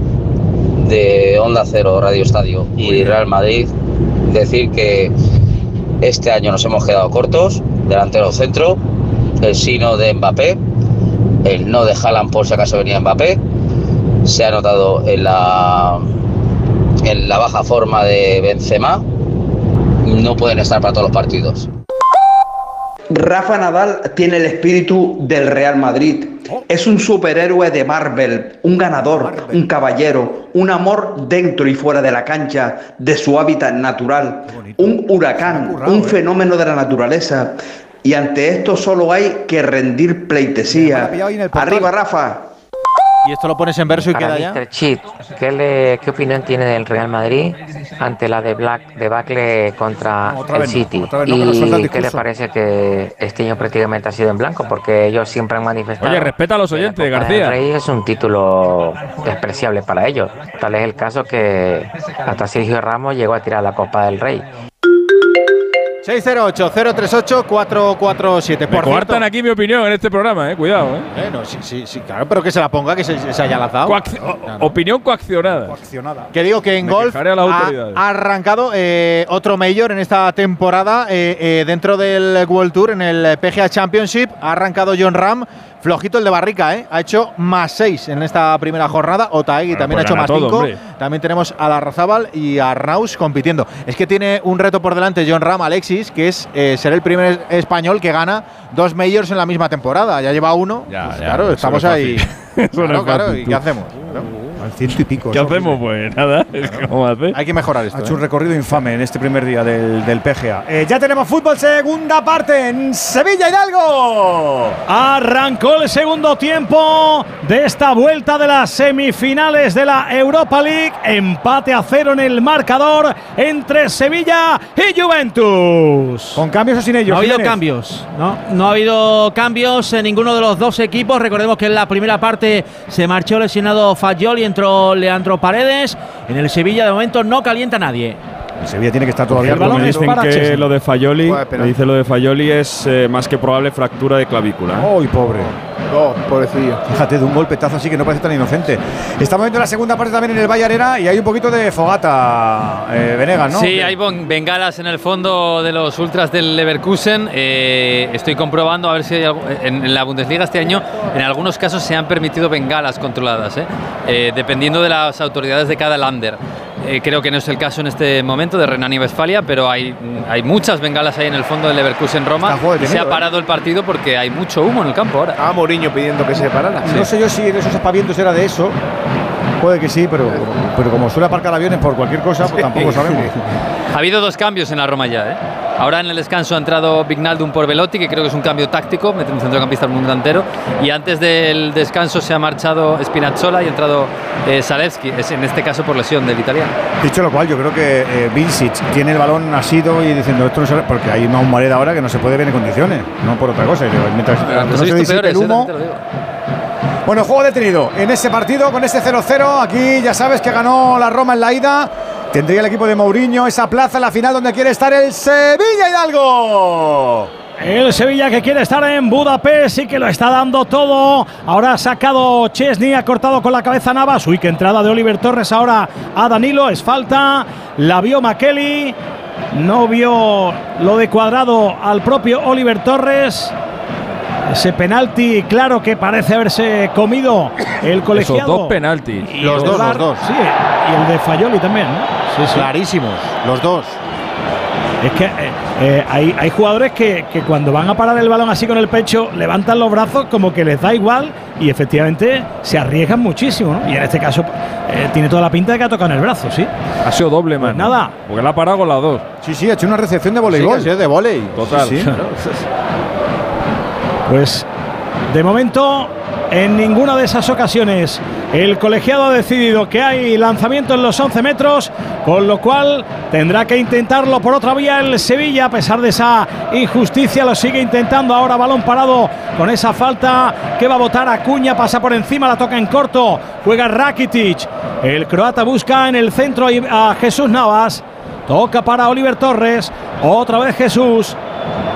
de Onda Cero, Radio Estadio y Real Madrid, decir que este año nos hemos quedado cortos, delantero centro, el sino de Mbappé, el no de Haaland por si acaso venía Mbappé, se ha notado en la, en la baja forma de Benzema, no pueden estar para todos los partidos. Rafa Nadal tiene el espíritu del Real Madrid. Es un superhéroe de Marvel, un ganador, un caballero, un amor dentro y fuera de la cancha, de su hábitat natural, un huracán, un fenómeno de la naturaleza. Y ante esto solo hay que rendir pleitesía. Arriba, Rafa. Y esto lo pones en verso y Para queda ya. Mr. Chip, ¿qué, le- ¿qué opinión tiene del Real Madrid ante la de Black debacle contra Otra el vez no, City? otra vez no, el ¿Y qué le parece que este año prácticamente ha sido en blanco? Porque ellos siempre han manifestado. Oye, respeta a los oyentes, García. del Rey es un título despreciable para ellos. Tal es el caso que hasta Sergio Ramos llegó a tirar la Copa del Rey. 608-038-447. Me cierto, aquí mi opinión en este programa, eh. Cuidado, eh. Bueno, sí, sí, sí, claro, pero que se la ponga, que se, se haya lanzado. Coacc- o- Opinión coaccionada. Que digo que en Me golf ha arrancado eh, otro mayor en esta temporada eh, eh, dentro del World Tour, en el PGA Championship. Ha arrancado John Ram, flojito el de Barrica, ¿eh? ha hecho más 6 en esta primera jornada. Otaegui Bueno, también pues ha hecho gana más todo, 5. hombre. También tenemos a Larrazábal y a Arnaus compitiendo. Es que tiene un reto por delante John Ram, Alexis, que es eh, ser el primer español que gana dos majors en la misma temporada. Ya lleva uno. Ya, Pues ya, claro, estamos ahí. no Claro, es claro, fácil, ¿y qué hacemos? Al ciento y pico. ¿Qué eso, hacemos? Pues nada. Hay que mejorar esto. Ha hecho un ¿eh? recorrido infame en este primer día del, del PGA. Eh, ya tenemos fútbol, segunda parte en Sevilla Hidalgo. Arrancó el segundo tiempo de esta vuelta de las semifinales de la Europa League. Empate a cero en el marcador entre Sevilla y Juventus. ¿Con cambios o sin ellos? No ha habido Jiménez? cambios, ¿no? No ha habido cambios en ninguno de los dos equipos. Recordemos que en la primera parte se marchó lesionado Fayol y Leandro Paredes. En el Sevilla de momento no calienta nadie. El Sevilla tiene que estar todavía El balón me dicen que Chesney. lo de Fayoli, me dice lo de Fayoli es eh, más que probable fractura de clavícula. ¿eh? ¡Ay, pobre! Oh, pobrecillo. Fíjate, de un golpetazo así que no parece tan inocente. Estamos viendo la segunda parte también en el Valle Arena y hay un poquito de fogata, eh, Venegas, ¿no? Sí, hay bengalas en el fondo de los ultras del Leverkusen. Eh, estoy comprobando a ver si hay algo- en, en la Bundesliga este año, en algunos casos se han permitido bengalas controladas, ¿eh? Eh, dependiendo de las autoridades de cada lander. Eh, creo que no es el caso en este momento de Renania y Westfalia, pero hay, hay muchas bengalas ahí en el fondo del Leverkusen Roma. Se ha ¿eh? parado el partido porque hay mucho humo en el campo ahora. Ah, Mourinho pidiendo que se parara. No sé yo si en esos espavientos era de eso. Puede que sí, pero, pero como suele aparcar aviones por cualquier cosa, pues tampoco sabemos. Ha habido dos cambios en la Roma ya. ¿eh? Ahora en el descanso ha entrado Vignaldum por Velotti, que creo que es un cambio táctico, mete un centrocampista al mundo entero. Y antes del descanso se ha marchado Spinazzola y ha entrado eh, Zalewski, es en este caso por lesión del italiano. Dicho lo cual, yo creo que eh, Vincic tiene el balón asido y diciendo esto no se porque hay una humareda ahora que no se puede ver en condiciones, no por otra cosa. Y digo, Mientras Pero no se disipe peores, el humo. Bueno, juego detenido en ese partido con ese 0-0. Aquí ya sabes que ganó la Roma en la ida. Tendría el equipo de Mourinho esa plaza en la final donde quiere estar el Sevilla Hidalgo. El Sevilla que quiere estar en Budapest y que lo está dando todo. Ahora ha sacado Chesney, ha cortado con la cabeza Navas. Uy, qué entrada de Oliver Torres ahora a Danilo. Es falta. La vio Makeli. No vio lo de cuadrado al propio Oliver Torres. Ese penalti, claro que parece haberse comido el colegiado. Esos dos penaltis. Y los dos, los dos. Sí, y el de Fayoli también, ¿no? Sí, sí. Clarísimos, los dos. Es que eh, eh, hay, hay, jugadores que, que, cuando van a parar el balón así con el pecho, levantan los brazos como que les da igual y efectivamente se arriesgan muchísimo. ¿no? Y en este caso eh, tiene toda la pinta de que ha tocado en el brazo, ¿sí? Ha sido doble, pues man. nada. Porque la ha parado con las dos. Sí, sí, ha hecho una recepción de voleibol. Sí, de volei. Total. Sí, sí. pues de momento, en ninguna de esas ocasiones, el colegiado ha decidido que hay lanzamiento en los 11 metros, con lo cual tendrá que intentarlo por otra vía el Sevilla, a pesar de esa injusticia, lo sigue intentando ahora, balón parado con esa falta que va a votar Acuña, pasa por encima, la toca en corto, juega Rakitic, el croata busca en el centro a Jesús Navas, toca para Oliver Torres, otra vez Jesús,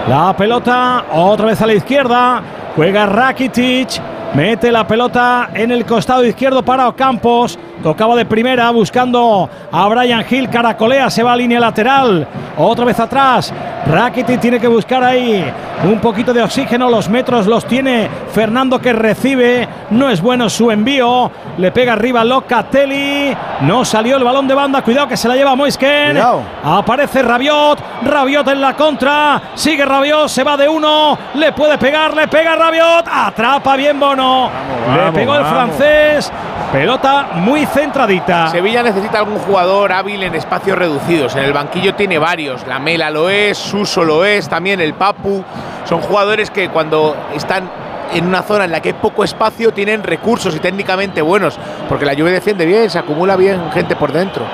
la pelota otra vez a la izquierda, Juega Rakitic. Mete la pelota en el costado izquierdo para Ocampos. Tocaba de primera buscando a Brian Hill. Caracolea, se va a línea lateral. Otra vez atrás. Rakitic tiene que buscar ahí un poquito de oxígeno. Los metros los tiene Fernando que recibe. No es bueno su envío. Le pega arriba Locatelli. No salió el balón de banda. Cuidado que se la lleva Moisken. Cuidado. Aparece Rabiot. Rabiot en la contra. Sigue Rabiot. Se va de uno. Le puede pegar. Le pega Rabiot. Atrapa bien Bono. Vamos, Le pegó el vamos. francés. Pelota muy centradita. Sevilla necesita algún jugador hábil en espacios reducidos. En el banquillo tiene varios. La Mela lo es, Suso lo es, también el Papu. Son jugadores que cuando están en una zona en la que hay poco espacio tienen recursos y técnicamente buenos. Porque la Juve defiende bien, se acumula bien gente por dentro.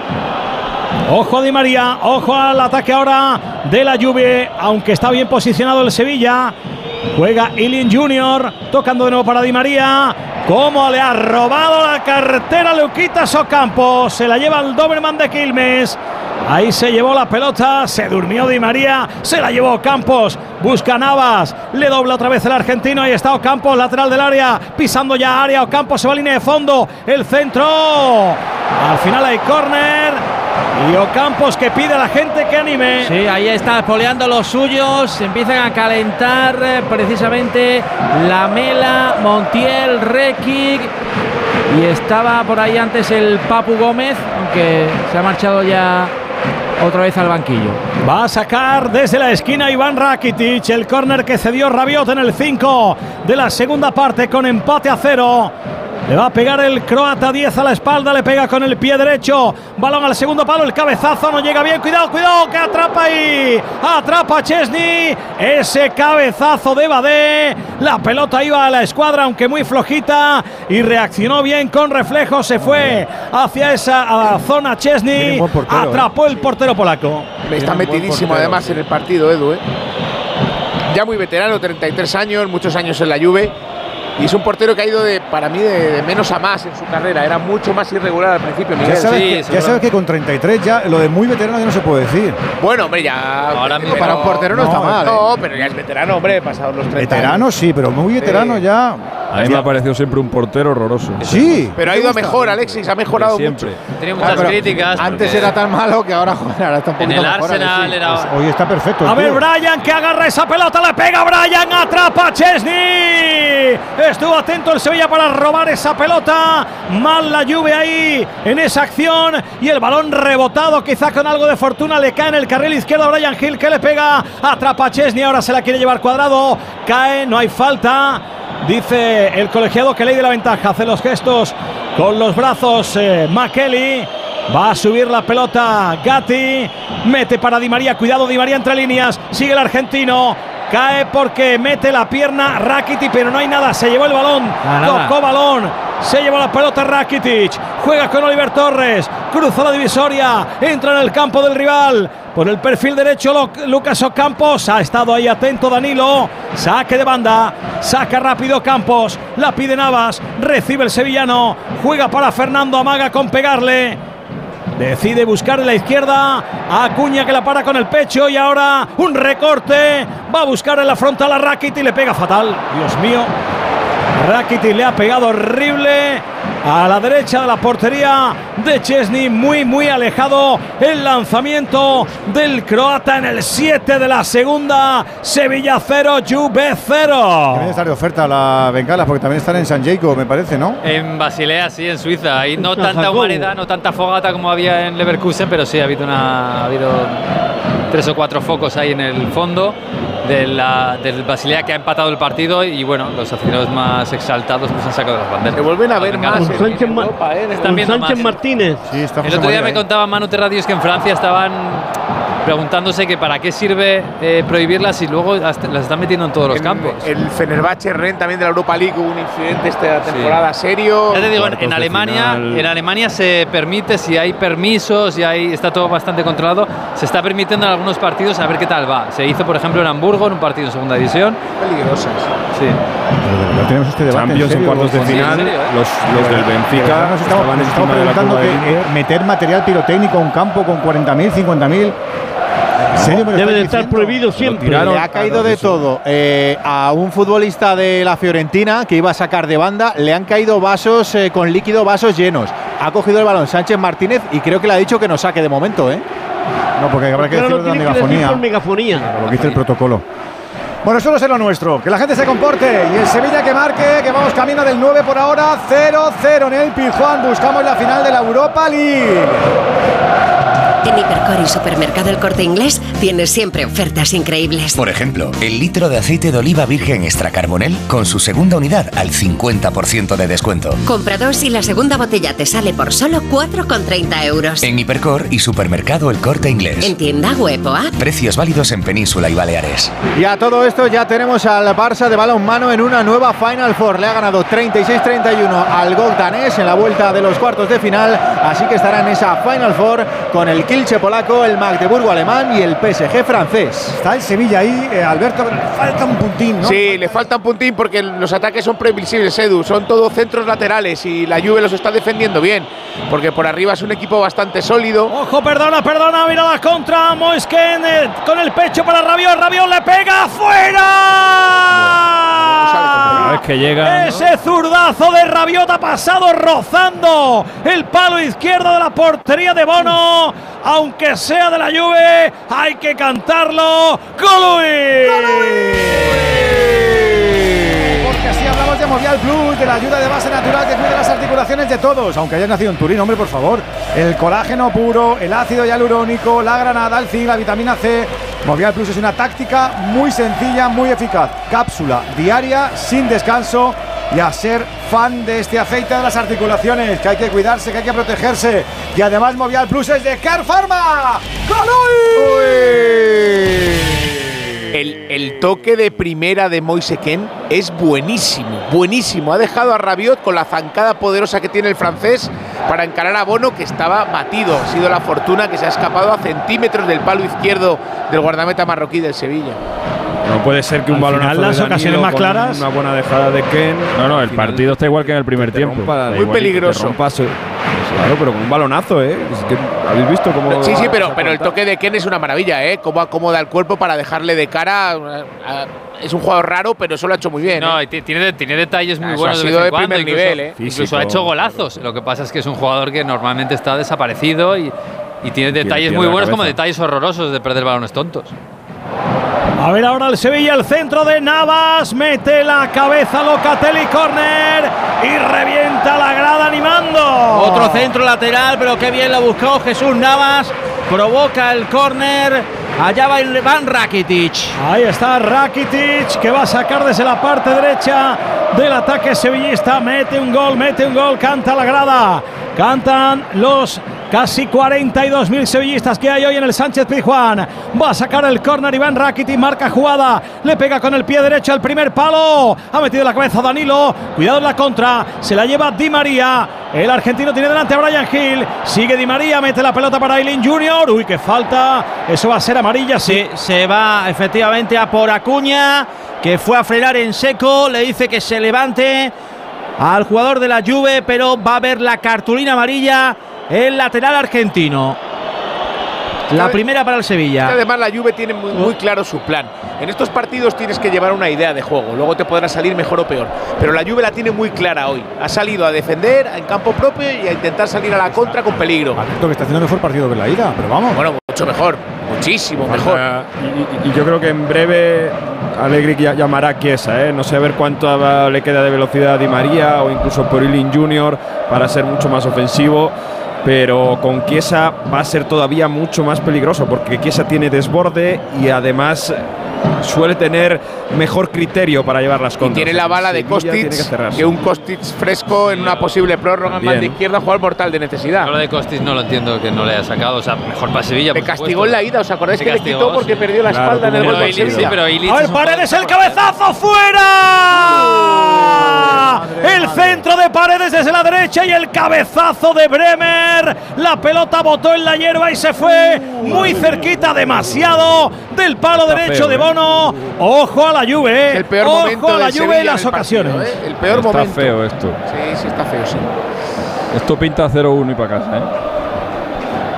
Ojo a Di María, ojo al ataque ahora de la Juve, aunque está bien posicionado el Sevilla. Juega Ilin Junior, tocando de nuevo para Di María. Cómo le ha robado la cartera Luquitas Ocampos. Se la lleva el Doberman de Quilmes. Ahí se llevó la pelota, se durmió Di María, se la llevó Campos, busca Navas, le dobla otra vez el argentino, ahí está Ocampos, lateral del área, pisando ya área, Ocampos se va a línea de fondo, el centro, al final hay córner y Ocampos que pide a la gente que anime. Sí, ahí está espoleando los suyos. Empiezan a calentar eh, precisamente Lamela, Montiel, Rekic. Y estaba por ahí antes el Papu Gómez, aunque se ha marchado ya otra vez al banquillo. Va a sacar desde la esquina Iván Rakitic, el córner que cedió Rabiot en el 5 de la segunda parte con empate a cero. Le va a pegar el croata 10 a la espalda, le pega con el pie derecho. Balón al segundo palo, el cabezazo no llega bien. Cuidado, cuidado, que atrapa ahí. Atrapa a Chesney. Ese cabezazo de Badé. La pelota iba a la escuadra, aunque muy flojita. Y reaccionó bien con reflejo. Se fue hacia esa zona Chesney. Portero, Atrapó el portero polaco. Está metidísimo además en el partido, Edu. ¿eh? Ya muy veterano, 33 años, muchos años en la Juve. Y es un portero que ha ido de, para mí de, de menos a más en su carrera. Era mucho más irregular al principio, Ya sabes, Sí, que, ya seguro. sabes que con 33 ya lo de muy veterano ya no se puede decir. Bueno, hombre, ya. Ahora mismo pero- Para un portero no, no, está mal. ¿eh? No, pero ya es veterano, hombre, pasados los 30 Veterano años. sí, pero muy veterano Sí. ya. A mí me ha parecido siempre un portero horroroso. Sí. Pero ha ido a mejor, Alexis, ha mejorado Siempre. mucho. Tenía Ah, muchas críticas. Antes era tan malo que ahora, joder, ahora está un En el mejor, Arsenal era. Hoy está perfecto. A ver, tío. Brian que agarra esa pelota, le pega Brian, atrapa a Chesney. Estuvo atento el Sevilla para robar esa pelota. Mal la lluvia ahí en esa acción. Y el balón rebotado, quizá con algo de fortuna, le cae en el carril izquierdo a Brian Hill que le pega. Atrapa a Chesney, ahora se la quiere llevar cuadrado. Cae, no hay falta. Dice el colegiado que ley de la ventaja. Hace los gestos con los brazos eh, McKelly. Va a subir la pelota Gatti. Mete para Di María. Cuidado, Di María entre líneas. Sigue el argentino. Cae porque mete la pierna Rakitic, pero no hay nada. Se llevó el balón. Nada, nada. Tocó balón. Se llevó la pelota Rakitic. Juega con Oliver Torres. Cruza la divisoria. Entra en el campo del rival. Por el perfil derecho Lucas Ocampos. Ha estado ahí atento Danilo. Saque de banda. Saca rápido Campos. La pide Navas. Recibe el sevillano. Juega para Fernando Amaga con pegarle. Decide buscar en la izquierda a Acuña que la para con el pecho y ahora un recorte. Va a buscar en la frontal a Rakitic y le pega fatal. Dios mío. Rakitic le ha pegado horrible a la derecha de la portería de Chesney, muy muy alejado el lanzamiento del croata en el 7 de la segunda, Sevilla 0, Juve 0. Deben estar de oferta la bengala porque también están en San Jacob, me parece, ¿no? En Basilea, sí, en Suiza. Ahí no tanta humanidad, no tanta fogata como había en Leverkusen, pero sí ha habido, una, ha habido tres o cuatro focos ahí en el fondo de la, del Basilea que ha empatado el partido y bueno, los aficionados más exaltados pues han sacado las banderas. Se vuelven a ver más Sánchez, Europa, ¿eh? Están viendo Sánchez más. Martínez. Sí, está El otro día María me ahí. contaba Manu Terradius que en Francia estaban preguntándose que para qué sirve eh, prohibirlas y luego las están metiendo en todos los campos. El Fenerbahce Ren también de la Europa League hubo un incidente esta temporada serio. Ya te digo, en, Alemania, final. en Alemania se permite, si hay permisos, y hay, está todo bastante controlado, se está permitiendo en algunos partidos a ver qué tal va. Se hizo, por ejemplo, en Hamburgo, en un partido en segunda división. peligrosas. Sí. Pero tenemos este debate. Champions en serio? cuartos de Sí, final, serio, ¿eh? los, los del De Benfica Nos estamos, estaban nos estamos encima de la preguntando de que eh, meter material pirotécnico a un campo con 40.000, 50.000. ¿En serio Debe de estar diciendo? prohibido siempre. tiraron. Le ha caído de todo. Eh, a un futbolista de la Fiorentina que iba a sacar de banda, le han caído vasos eh, con líquido, vasos llenos. Ha cogido el balón Sánchez Martínez y creo que le ha dicho que no saque de momento, ¿eh? No, porque habrá que Claro, decirlo lo de la tiene que decir megafonía. por megafonía. Lo que dice el protocolo. Bueno, eso no es lo nuestro. Que la gente se comporte. Y el Sevilla que marque, que vamos camino del 9 por ahora. 0-0 en el Pizjuán. Buscamos la final de la Europa League. En Hipercor y Supermercado El Corte Inglés tienes siempre ofertas increíbles. Por ejemplo, el litro de aceite de oliva virgen extra carbonel con su segunda unidad al 50% de descuento. Compra dos y la segunda botella te sale por solo 4,30 euros. En Hipercor y Supermercado El Corte Inglés. En tienda web o app. Precios válidos en Península y Baleares. Y a todo esto ya tenemos al Barça de balonmano en una nueva Final Four. Le ha ganado 36-31 al gol danés en la vuelta de los cuartos de final. Así que estará en esa Final Four con el Kielce polaco, el Magdeburgo alemán y el PSG francés. Está el Sevilla ahí, eh, Alberto, pero le falta un puntín, ¿no? Sí, le falta un puntín porque los ataques son previsibles, Edu. Son todos centros laterales y la Juve los está defendiendo bien. Porque por arriba es un equipo bastante sólido. Ojo, perdona, perdona, mira la contra. Moisken eh, con el pecho para Rabiot. Rabiot le pega fuera. Una vez que llega. Ese zurdazo de Rabiot ha pasado rozando el palo izquierdo de la portería de Bono. Aunque sea de la Juve, hay que cantarlo. ¡Golui! Porque así hablamos de Movial Plus, de la ayuda de base natural que cuida las articulaciones de todos. Aunque hayas nacido en Turín, hombre, por favor. El colágeno puro, el ácido hialurónico, la granada, el zinc, la vitamina C. Movial Plus es una táctica muy sencilla, muy eficaz. Cápsula diaria, sin descanso. Y a ser fan de este aceite de las articulaciones, que hay que cuidarse, que hay que protegerse. Y además Movial Plus es de Care Pharma. El, el toque de primera de Moise Ken es buenísimo, buenísimo. Ha dejado a Rabiot con la zancada poderosa que tiene el francés para encarar a Bono, que estaba batido. Ha sido la fortuna que se ha escapado a centímetros del palo izquierdo del guardameta marroquí del Sevilla. No puede ser que un Al balón final, las ocasiones más claras- Una buena dejada de Ken. No, no, el final partido está igual que en el primer tiempo. rompa, muy peligroso. rompa su- Claro, pero con un balonazo, ¿eh? Es que, ¿Habéis visto cómo.? Sí, sí, pero, pero el toque de Ken es una maravilla, ¿eh? Cómo acomoda el cuerpo para dejarle de cara. a- a- es un jugador raro, pero eso lo ha hecho muy bien. No, ¿eh? y tiene, tiene detalles muy Eso buenos. ha de sido vez en de cuando, primer incluso- nivel, ¿eh? Incluso Físico. ha hecho golazos. Lo que pasa es que es un jugador que normalmente está desaparecido y, y tiene detalles muy buenos como detalles horrorosos de perder balones tontos. A ver ahora el Sevilla, el centro de Navas, mete la cabeza Locatelli, corner y revienta la grada animando. Otro centro lateral, pero qué bien lo buscó Jesús Navas. Provoca el córner. Allá va el Van Rakitic. Ahí está Rakitic que va a sacar desde la parte derecha del ataque sevillista. Mete un gol, mete un gol, canta la grada. Cantan los casi 42.000 sevillistas que hay hoy en el Sánchez Pizjuán. Va a sacar el córner Iván Rakitic, marca jugada. Le pega con el pie derecho al primer palo. Ha metido la cabeza Danilo. Cuidado en la contra. Se la lleva Di María. El argentino tiene delante a Brian Hill. Sigue Di María, mete la pelota para Aileen Junior. Uy, qué falta. Eso va a ser amarilla, sí. Sí, se va efectivamente a por Acuña, que fue a frenar en seco. Le dice que se levante al jugador de la Juve, pero va a haber la cartulina amarilla el lateral argentino. La primera para el Sevilla. Además, la Juve tiene muy, muy, claro su plan. En estos partidos tienes que llevar una idea de juego, luego te podrá salir mejor o peor. Pero la Juve la tiene muy clara hoy. Ha salido a defender en campo propio y a intentar salir a la contra con peligro. Lo que está haciendo el mejor partido de la ida, pero vamos. Bueno, mucho mejor, muchísimo mejor. Y, y, yo creo que en breve Allegri llamará a Chiesa, ¿eh? no sé a ver cuánto le queda de velocidad a Di María o incluso por Ilin Junior para ser mucho más ofensivo pero con Chiesa va a ser todavía mucho más peligroso porque Chiesa tiene desborde y además suele tener mejor criterio para llevar las contras. Y tiene la bala de Kostic, que, que, un Kostic fresco en una posible prórroga en banda izquierda, jugar mortal de necesidad. Lo de Kostic no lo entiendo que no le haya sacado, o sea, mejor para Sevilla. Le castigó en la ida, ¿os acordáis que castigó, le quitó porque sí. perdió la Claro, espalda en el gol? Sí, pero Illich A ver, Paredes, el cabezazo fuera. El centro de Paredes desde la derecha y el cabezazo de Bremer. La pelota botó en la hierba y se fue muy cerquita, demasiado del palo derecho feo, de ¿eh? Bono. Ojo a la Juve. El peor Ojo momento a la Juve en las partido, ocasiones. ¿eh? El peor Está momento. feo esto. Sí, sí, está feo, sí. Esto pinta 0-1 y para casa, ¿eh?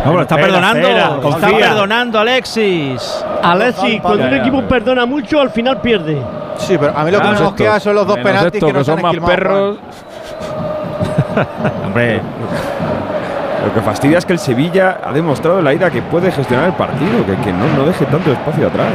No, pero está Espera, perdonando. espera, está confía. perdonando Alexis. Alexis, cuando un equipo perdona mucho, al final pierde. Sí, pero a mí lo que me mosquea son los dos penaltis que nos son han más perros. Hombre, lo que fastidia es que el Sevilla ha demostrado en la ida que puede gestionar el partido, que, que no, no deje tanto espacio atrás.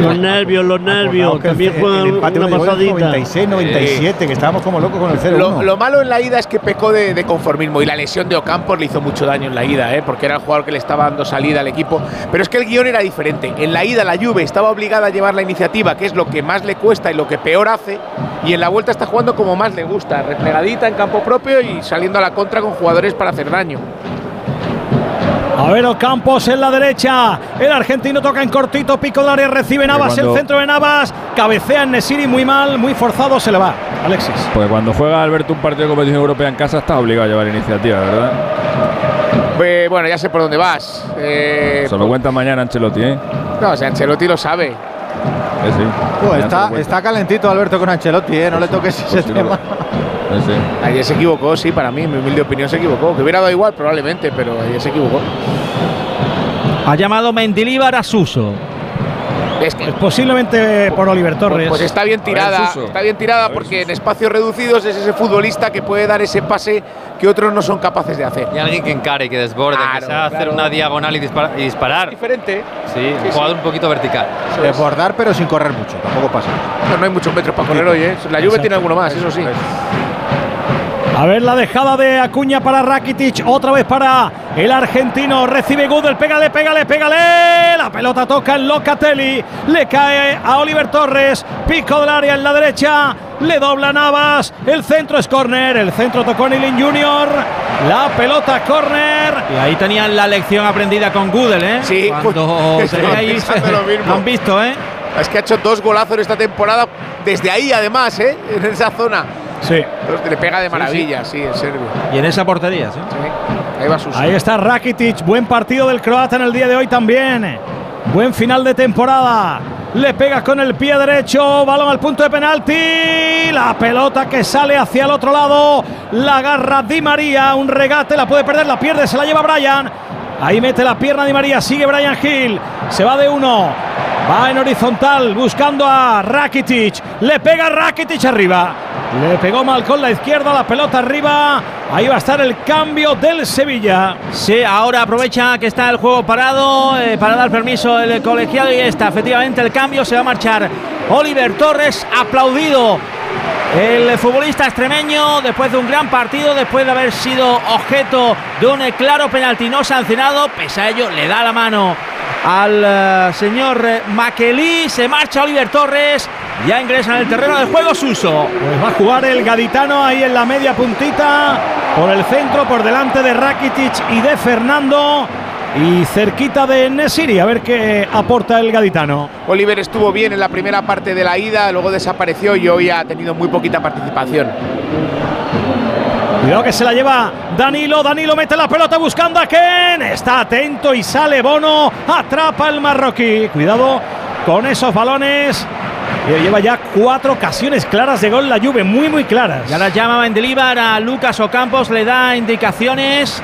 Los nervios, los nervios. También el- juegan el empate una pasadita. 96, 97, que estábamos como locos con el 0-1. Lo, lo malo en la ida es que pecó de, de conformismo y la lesión de Ocampos le hizo mucho daño en la ida, ¿eh? porque era el jugador que le estaba dando salida al equipo. Pero es que el guion era diferente. En la ida la Juve estaba obligada a llevar la iniciativa, que es lo que más le cuesta y lo que peor hace, y en la vuelta está jugando como más le gusta, replegadita en campo propio y saliendo a la contra con jugadores para hacer daño. A ver, Ocampos en la derecha. El argentino toca en cortito, pico del área, recibe Navas, cuando- el centro de Navas. Cabecea en Nesiri muy mal, muy forzado, se le va. Alexis. Porque cuando juega Alberto un partido de competición europea en casa, está obligado a llevar iniciativa, ¿verdad? Eh, bueno, ya sé por dónde vas. Eh, Se lo cuenta mañana Ancelotti, ¿eh? no, o sea, Ancelotti lo sabe. Eh, sí. Pues está, está calentito Alberto con Ancelotti, ¿eh? no le toques ese Pues sí, tema. Eh, sí. Ayer se equivocó, sí, para mí, en mi humilde opinión se equivocó. Que hubiera dado igual, probablemente, pero ayer se equivocó. Ha llamado Mendilíbar a Suso. Es que Posiblemente por Oliver Torres. Pues está bien tirada, está bien tirada porque en espacios reducidos es ese futbolista que puede dar ese pase que otros no son capaces de hacer. Y alguien que encare, que desborde, que Claro, sea hacer claro. una diagonal y, dispara- y disparar. Diferente. Sí, un Sí, jugador un poquito vertical. Desbordar, pero sin correr mucho, tampoco pasa. No, no hay muchos metros para correr hoy, ¿eh? La Juve tiene alguno más, eso sí. A ver la dejada de Acuña para Rakitic, otra vez para el argentino, recibe Gudel, pégale, pégale, pégale, la pelota toca en Locatelli, le cae a Oliver Torres, pico del área en la derecha, le dobla Navas, el centro es córner, el centro tocó Nilin Junior, la pelota córner, Y ahí tenían la lección aprendida con Gudel, ¿eh? Sí, Cuando pues, mismo. lo han visto, ¿eh? Es que ha hecho dos golazos esta temporada desde ahí, además, ¿eh? En esa zona. Sí. Entonces, le pega de maravilla, sí, el serbio. Y en esa portería, ¿sí? Sí. Ahí va Suso. Ahí está Rakitic, buen partido del croata en el día de hoy también. Buen final de temporada. Le pega con el pie derecho, balón al punto de penalti. La pelota que sale hacia el otro lado. La agarra Di María, un regate, la puede perder, la pierde, se la lleva Brian. Ahí mete la pierna Di María, sigue Brian Hill. Se va de uno. Va en horizontal buscando a Rakitic. Le pega Rakitic arriba. Le pegó mal con la izquierda, la pelota arriba. Ahí va a estar el cambio del Sevilla. Sí, ahora aprovecha que está el juego parado eh, para dar permiso el colegiado y está efectivamente el cambio. Se va a marchar Oliver Torres, aplaudido. El futbolista extremeño, después de un gran partido, después de haber sido objeto de un claro penalti no sancionado, pese a ello, le da la mano al eh, señor eh, Maquelí. Se marcha Oliver Torres, ya ingresa en el terreno de juego Suso. Pues va a jugar el gaditano ahí en la media puntita, por el centro, por delante de Rakitic y de Fernando. Y cerquita de Nesiri, a ver qué aporta el gaditano. Oliver estuvo bien en la primera parte de la ida, luego desapareció y hoy ha tenido muy poquita participación. Cuidado que se la lleva Danilo. Danilo mete la pelota buscando a Ken. Está atento y sale Bono. Atrapa el marroquí. Cuidado con esos balones. Y lleva ya cuatro ocasiones claras de gol la Juve, muy muy claras. Y ahora llama Mendilibar a Lucas Ocampos, le da indicaciones.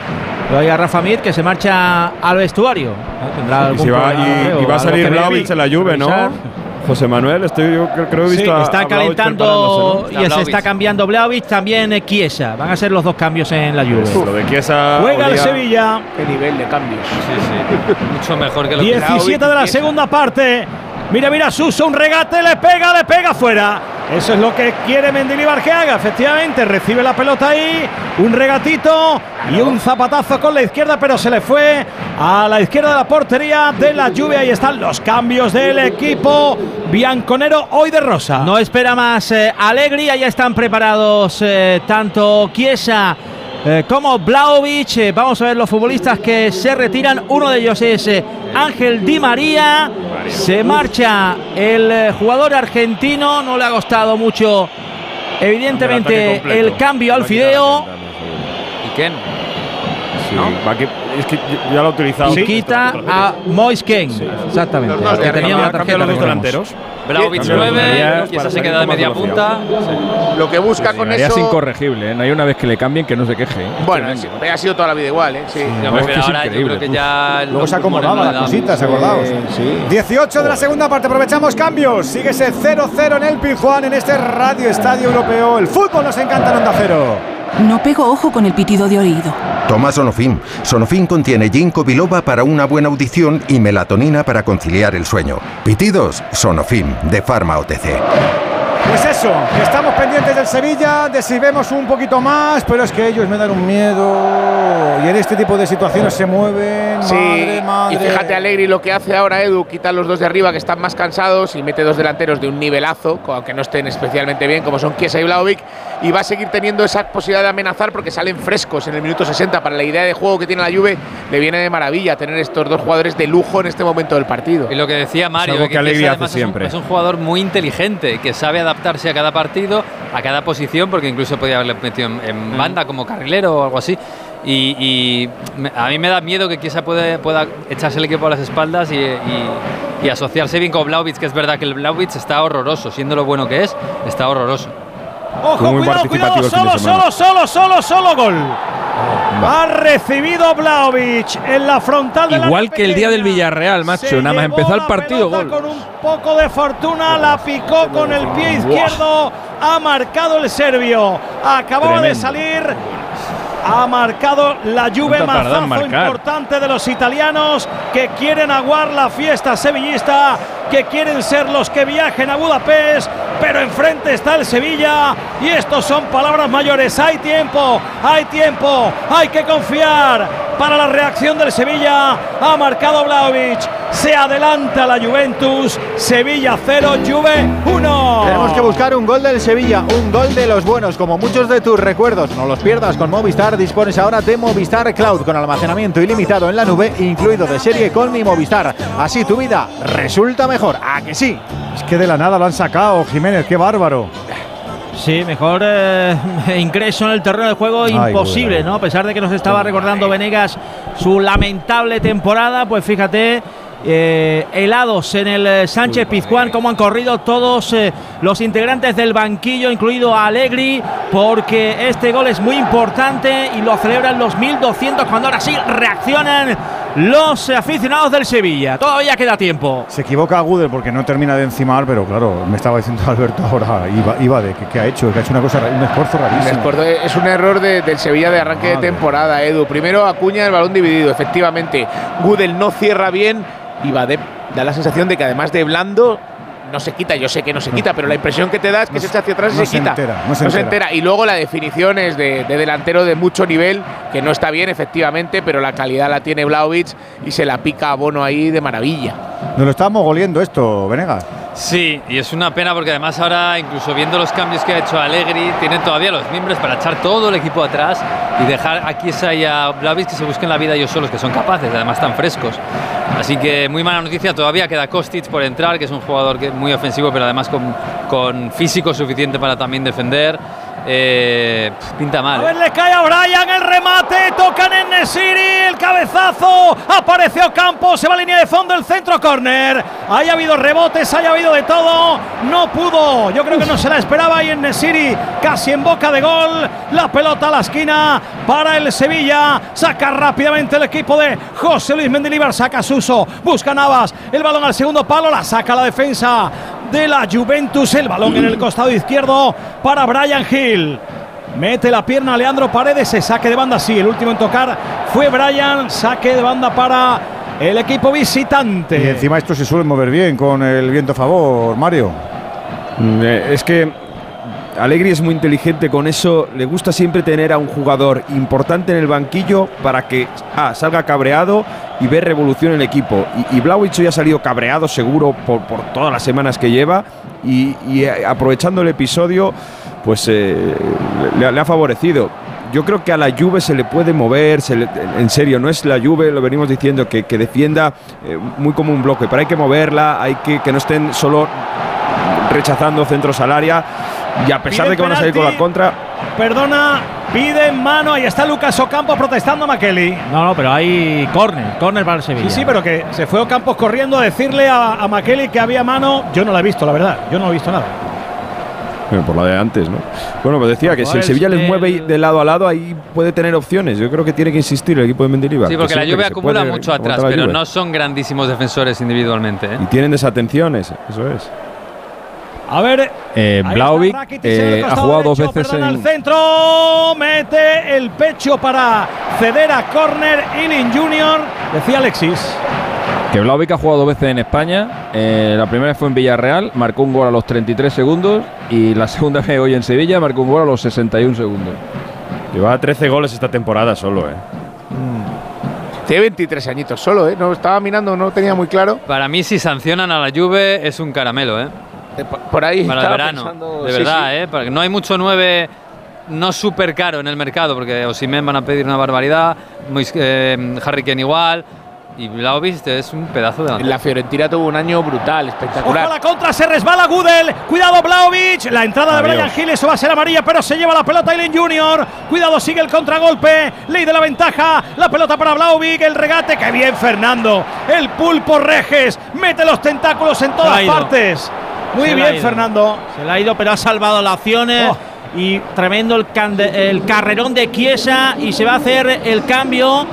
Hay a Rafa Mir que se marcha al vestuario. ¿no? Tendrá Y, si va, problema, y- creo, y va a algo salir Vlaovic en la Juve, ¿no? José Manuel, estoy, yo creo, creo que he Sí, visto a- está a calentando y se está cambiando Vlaovic, también Chiesa. Van a ser los dos cambios en la Juve. Lo de Chiesa Juega el Sevilla. Qué nivel de cambios. Sí, sí. Mucho mejor que lo que 17 de la segunda parte. Mira, mira, Suso, un regate, le pega, le pega fuera. Eso es lo que quiere Mendilibar que haga, efectivamente. Recibe la pelota ahí, un regatito y un zapatazo con la izquierda, pero se le fue a la izquierda de la portería de la lluvia. Ahí están los cambios del equipo bianconero hoy de rosa. No espera más eh, Allegri, ya están preparados eh, tanto Chiesa eh, como Blaovic. Eh, vamos a ver los futbolistas que se retiran. Uno de ellos es eh, Ángel Di María. Se marcha el eh, jugador argentino, no le ha costado mucho, evidentemente, el cambio al fideo. ¿Y quién? Sí, va que- es que ya lo ha utilizado. Y quita a Moisken. Exactamente. Los dos, que tenía una tarjeta. los dos recordemos. delanteros. Los 9, delanteros Chiesa para se queda de media punta. Lo que busca con eso. es incorregible, ¿eh? No hay una vez que le cambien que no se queje. ¿eh? Bueno, sí, ha sido toda la vida igual, ¿eh? Sí. Ya, No, es que es ahora yo increíble, creo que ya Luego se acomodaba las cositas, acordaos. 18 de la segunda parte, aprovechamos cambios. Síguese 0-0 en el Pizjuán en este Radio Estadio Europeo. El fútbol nos encanta en Onda Cero. No pego ojo con el pitido de oído. Toma Sonofim. Sonofim contiene ginkgo biloba para una buena audición y melatonina para conciliar el sueño. Pitidos, Sonofim, de Pharma OTC. Pues eso, que estamos pendientes del Sevilla, de si vemos un poquito más, pero es que ellos me dan un miedo. Y en este tipo de situaciones se mueven. Sí, madre, madre. y fíjate Alegri lo que hace ahora Edu, quita los dos de arriba que están más cansados y mete dos delanteros de un nivelazo, aunque no estén especialmente bien, como son Chiesa y Vlaovic, y va a seguir teniendo esa posibilidad de amenazar porque salen frescos en el minuto 60 para la idea de juego que tiene la Juve, le viene de maravilla tener estos dos jugadores de lujo en este momento del partido. Y lo que decía Mario, algo que que Allegri Chiesa hace además es un- siempre. Es un, jugador muy inteligente, que sabe adaptarse a cada partido, a cada posición, porque incluso podía haberle metido en, en banda como carrilero o algo así. Y, y a mí me da miedo que Chiesa puede, pueda echarse el equipo a las espaldas y, y- y asociarse bien con Vlaovic, que es verdad que el Vlaovic está horroroso, siendo lo bueno que es, está horroroso. Ojo, muy cuidado, cuidado, solo, solo, solo, solo, solo gol. Ha recibido Vlaovic en la frontal del Igual que el día del. Villarreal, macho. Se Nada más empezar el partido, gol. Con un poco de fortuna la picó con el pie izquierdo. Ha marcado el serbio. Acababa de salir. Ha marcado la Juve ¿Cuánto tarda en mazazo importante de los italianos que quieren aguar la fiesta sevillista, que quieren ser los que viajen a Budapest, pero enfrente está el Sevilla y estos son palabras mayores. Hay tiempo, hay tiempo, hay que confiar para la reacción del Sevilla. Ha marcado Vlaovic, se adelanta la Juventus, Sevilla 0, Juve 1. Tenemos que buscar un gol del Sevilla, un gol de los buenos, como muchos de tus recuerdos. No los pierdas con Movistar. Dispones ahora de Movistar Cloud con almacenamiento ilimitado en la nube, incluido de serie con mi Movistar. Así tu vida resulta mejor. ¿A que sí? Es que de la nada lo han sacado, Jiménez, qué bárbaro. Sí, mejor eh, ingreso en el terreno de juego Ay, imposible, bueno. ¿no? A pesar de que nos estaba recordando Venegas su lamentable temporada, pues fíjate. eh, helados en el eh, Sánchez Pizjuán, como han corrido todos eh, los integrantes del banquillo, incluido a Allegri, porque este gol es muy importante y lo celebran los 1200 cuando ahora sí reaccionan los aficionados del Sevilla. Todavía queda tiempo. Se equivoca Gudel porque no termina de encimar, pero claro, me estaba diciendo Alberto ahora, iba, iba de que, que ha hecho, que ha hecho una cosa, un esfuerzo rarísimo. esfuerzo- Es un error de- del Sevilla de arranque de temporada, Edu. Primero Acuña el balón dividido, efectivamente. Gudel no cierra bien y Badep da la sensación de que además de blando no se quita. Yo sé que no se quita, pero la impresión que te da es que No se echa hacia atrás y no se, se quita. entera, no se entera. Y luego la definición es de, de delantero de mucho nivel, que no está bien, efectivamente, pero la calidad la tiene Vlaovic y se la pica a Bono ahí de maravilla. Nos lo estábamos goliendo esto, Venegas. Sí, y es una pena porque además ahora, incluso viendo los cambios que ha hecho Allegri, tienen todavía los miembros para echar todo el equipo atrás y dejar a Chiesa y a Blavis que se busquen la vida ellos solos, que son capaces, además están frescos. Así que muy mala noticia, todavía queda Kostic por entrar, que es un jugador muy ofensivo, pero además con, con físico suficiente para también defender. Eh, pinta A mal. ver, ¿eh? le cae a Brian el remate, tocan en Nesiri, el cabezazo, apareció Campos, se va a línea de fondo, el centro córner. Haya habido rebotes, haya habido de todo, no pudo, yo creo que no se la esperaba y en Nesiri casi en boca de gol, la pelota a la esquina para el Sevilla, saca rápidamente el equipo de José Luis Mendilibar, saca Suso, busca Navas, el balón al segundo palo, la saca la defensa de la Juventus, el balón en el costado izquierdo para Brian Hill. Mete la pierna a Leandro Paredes, se saque de banda, sí, el último en tocar fue Brian, saque de banda para el equipo visitante. Y encima esto se suele mover bien con el viento a favor, Mario. Mm, eh, Es que Alegri es muy inteligente con eso. Le gusta siempre tener a un jugador importante en el banquillo para que ah, salga cabreado y ver revolución en el equipo. Y, y hoy ha salido cabreado seguro por, por todas las semanas que lleva y, y, eh, aprovechando el episodio, pues eh, le, le ha favorecido. Yo creo que a la Juve se le puede mover, se le- en serio, no es la Juve, lo venimos diciendo, que, que defienda eh, muy como un bloque, pero hay que moverla, hay que que no estén solo rechazando centros al área y a pesar de que van a salir con la contra, Perdona, pide en mano, ahí está Lucas Ocampo protestando a Makeli. No, no, pero hay córner, córner para el Sevilla. Sí, sí, pero que se fue Ocampos corriendo a decirle a, a Makeli que había mano. Yo no la he visto, la verdad. Yo no he visto nada. Eh, por la de antes, ¿no? Bueno, pues decía que si el Sevilla les mueve de lado a lado, ahí puede tener opciones. Yo creo que tiene que insistir el equipo de Mendilibar. Sí, que porque la se acumula mucho atrás, pero Juve. no son grandísimos defensores individualmente. ¿eh? Y tienen desatenciones, eso es. A ver, Eh, el eh, ha jugado dos veces perdona, en, al centro, mete el pecho para ceder a córner. Ealing Junior, decía Alexis. Que Vlahovic ha jugado dos veces en España. Eh, la primera fue en Villarreal, marcó un gol a los 33 segundos. Y la segunda vez hoy en Sevilla, marcó un gol a los 61 segundos. Lleva 13 goles esta temporada solo, ¿eh? Tiene 23 añitos solo, ¿eh? No estaba mirando, no tenía muy claro. Para mí, si sancionan a la Juve, es un caramelo, ¿eh? Por ahí. Para el estaba verano. pensando- de sí, verdad, sí. ¿eh? Porque no hay mucho 9 no súper caro en el mercado, porque Osimen van a pedir una barbaridad, Mois- eh, Harry Kane igual, y Vlahovic es un pedazo de la Fiorentina tuvo un año brutal, Ojo espectacular. a la contra, se resbala Gudel. Cuidado Vlaovic. La entrada de. Brian Hill, eso va a ser amarilla, pero se lleva la pelota Eileen Junior. Cuidado, sigue el contragolpe. Ley de la ventaja. La pelota para Vlaovic. El regate. Qué bien, Fernando. El pulpo Reges. Mete los tentáculos en todas la partes. Muy Se bien. Fernando. Se le ha ido, pero ha salvado las acciones. Oh. Y tremendo el, el carrerón de Chiesa. Y se va a hacer el cambio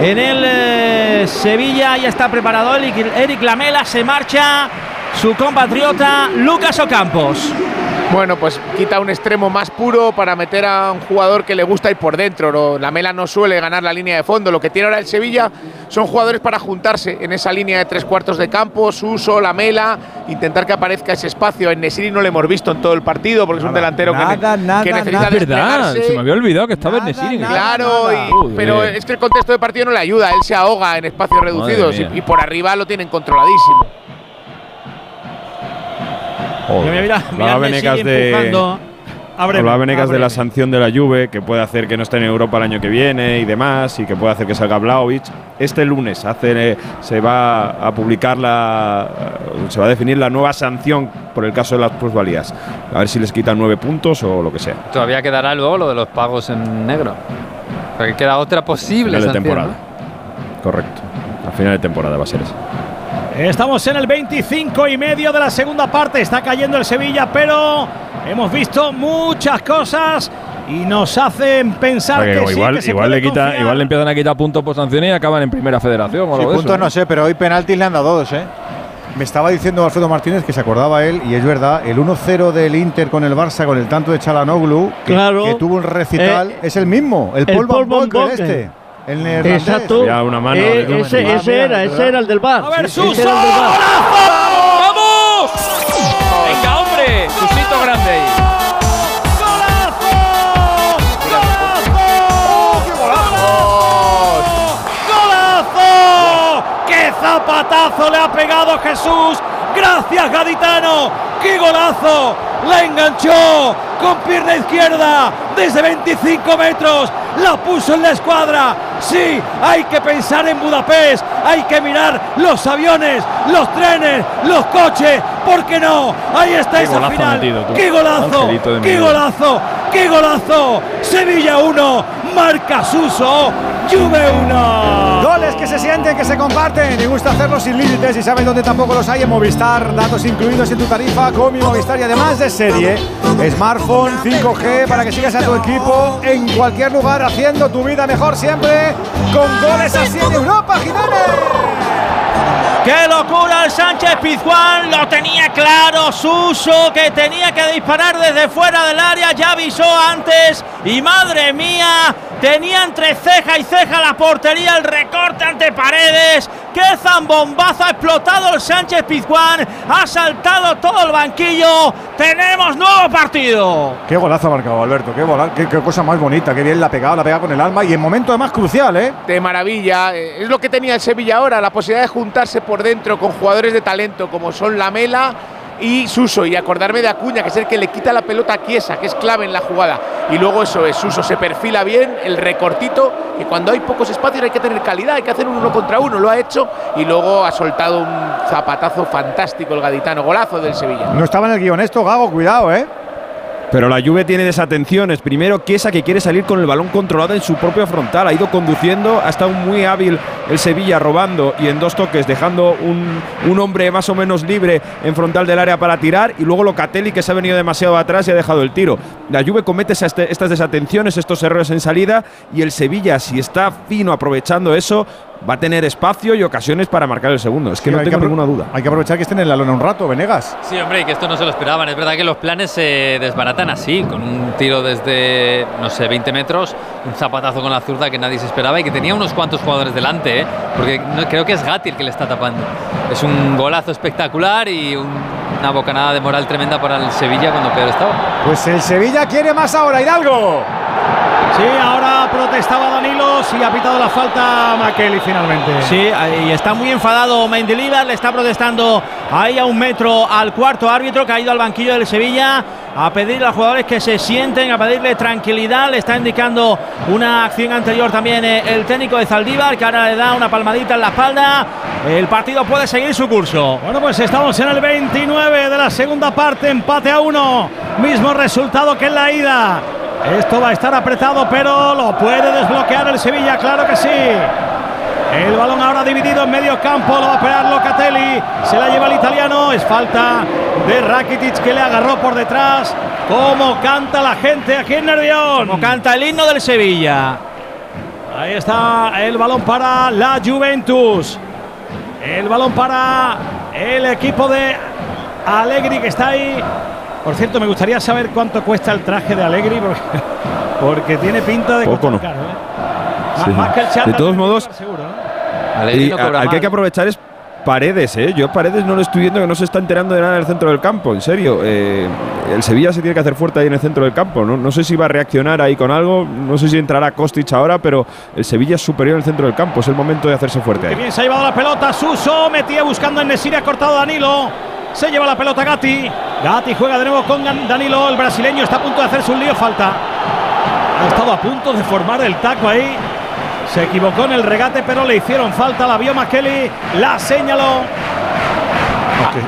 en el eh, Sevilla. Ya está preparado Eric, Eric Lamela. Se marcha su compatriota Lucas Ocampos. Bueno, pues quita un extremo más puro para meter a un jugador que le gusta ir por dentro. ¿no? La Mela no suele ganar la línea de fondo. Lo que tiene ahora el Sevilla son jugadores para juntarse en esa línea de tres cuartos de campo. Suso, La Mela, intentar que aparezca ese espacio. En Nesiri no le hemos visto en todo el partido porque es un delantero que, ne- nada, que necesita verdad, se me había olvidado que estaba en Nesiri. Claro, y- pero es que el contexto de partido no le ayuda. Él se ahoga en espacios reducidos y por arriba lo tienen controladísimo. Joder. Mira, mira, mira Hablaba Messi Venegas de-. Hablaba Venegas de la sanción de la Juve, que puede hacer que no esté en Europa el año que viene y demás, y que puede hacer que salga Vlaovic. Este lunes hace, eh, se va a publicar la. eh, se va a definir la nueva sanción por el caso de las plusvalías. A ver si les quitan nueve puntos o lo que sea. Todavía quedará luego lo de los pagos en negro. Porque queda otra posible Final de sanción, temporada. ¿no? Correcto. A final de temporada va a ser eso. Estamos en el 25 y medio de la segunda parte. Está cayendo el Sevilla, pero hemos visto muchas cosas y nos hacen pensar Porque que sí, igual, que se igual puede le quita, confiar. igual le empiezan a quitar puntos por sanciones y acaban en primera federación o Sí, puntos eso, no sé, pero hoy penaltis le han dado dos, ¿eh? Me estaba diciendo Alfredo Martínez que se acordaba él, y es verdad, el 1-0 del Inter con el Barça, con el tanto de Chalanoglu, que, Claro. que tuvo un recital, Eh, es el mismo, el, Boekel Boekel. este. El neerlandés. Exacto. Había una mano Eh, ese, Ah, ese mira, era, ¿verdad? ese era el del bar. A ver, Suso. ¡Vamos! ¡Venga, hombre! Susito grande ahí. ¡Golazo! ¡Qué zapatazo le ha pegado Jesús! ¡Gracias, Gaditano! ¡Qué golazo! La enganchó con pierna izquierda desde 25 metros. La puso en la escuadra. Sí, hay que pensar en Budapest. Hay que mirar los aviones, los trenes, los coches. ¿Por qué no? Ahí está Qué esa final. metido. ¡Qué golazo! ¡Qué golazo! ¡Qué golazo! Sevilla 1, marca Suso, Juve 1. Goles que se sienten, que se comparten y gusta hacerlos sin límites y sabes dónde tampoco los hay en Movistar. Datos incluidos en tu tarifa con mi Movistar y además de serie, smartphone 5G para que sigas a tu equipo en cualquier lugar haciendo tu vida mejor siempre con goles así en Europa, Jiménez. ¡Qué locura el Sánchez Pizjuán! Lo tenía claro Suso, que tenía que disparar desde fuera del área, ya avisó antes. Y madre mía, tenía entre ceja y ceja la portería, el recorte ante paredes. ¡Qué zambombazo ha explotado el Sánchez Pizjuán! Ha saltado todo el banquillo. ¡Tenemos nuevo partido! Qué golazo ha marcado Alberto, qué, gola- qué, qué cosa más bonita, qué bien la ha pegado, la ha pegado con el alma y en momento además crucial, ¿eh? De maravilla. Eh, Es lo que tenía el Sevilla ahora, la posibilidad de juntarse por dentro con jugadores de talento como son Lamela y Suso. Y acordarme de Acuña, que es el que le quita la pelota a Chiesa, que es clave en la jugada. Y luego eso es, Suso se perfila bien, el recortito, que cuando hay pocos espacios hay que tener calidad, hay que hacer un uno contra uno, lo ha hecho. Y luego ha soltado un zapatazo fantástico el gaditano, golazo del Sevilla. No estaba en el guion esto, Gago, cuidado, ¿eh? Pero la Juve tiene desatenciones. Primero, Chiesa que quiere salir con el balón controlado en su propio frontal. Ha ido conduciendo, ha estado muy hábil el Sevilla robando y en dos toques dejando un, un hombre más o menos libre en frontal del área para tirar. Y luego Locatelli que se ha venido demasiado atrás y ha dejado el tiro. La Juve comete esas- estas desatenciones, estos errores en salida. Y el Sevilla, si está fino aprovechando eso, va a tener espacio y ocasiones para marcar el segundo. Es que Sí, no hay tengo apro- ninguna duda. Hay que aprovechar que estén en la lona un rato, Venegas. Sí, hombre, y que esto no se lo esperaban. Es verdad que los planes se desbaratan así, con un tiro desde, no sé, 20 metros, un zapatazo con la zurda que nadie se esperaba y que tenía unos cuantos jugadores delante, ¿eh? porque no- creo que es Gatti el que le está tapando. Es un golazo espectacular y un- una bocanada de moral tremenda para el Sevilla cuando peor estaba. Pues el Sevilla quiere más ahora, Hidalgo. Sí, ahora protestaba Danilo, sí ha pitado la falta Makeli finalmente. Sí, y está muy enfadado Mendilibar, le está protestando ahí a un metro al cuarto árbitro que ha ido al banquillo del Sevilla a pedirle a los jugadores que se sienten, a pedirle tranquilidad. Le está indicando una acción anterior también eh, el técnico de Zaldívar, que ahora le da una palmadita en la espalda. El partido puede seguir su curso. Bueno, pues estamos en el 29 de la segunda parte, empate a uno. Mismo resultado que en la ida. Esto va a estar apretado, pero lo puede desbloquear el Sevilla, claro que sí. El balón ahora dividido en medio campo, lo va a operar Locatelli, se la lleva el italiano, es falta de Rakitic que le agarró por detrás. ¿Cómo canta la gente aquí en Nervión? Como canta el himno del Sevilla. Ahí está el balón para la Juventus. El balón para el equipo de Allegri que está ahí. Por cierto, me gustaría saber cuánto cuesta el traje de Allegri porque, porque tiene pinta de Poco no. caro, ¿eh? Sí. Más que el De todos modos, seguro, ¿no? Y no al que hay que aprovechar es Paredes, ¿eh? Yo Paredes no lo estoy viendo que no se está enterando de nada en el centro del campo, en serio. Eh, el Sevilla se tiene que hacer fuerte ahí en el centro del campo. ¿no? no sé si va a reaccionar ahí con algo, no sé si entrará Kostic ahora, pero el Sevilla es superior en el centro del campo. Es el momento de hacerse fuerte Qué ahí. bien se ha llevado la pelota. Suso metía buscando en Nesiri, ha cortado Danilo. Se lleva la pelota Gatti. Gatti juega de nuevo con Danilo. El brasileño está a punto de hacerse un lío. Falta. Ha estado a punto de formar el taco ahí. Se equivocó en el regate, pero le hicieron falta. La vio Makeli. La señaló.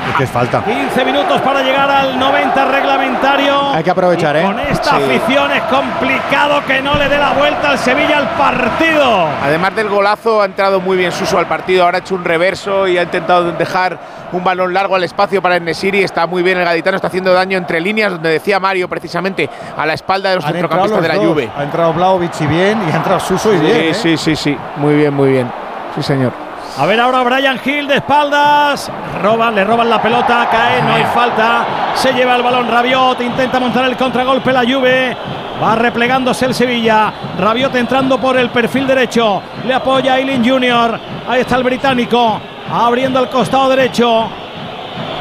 Es que es falta. 15 minutos para llegar al 90 reglamentario. Hay que aprovechar, Y ¿eh? Con esta Sí. afición es complicado que no le dé la vuelta al Sevilla al partido. Además del golazo, ha entrado muy bien Suso al partido. Ahora ha hecho un reverso y ha intentado dejar un balón largo al espacio para el Nesiri. Está muy bien el gaditano, está haciendo daño entre líneas, donde decía Mario precisamente a la espalda de los Han centrocampistas de la. Juve. Ha entrado Vlaovic y bien, y ha entrado Suso y Sí, bien. ¿eh? sí, sí, sí. Muy bien, muy bien. Sí, señor. A ver ahora Brian Hill de espaldas. Roban, le roban la pelota, cae, no hay falta. Se lleva el balón Rabiot, intenta montar el contragolpe la Juve. Va replegándose el Sevilla. Rabiot entrando por el perfil derecho. Le apoya Aileen Junior. Ahí está el británico. Abriendo el costado derecho.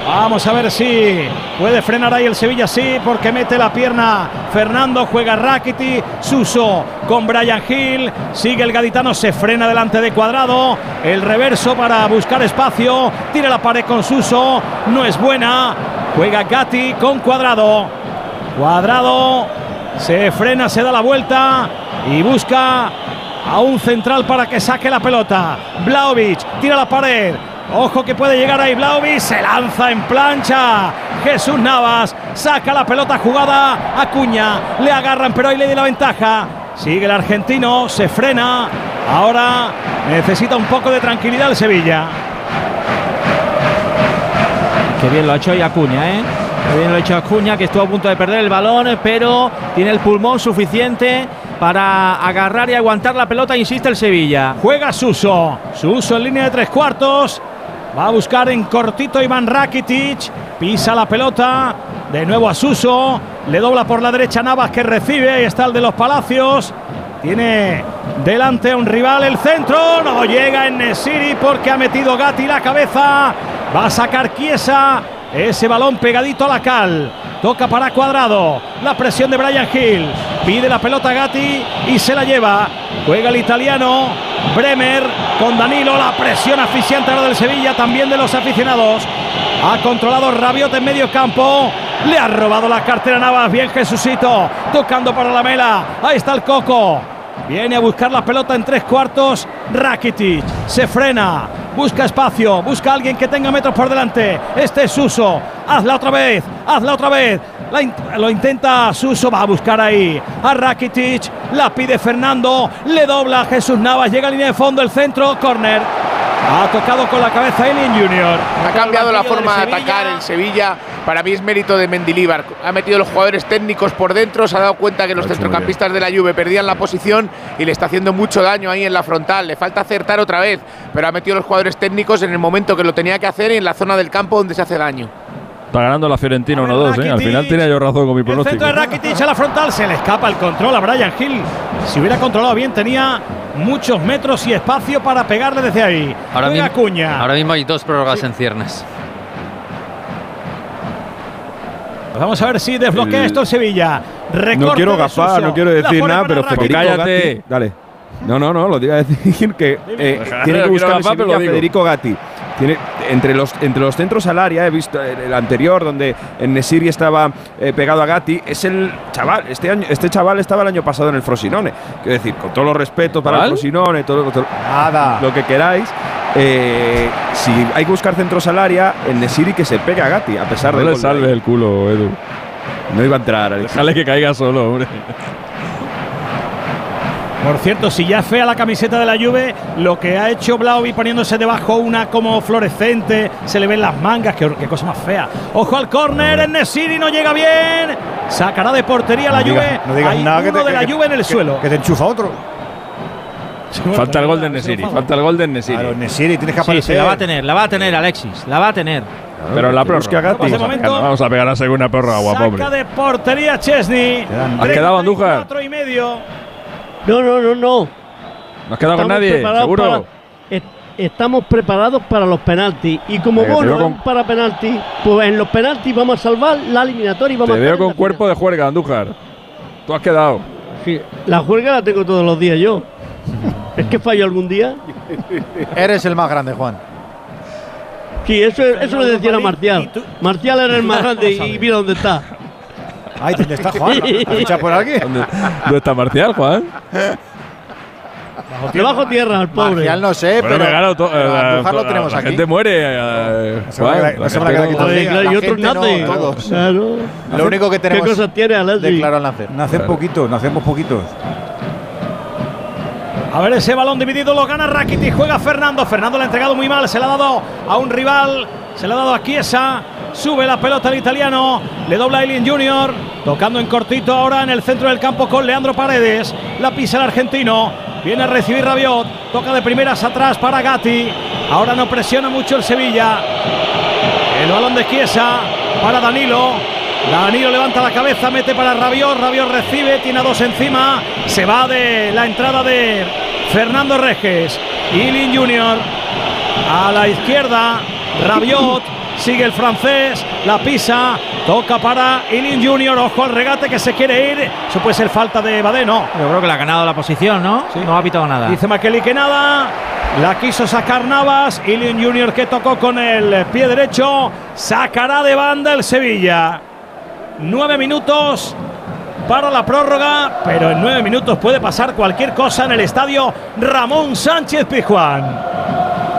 Vamos a ver si puede frenar ahí el Sevilla, sí, porque mete la pierna. Fernando juega Rakiti, Suso con Brian Hill. Sigue el gaditano, se frena delante de Cuadrado. El reverso para buscar espacio. Tira la pared con Suso, no es buena. Juega Gatti con Cuadrado. Cuadrado se frena, se da la vuelta y busca a un central para que saque la pelota. Blaovic tira la pared. Ojo que puede llegar ahí Blaovic, se lanza en plancha. Jesús Navas. Saca la pelota jugada. Acuña. Le agarran, pero ahí le dio la ventaja. Sigue el argentino. Se frena. Ahora necesita un poco de tranquilidad el Sevilla. Qué bien lo ha hecho ahí Acuña, ¿eh? Qué bien lo ha hecho Acuña, que estuvo a punto de perder el balón, pero tiene el pulmón suficiente para agarrar y aguantar la pelota, insiste el Sevilla. Juega Suso. Suso en línea de tres cuartos. Va a buscar en cortito Iván Rakitic. Pisa la pelota. De nuevo a Suso. Le dobla por la derecha Navas que recibe. Ahí está el de los Palacios. Tiene delante a un rival el centro. No llega en Nesiri porque ha metido Gatti la cabeza. Va a sacar Chiesa. Ese balón pegadito a la cal. Toca para Cuadrado. La presión de Brian Hill. Pide la pelota Gatti y se la lleva. Juega el italiano. Bremer con Danilo. La presión asfixiante del Sevilla, también de los aficionados. Ha controlado Rabiot en medio campo. Le ha robado la cartera Navas. Bien Jesucito. Tocando para la mela. Ahí está el Coco. Viene a buscar la pelota en tres cuartos. Rakitic se frena. Busca espacio. Busca a alguien que tenga metros por delante. Este es Suso. Hazla otra vez. Hazla otra vez. La in- lo intenta Suso. Va a buscar ahí a Rakitic. La pide Fernando. Le dobla a Jesús Navas. Llega a línea de fondo. El centro. Corner. Ha tocado con la cabeza Elin Junior. Ha cambiado la forma de atacar el Sevilla. Para mí es mérito de Mendilíbar. Ha metido los jugadores técnicos por dentro. Se ha dado cuenta que los centrocampistas de la Juve perdían la posición y le está haciendo mucho daño ahí en la frontal. Le falta acertar otra vez, pero ha metido los jugadores técnicos en el momento que lo tenía que hacer y en la zona del campo donde se hace daño. Está ganando la Fiorentina 1-2, ¿eh? Al final tenía yo razón con mi El pronóstico. centro de Rakitic a la frontal. Se le escapa el control a Brian Hill. Si hubiera controlado bien, tenía muchos metros y espacio para pegarle desde ahí. Mismo, ahora mismo hay dos prórrogas en ciernes. Vamos a ver si desbloquea El- esto el Sevilla. No quiero gafar, no quiero decir nada, pero. Federico cállate. Gatti. Dale. No, no, no, lo iba a decir que eh, tiene que buscar digo. Federico Gatti. Tiene, entre, los, entre los centros al área, he visto el, el anterior, donde en Nesiri estaba eh, pegado a Gatti, es el chaval. Este, año, este chaval estaba el año pasado en el Frosinone. Quiero decir, con todos los respetos para ¿Cuál? el Frosinone, todo, todo- Nada. lo que queráis. eh, si hay que buscar centros al área, en Nesiri que se pegue a Gatti, a pesar No de le salve el culo, Edu. No iba a entrar. Alex. Déjale que caiga solo, hombre. Por cierto, si ya es fea la camiseta de la Juve, lo que ha hecho Blaovi poniéndose debajo una como fluorescente, se le ven las mangas, qué, qué cosa más fea. Ojo al córner, en Nesiri no llega bien. Sacará de portería la No digas- Juve. no digas Hay nada que uno te- de la que- Juve en el que- suelo. Que te enchufa otro. Falta el gol de Nesiri. Falta el gol de Nesiri. Claro, Nesiri, tienes que Sí, sí, aparecer. la va a tener, la va a tener Alexis, la va a tener. Pero la que prórroga. momento- Vamos a pegar a segunda prórroga, guapo. Saca de portería Chesney. ¿Has quedado, Andújar? Cuatro y medio. No, no, no, no. ¿No has quedado con nadie? ¿Seguro? para- est- estamos preparados para los penaltis. Y como Venga, Bono con- para penaltis, pues en los penaltis vamos a salvar la eliminatoria y vamos Te a veo con cuerpo de juerga, Andújar. Tú has quedado. Sí, la juerga la tengo todos los días yo. ¿Es que fallo algún día? Eres el más grande, Juan. Sí, eso, eso lo decía a Marcial. Marcial era el más grande y mira dónde está. Ay, ¿dónde está Juan? ¿Has fichado por alguien? ¿Dónde, dónde está Marcial, Juan? Debajo tierra, al pobre. Marcial no sé, Bueno, pero, claro, to- pero a eh, Andújar lo tenemos la aquí. gente muere. eh, a Juan, la no se van a gente quedar aquí no- todos. Joder, claro, y La otros no, nacen. todos. Claro. Lo único que tenemos ¿Qué cosas tiene, Alexis? de claro al nacer. Nacer poquitos, nacemos poquitos. A ver ese balón dividido, lo gana Rakitic, juega Fernando. Fernando le ha entregado muy mal, se le ha dado a un rival, se le ha dado a Chiesa. Sube la pelota el italiano, le dobla Eileen Junior, tocando en cortito ahora en el centro del campo con Leandro Paredes. La pisa el argentino, viene a recibir Rabiot, toca de primeras atrás para Gatti. Ahora no presiona mucho el Sevilla. El balón de Chiesa para Danilo. Danilo levanta la cabeza, mete para Rabiot. Rabiot recibe, tiene a dos encima. Se va de la entrada de Fernando Reges. Ilin Junior a la izquierda. Rabiot. Sigue el francés, la pisa, toca para Ilin Junior, ojo al regate que se quiere ir. Eso puede ser falta de Badeno. Yo creo que le ha ganado la posición, ¿no? No ha pitado nada. Dice Makeli que nada. La quiso sacar Navas. Ilion Junior que tocó con el pie derecho. Sacará de banda el Sevilla. Nueve minutos para la prórroga. Pero en nueve minutos puede pasar cualquier cosa en el estadio Ramón Sánchez Pizjuán.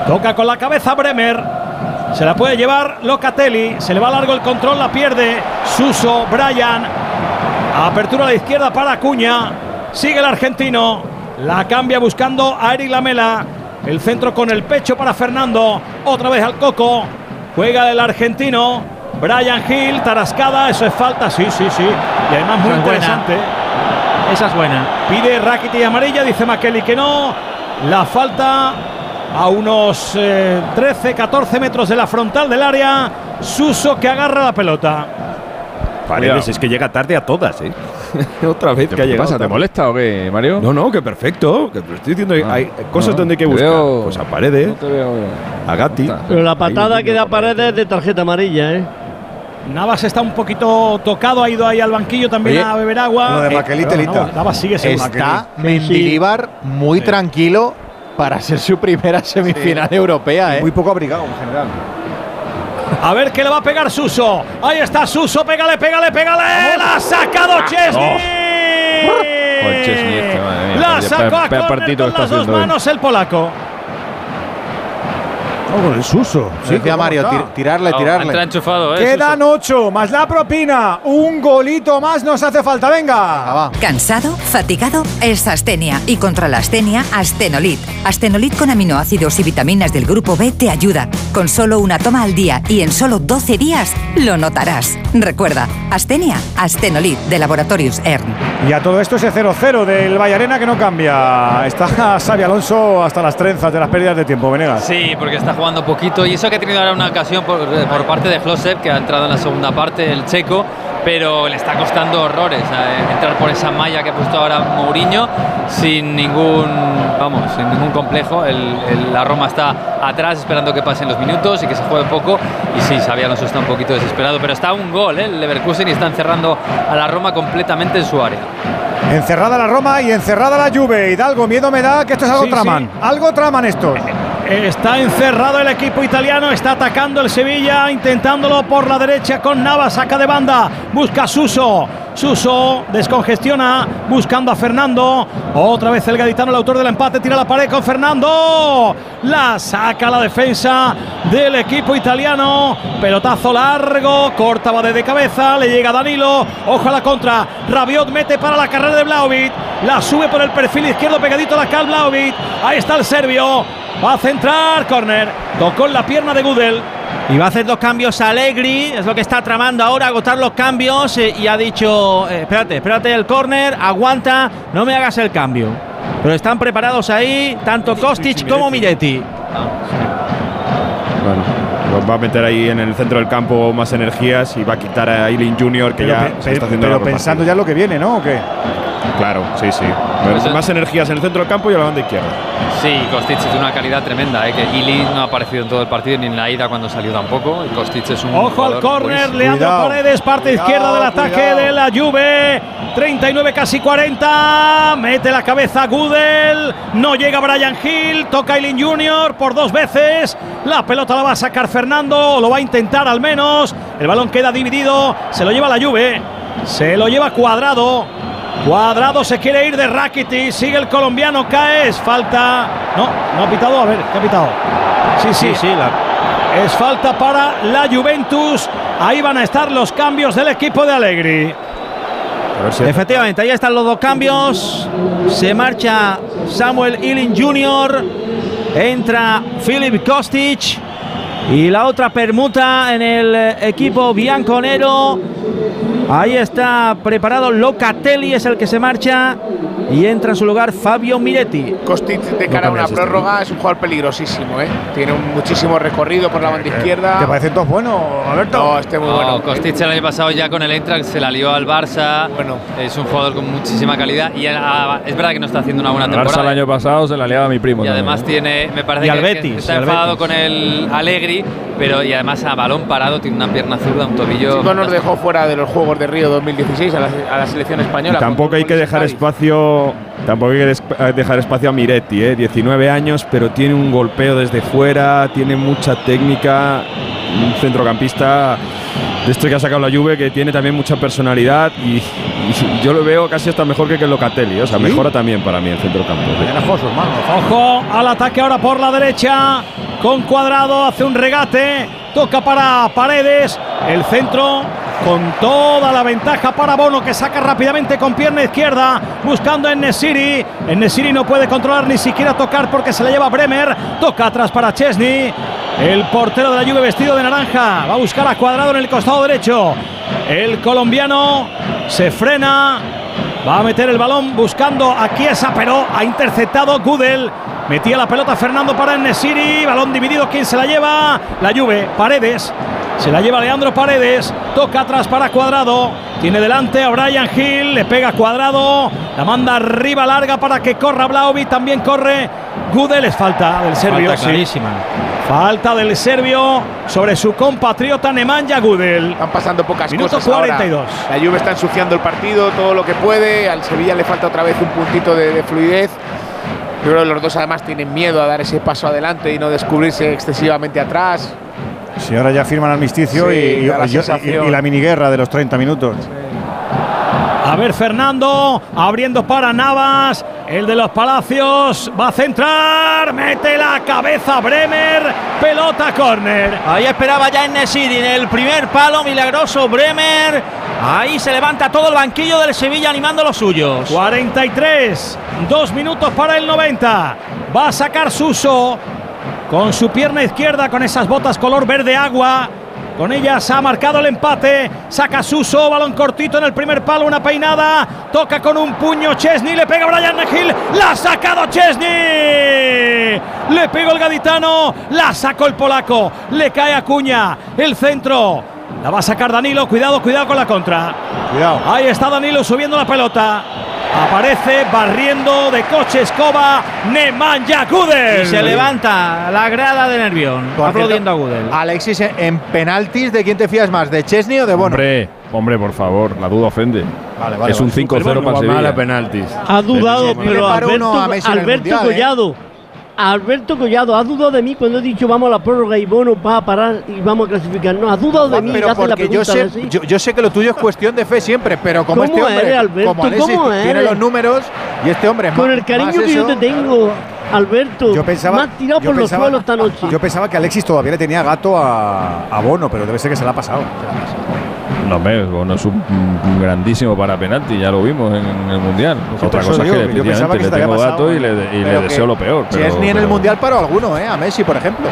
Toca con la cabeza Bremer. Se la puede llevar Locatelli. Se le va largo el control, la pierde. Suso, Brian. Apertura a la izquierda para Acuña. Sigue el argentino. La cambia buscando a Eric Lamela. El centro con el pecho para Fernando. Otra vez al Coco. Juega el argentino. Brian Hill, Tarascada. Eso es falta. Sí, sí, sí. Y además muy Esa es buena. interesante. Esa es buena. Pide Rakitic amarilla, dice Makeli que no. La falta a unos eh, 13, 14 metros de la frontal del área. Suso que agarra la pelota. Paredes es que llega tarde a todas, ¿eh? Otra vez que ha ¿Qué llegado. pasa? ¿Te molesta o qué, Mario? No, no, que perfecto. Que te estoy diciendo Ah, hay cosas no, donde hay que buscar. veo- pues a Paredes, No te veo. a Gatti. Pero la patada que da Paredes de tarjeta amarilla, ¿eh? Navas está un poquito tocado, ha ido ahí al banquillo también Oye, a beber agua. lo de Eh, Raquelí pero telita. Navas, Navas sigue siendo Está. Mendilibar muy tranquilo para ser su primera semifinal europea, ¿eh? Muy poco abrigado en general. A ver qué le va a pegar Suso. Ahí está Suso, pégale, pégale, pégale. La ha sacado Chesney. Joder, Chesney este. La sacó a con las dos manos el polaco. Con el suso. Sí, decía Mario, tir- tirarle, tirarle. Entra enchufado, ¿eh? Quedan ocho, más la propina. Un golito más nos hace falta. Venga. ¿Cansado? ¿Fatigado? Es astenia. Y contra la astenia, Astenolit. Astenolit con aminoácidos y vitaminas del grupo B te ayuda. Con solo una toma al día y en solo 12 días lo notarás. Recuerda, astenia, Astenolit de Laboratorios ERN. Y a todo esto ese 0-0 del Vallarena que no cambia. Está Xavi Alonso hasta las trenzas de las pérdidas de tiempo, Venegas. Sí, porque está jugando poquito y eso que ha tenido ahora una ocasión por, por parte de Flosev, que ha entrado en la segunda parte, el checo, pero le está costando horrores eh, entrar por esa malla que ha puesto ahora Mourinho sin ningún, vamos, sin ningún complejo. El- el- la Roma está atrás esperando que pasen los minutos y que se juegue poco. Y sí, Xavi Alonso está un poquito desesperado, pero está a un gol, ¿eh? el Leverkusen y está encerrando a la Roma completamente en su área. Encerrada la Roma y encerrada la Juve. Hidalgo, miedo me da que esto es algo Sí, traman. sí. Algo traman esto. Está encerrado el equipo italiano, está atacando el Sevilla, intentándolo por la derecha con Navas, saca de banda, busca Suso. Suso descongestiona, buscando a Fernando. Otra vez el gaditano, el autor del empate, tira la pared con Fernando. La saca la defensa del equipo italiano. Pelotazo largo, corta va de cabeza, le llega Danilo. Ojo a la contra. Rabiot mete para la carrera de Blaovic. La sube por el perfil izquierdo, pegadito a la cal Blaovic. Ahí está el serbio. Va a centrar, corner. Tocó en la pierna de Gudel. Y va a hacer dos cambios a Allegri, es lo que está tramando ahora, agotar los cambios eh, y ha dicho, eh, espérate, espérate el córner, aguanta, no me hagas el cambio. Pero están preparados ahí, tanto Kostic como Miretti. Bueno, los va a meter ahí en el centro del campo más energías y va a quitar a Eileen Junior que Pero, ya pe- se está haciendo pero la pensando ya lo que viene, ¿no? ¿O qué? Claro, sí, sí. Eso- más energías en el centro del campo y a la banda izquierda. Sí, Kostic es de una calidad tremenda, ¿eh? que Ili no ha aparecido en todo el partido ni en la ida cuando salió tampoco. Y Kostic es un. Ojo al córner. Leandro Cuidado. Paredes, parte Cuidado, izquierda del ataque cuidado. de la Juve. 39 casi 40. Mete la cabeza Gudel. No llega Brian Hill. Toca Eileen Junior por dos veces. La pelota la va a sacar Fernando. o Lo va a intentar al menos. El balón queda dividido. Se lo lleva la Juve. Se lo lleva cuadrado. Cuadrado se quiere ir de Rakitic. Sigue el colombiano. Cae. Es falta. No, no ha pitado. A ver, ¿qué ha pitado? Sí, sí. sí, la- Es falta para la Juventus. Ahí van a estar los cambios del equipo de Allegri. Si Efectivamente, ahí están los dos cambios. Se marcha Samuel Ealing Jr. Entra Philip Kostic. Y la otra permuta en el eh, equipo bianconero. Ahí está preparado Locatelli, es el que se marcha. Y entra en su lugar Fabio Miretti. Kostic de cara a una prórroga es un jugador peligrosísimo, ¿eh? Tiene un muchísimo recorrido por la banda izquierda. ¿Te parecen todos buenos, Alberto? No, este muy No, bueno. Kostic el año pasado ya con el Eintracht se la lió al Barça. Bueno. Es un jugador con muchísima calidad y ah, es verdad que no está haciendo una buena El Barça el temporada. año pasado se la liaba a mi primo. Y también, además ¿eh? tiene, me parece Y que, al que Betis, está enfadado Betis. con el Pero y además a balón parado tiene una pierna zurda, un tobillo. Chico nos dejó fuera de los Juegos de Río 2016 a la, a la selección Y española. tampoco hay que dejar espacio tampoco hay que eh, dejar espacio a Miretti, ¿eh? 19 años, pero tiene un golpeo desde fuera, tiene mucha técnica, un centrocampista de esto que ha sacado la Juve que tiene también mucha personalidad y, y yo lo veo casi hasta mejor que, que Locatelli, o sea, mejora también para mí el centrocampo. Ojo al ataque ahora por la derecha. con Cuadrado, hace un regate, toca para Paredes, el centro con toda la ventaja para Bono que saca rápidamente con pierna izquierda buscando en Nesiri. En Nesiri no puede controlar ni siquiera tocar porque se la lleva Bremer. Toca atrás para Chesney. El portero de la Juve vestido de naranja va a buscar a Cuadrado en el costado derecho. El colombiano se frena. Va a meter el balón buscando a Chiesa, pero ha interceptado Gudel. Metía la pelota Fernando para Nesiri. Balón dividido. ¿Quién se la lleva? La Juve. Paredes. Se la lleva Leandro Paredes. Toca atrás para Cuadrado. Tiene delante a Brian Hill. Le pega Cuadrado. La manda arriba larga para que corra Blaovic. También corre Gudel. Es falta del serbio. Falta sí. Falta del serbio sobre su compatriota Nemanja Gudel. Están pasando pocas Minuto cosas. ahora. 42. La Juve está ensuciando el partido todo lo que puede. Al Sevilla le falta otra vez un puntito de, de fluidez. Yo creo que los dos además tienen miedo a dar ese paso adelante y no descubrirse excesivamente atrás. Si ahora ya firman armisticio Sí, y, la y- y la miniguerra de los 30 minutos. A ver, Fernando, abriendo para Navas, el de los Palacios, va a centrar, mete la cabeza Bremer, pelota córner. Ahí esperaba ya en Nesiri, en el primer palo milagroso Bremer. Ahí se levanta todo el banquillo del Sevilla animando a los suyos. 43, dos minutos para el 90. Va a sacar Suso con su pierna izquierda, con esas botas color verde agua. Con ellas ha marcado el empate. Saca Suso, balón cortito en el primer palo, una peinada. Toca con un puño Chesney, le pega Brian Hill. La ha sacado Chesney. Le pegó el gaditano, la sacó el polaco. Le cae Acuña, el centro. La va a sacar Danilo, cuidado, cuidado con la contra. Cuidado. Ahí está Danilo subiendo la pelota. Aparece barriendo de coche escoba Nemanja Gudel. Y se levanta la grada de Nervión, Por aplaudiendo a Gudel. Alexis, en- en penaltis, ¿de quién te fías más? ¿De Chesney o de Bono? Hombre, hombre, por favor, la duda ofende. Vale, vale, es un vale. 5-0 para Sevilla. penaltis. Ha dudado, pero Alberto, Alberto ¿eh? Collado. Alberto Collado ha dudado de mí cuando he dicho vamos a la prórroga y Bono va a parar y vamos a clasificar. No, ha dudado de mí. Pero hace la porque yo pregunta sé, yo, yo sé que lo tuyo es cuestión de fe siempre, pero como ¿Cómo este hombre, eres, Alberto? como Alexis ¿Cómo tiene los números y este hombre Con más- el cariño más que yo te tengo, Alberto. Yo pensaba, me has tirado por los suelos esta noche. Yo pensaba que Alexis todavía le tenía gato a, a Bono, pero debe ser que se la ha pasado. No, Bono es un, grandísimo para penalti, ya lo vimos en, el Mundial. Otra eso cosa es que yo que le tengo gato y ¿eh? le, y le Pero deseo lo peor. pero- Chesney en el pero- Mundial paró alguno, ¿eh? A Messi, por ejemplo.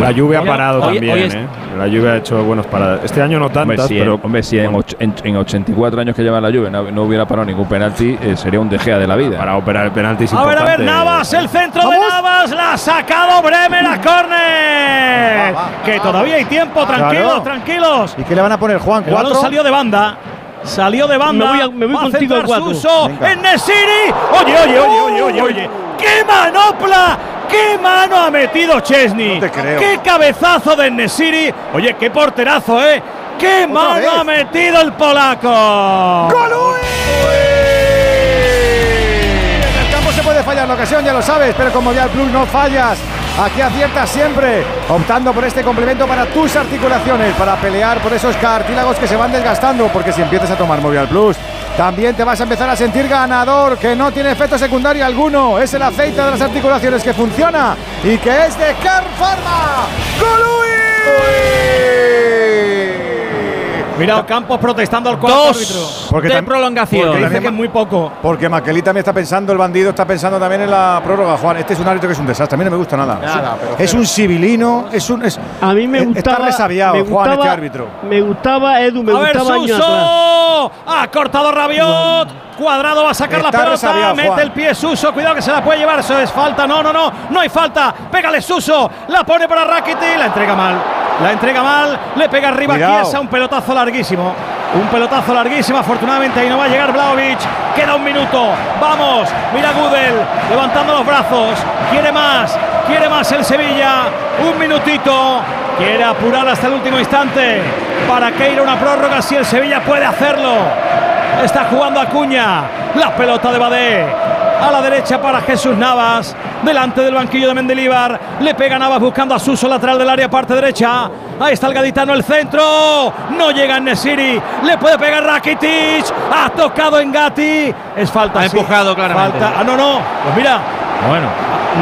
La Juve ha parado hoy- también, hoy es- ¿eh? La Juve ha hecho buenas paradas. Este año no Hombre, tantas, si, pero en, hombre, si en, och- en- en 84 años que lleva la Juve no, no hubiera parado ningún penalti, eh, sería un De Gea de la vida. para operar el penalti es A ver, a ver. Navas, el centro de Navas, la ha sacado Bremer a córner. Que todavía hay tiempo, tranquilos, Claro. tranquilos. ¿Y qué le van a poner, Juan? El salió de banda. Salió de banda. Me voy a- me voy contigo centrar al cuatro. Suso Venga. en Nesiri. Oye, oye, oye, oye, oye, oye. ¡Qué manopla! ¡Qué mano ha metido Chesney! No te creo. ¡Qué cabezazo de Nesiri! Oye, qué porterazo, ¿eh? ¡Qué mano vez? ha metido el polaco! En el campo se puede fallar la ocasión, ya lo sabes, pero con Movial Plus no fallas. Aquí aciertas siempre, optando por este complemento para tus articulaciones, para pelear por esos cartílagos que se van desgastando, porque si empiezas a tomar Movial Plus, también te vas a empezar a sentir ganador, que no tiene efecto secundario alguno. Es el aceite de las articulaciones que funciona y que es de Car Pharma. Mira, Campos protestando al cuarto árbitro. Dos Porque de prolongación. porque Dice que es muy poco. Porque Maquelí también está pensando, el bandido está pensando también en la prórroga, Juan. Este es un árbitro que es un desastre, a mí no me gusta nada. Nada, pero es un civilino, es un. es- A mí me eh, gustaba. Está resabiado, me Juan, este árbitro. Me gustaba, Edu, me a ver, gustaba atrás. Suso. Ha cortado Rabiot. Cuadrado va a sacar la pelota. mete Juan. el pie Suso. Cuidado que se la puede llevar. Eso es falta. No, no, no. No hay falta. Pégale Suso. La pone para Rakitic. La entrega mal. La entrega mal. Le pega arriba Cuidado. Un pelotazo larguísimo. Un pelotazo larguísimo. Afortunadamente ahí no va a llegar Vlaovic. Queda un minuto. Vamos. Mira Gudel. Levantando los brazos. Quiere más. Quiere más el Sevilla. Un minutito. Quiere apurar hasta el último instante. Para que ir a una prórroga si el Sevilla puede hacerlo. Está jugando Acuña. La pelota de Badé. A la derecha para Jesús Navas. Delante del banquillo de Mendilibar. Le pega Navas buscando a Suso, lateral del área, parte derecha. Ahí está el gaditano, el centro. No llega Nesiri. Le puede pegar Rakitic. Ha tocado en Gatti. Es falta. Ha sí. empujado claramente. Falta. Ah, no, no. Pues mira. Bueno,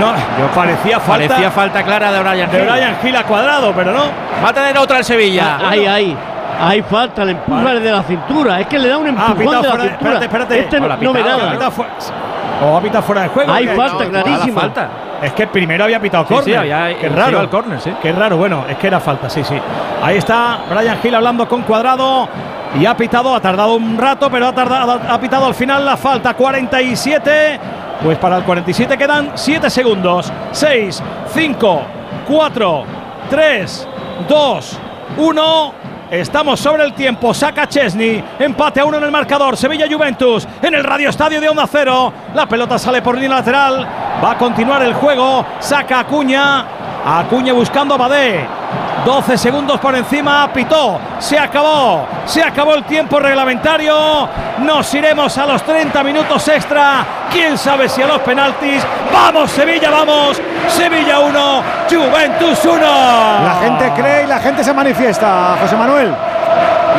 No, parecía falta. Parecía falta clara de Brian de Hill. Brian Gil a cuadrado, pero no. Va a tener otra el Sevilla. Ahí, ahí. Hay falta, le empuja de la cintura. Es que le da un Ah, empujón de la fuera de- cintura. espérate, espérate. Este no, Hola, no pitado, nada. pitado fuera- O ha pitado fuera de juego. Hay que- falta no, clarísima. falta. Es que primero había pitado Sí, sí, córner. había- Qué raro. al córner, sí. Qué raro. Bueno, es que era falta, sí, sí. Ahí está Brian Hill hablando con Cuadrado. Y ha pitado, ha tardado un rato, pero ha, tardado, ha pitado al final la falta. 47. Pues para el 47 quedan 7 segundos. 6, 5, 4, 3, 2, 1. Estamos sobre el tiempo. Saca Chesney. Empate a uno en el marcador. Sevilla Juventus en el Radio Estadio de Onda Cero. La pelota sale por línea lateral. Va a continuar el juego. Saca Acuña. Acuña buscando a Badé. 12 segundos por encima. Pitó. Se acabó. Se acabó el tiempo reglamentario. Nos iremos a los 30 minutos extra. Quién sabe si a los penaltis. Vamos, Sevilla, vamos. Sevilla 1, Juventus 1. La gente cree y la gente se manifiesta, José Manuel.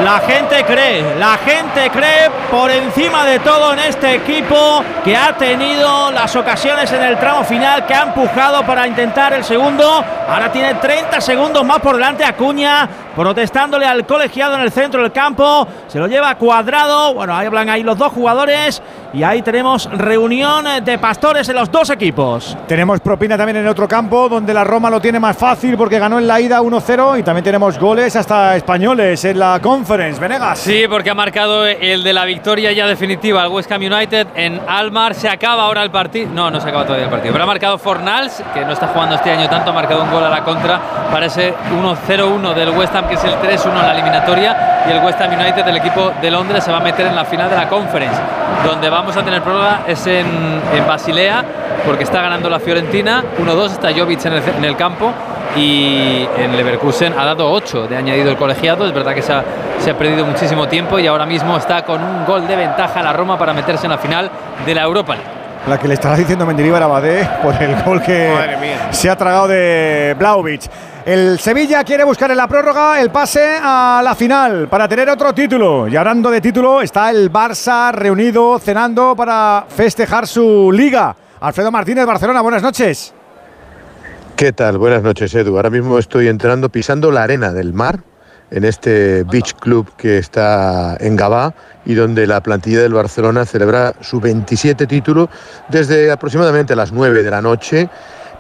La gente cree, la gente cree por encima de todo en este equipo que ha tenido las ocasiones en el tramo final, que ha empujado para intentar el segundo. Ahora tiene 30 segundos más por delante Acuña, protestándole al colegiado en el centro del campo. Se lo lleva cuadrado. Bueno, ahí hablan ahí los dos jugadores. Y ahí tenemos reunión de pastores en los dos equipos. Tenemos propina también en otro campo, donde la Roma lo tiene más fácil porque ganó en la ida 1-0 y también tenemos goles hasta españoles en la Conference. Venegas. Sí, porque ha marcado el de la victoria ya definitiva al West Ham United en Almar. Se acaba ahora el partido. No, no se acaba todavía el partido. Pero ha marcado Fornals, que no está jugando este año tanto, ha marcado un gol a la contra para ese 1-0-1 del West Ham, que es el 3-1 en la eliminatoria. Y el West Ham United, el equipo de Londres, se va a meter en la final de la Conference. Donde vamos a tener prórroga es en, en Basilea, porque está ganando la Fiorentina. 1-2 está Jovic en el, campo y en Leverkusen ha dado 8 de añadido el colegiado. Es verdad que se ha, se ha perdido muchísimo tiempo y ahora mismo está con un gol de ventaja la Roma para meterse en la final de la Europa League. La que le estaba diciendo Mendilibar a Badé por el gol que se ha tragado de Blaovic. El Sevilla quiere buscar en la prórroga el pase a la final para tener otro título. Y hablando de título, está el Barça reunido cenando para festejar su liga. Alfredo Martínez, Barcelona, buenas noches. ¿Qué tal? Buenas noches, Edu. Ahora mismo estoy entrando pisando la arena del mar en este beach club que está en Gabá y donde la plantilla del Barcelona celebra su 27 título desde aproximadamente las 9 de la noche.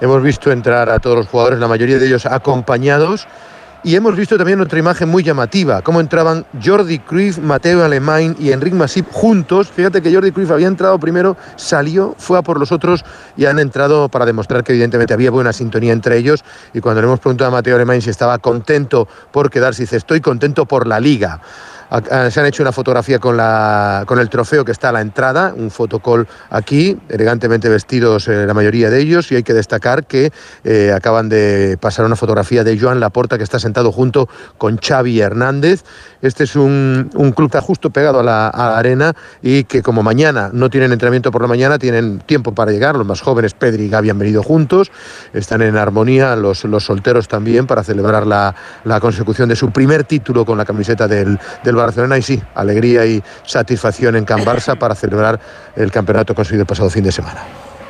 Hemos visto entrar a todos los jugadores, la mayoría de ellos acompañados. Y hemos visto también otra imagen muy llamativa, cómo entraban Jordi Cruyff, Mateo Alemán y Enric Masip juntos. Fíjate que Jordi Cruyff había entrado primero, salió, fue a por los otros y han entrado para demostrar que evidentemente había buena sintonía entre ellos. Y cuando le hemos preguntado a Mateo Alemán si estaba contento por quedarse, dice, estoy contento por la liga. Se han hecho una fotografía con, la, con el trofeo que está a la entrada, un fotocall aquí, elegantemente vestidos eh, la mayoría de ellos, y hay que destacar que eh, acaban de pasar una fotografía de Joan Laporta que está sentado junto con Xavi Hernández. Este es un, un club que está justo pegado a la, arena y que como mañana no tienen entrenamiento por la mañana, tienen tiempo para llegar. Los más jóvenes, Pedri y Gaby, han venido juntos, están en armonía, los, los solteros también, para celebrar la, la consecución de su primer título con la camiseta del, del Barcelona y sí, alegría y satisfacción en Can Barça para celebrar el campeonato conseguido el pasado fin de semana.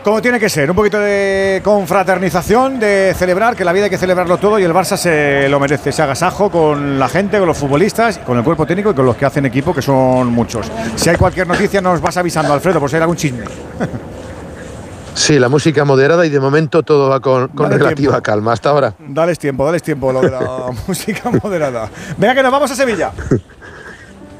Como tiene que ser, un poquito de confraternización, de celebrar, que la vida hay que celebrarlo todo y el Barça se lo merece, ese agasajo con la gente, con los futbolistas, con el cuerpo técnico y con los que hacen equipo, que son muchos. Si hay cualquier noticia nos vas avisando, Alfredo, por si hay algún chisme. Sí, la música moderada y de momento todo va con, con relativa tiempo. calma. Hasta ahora. Dales tiempo, dales tiempo lo de la música moderada. Venga, que nos vamos a Sevilla.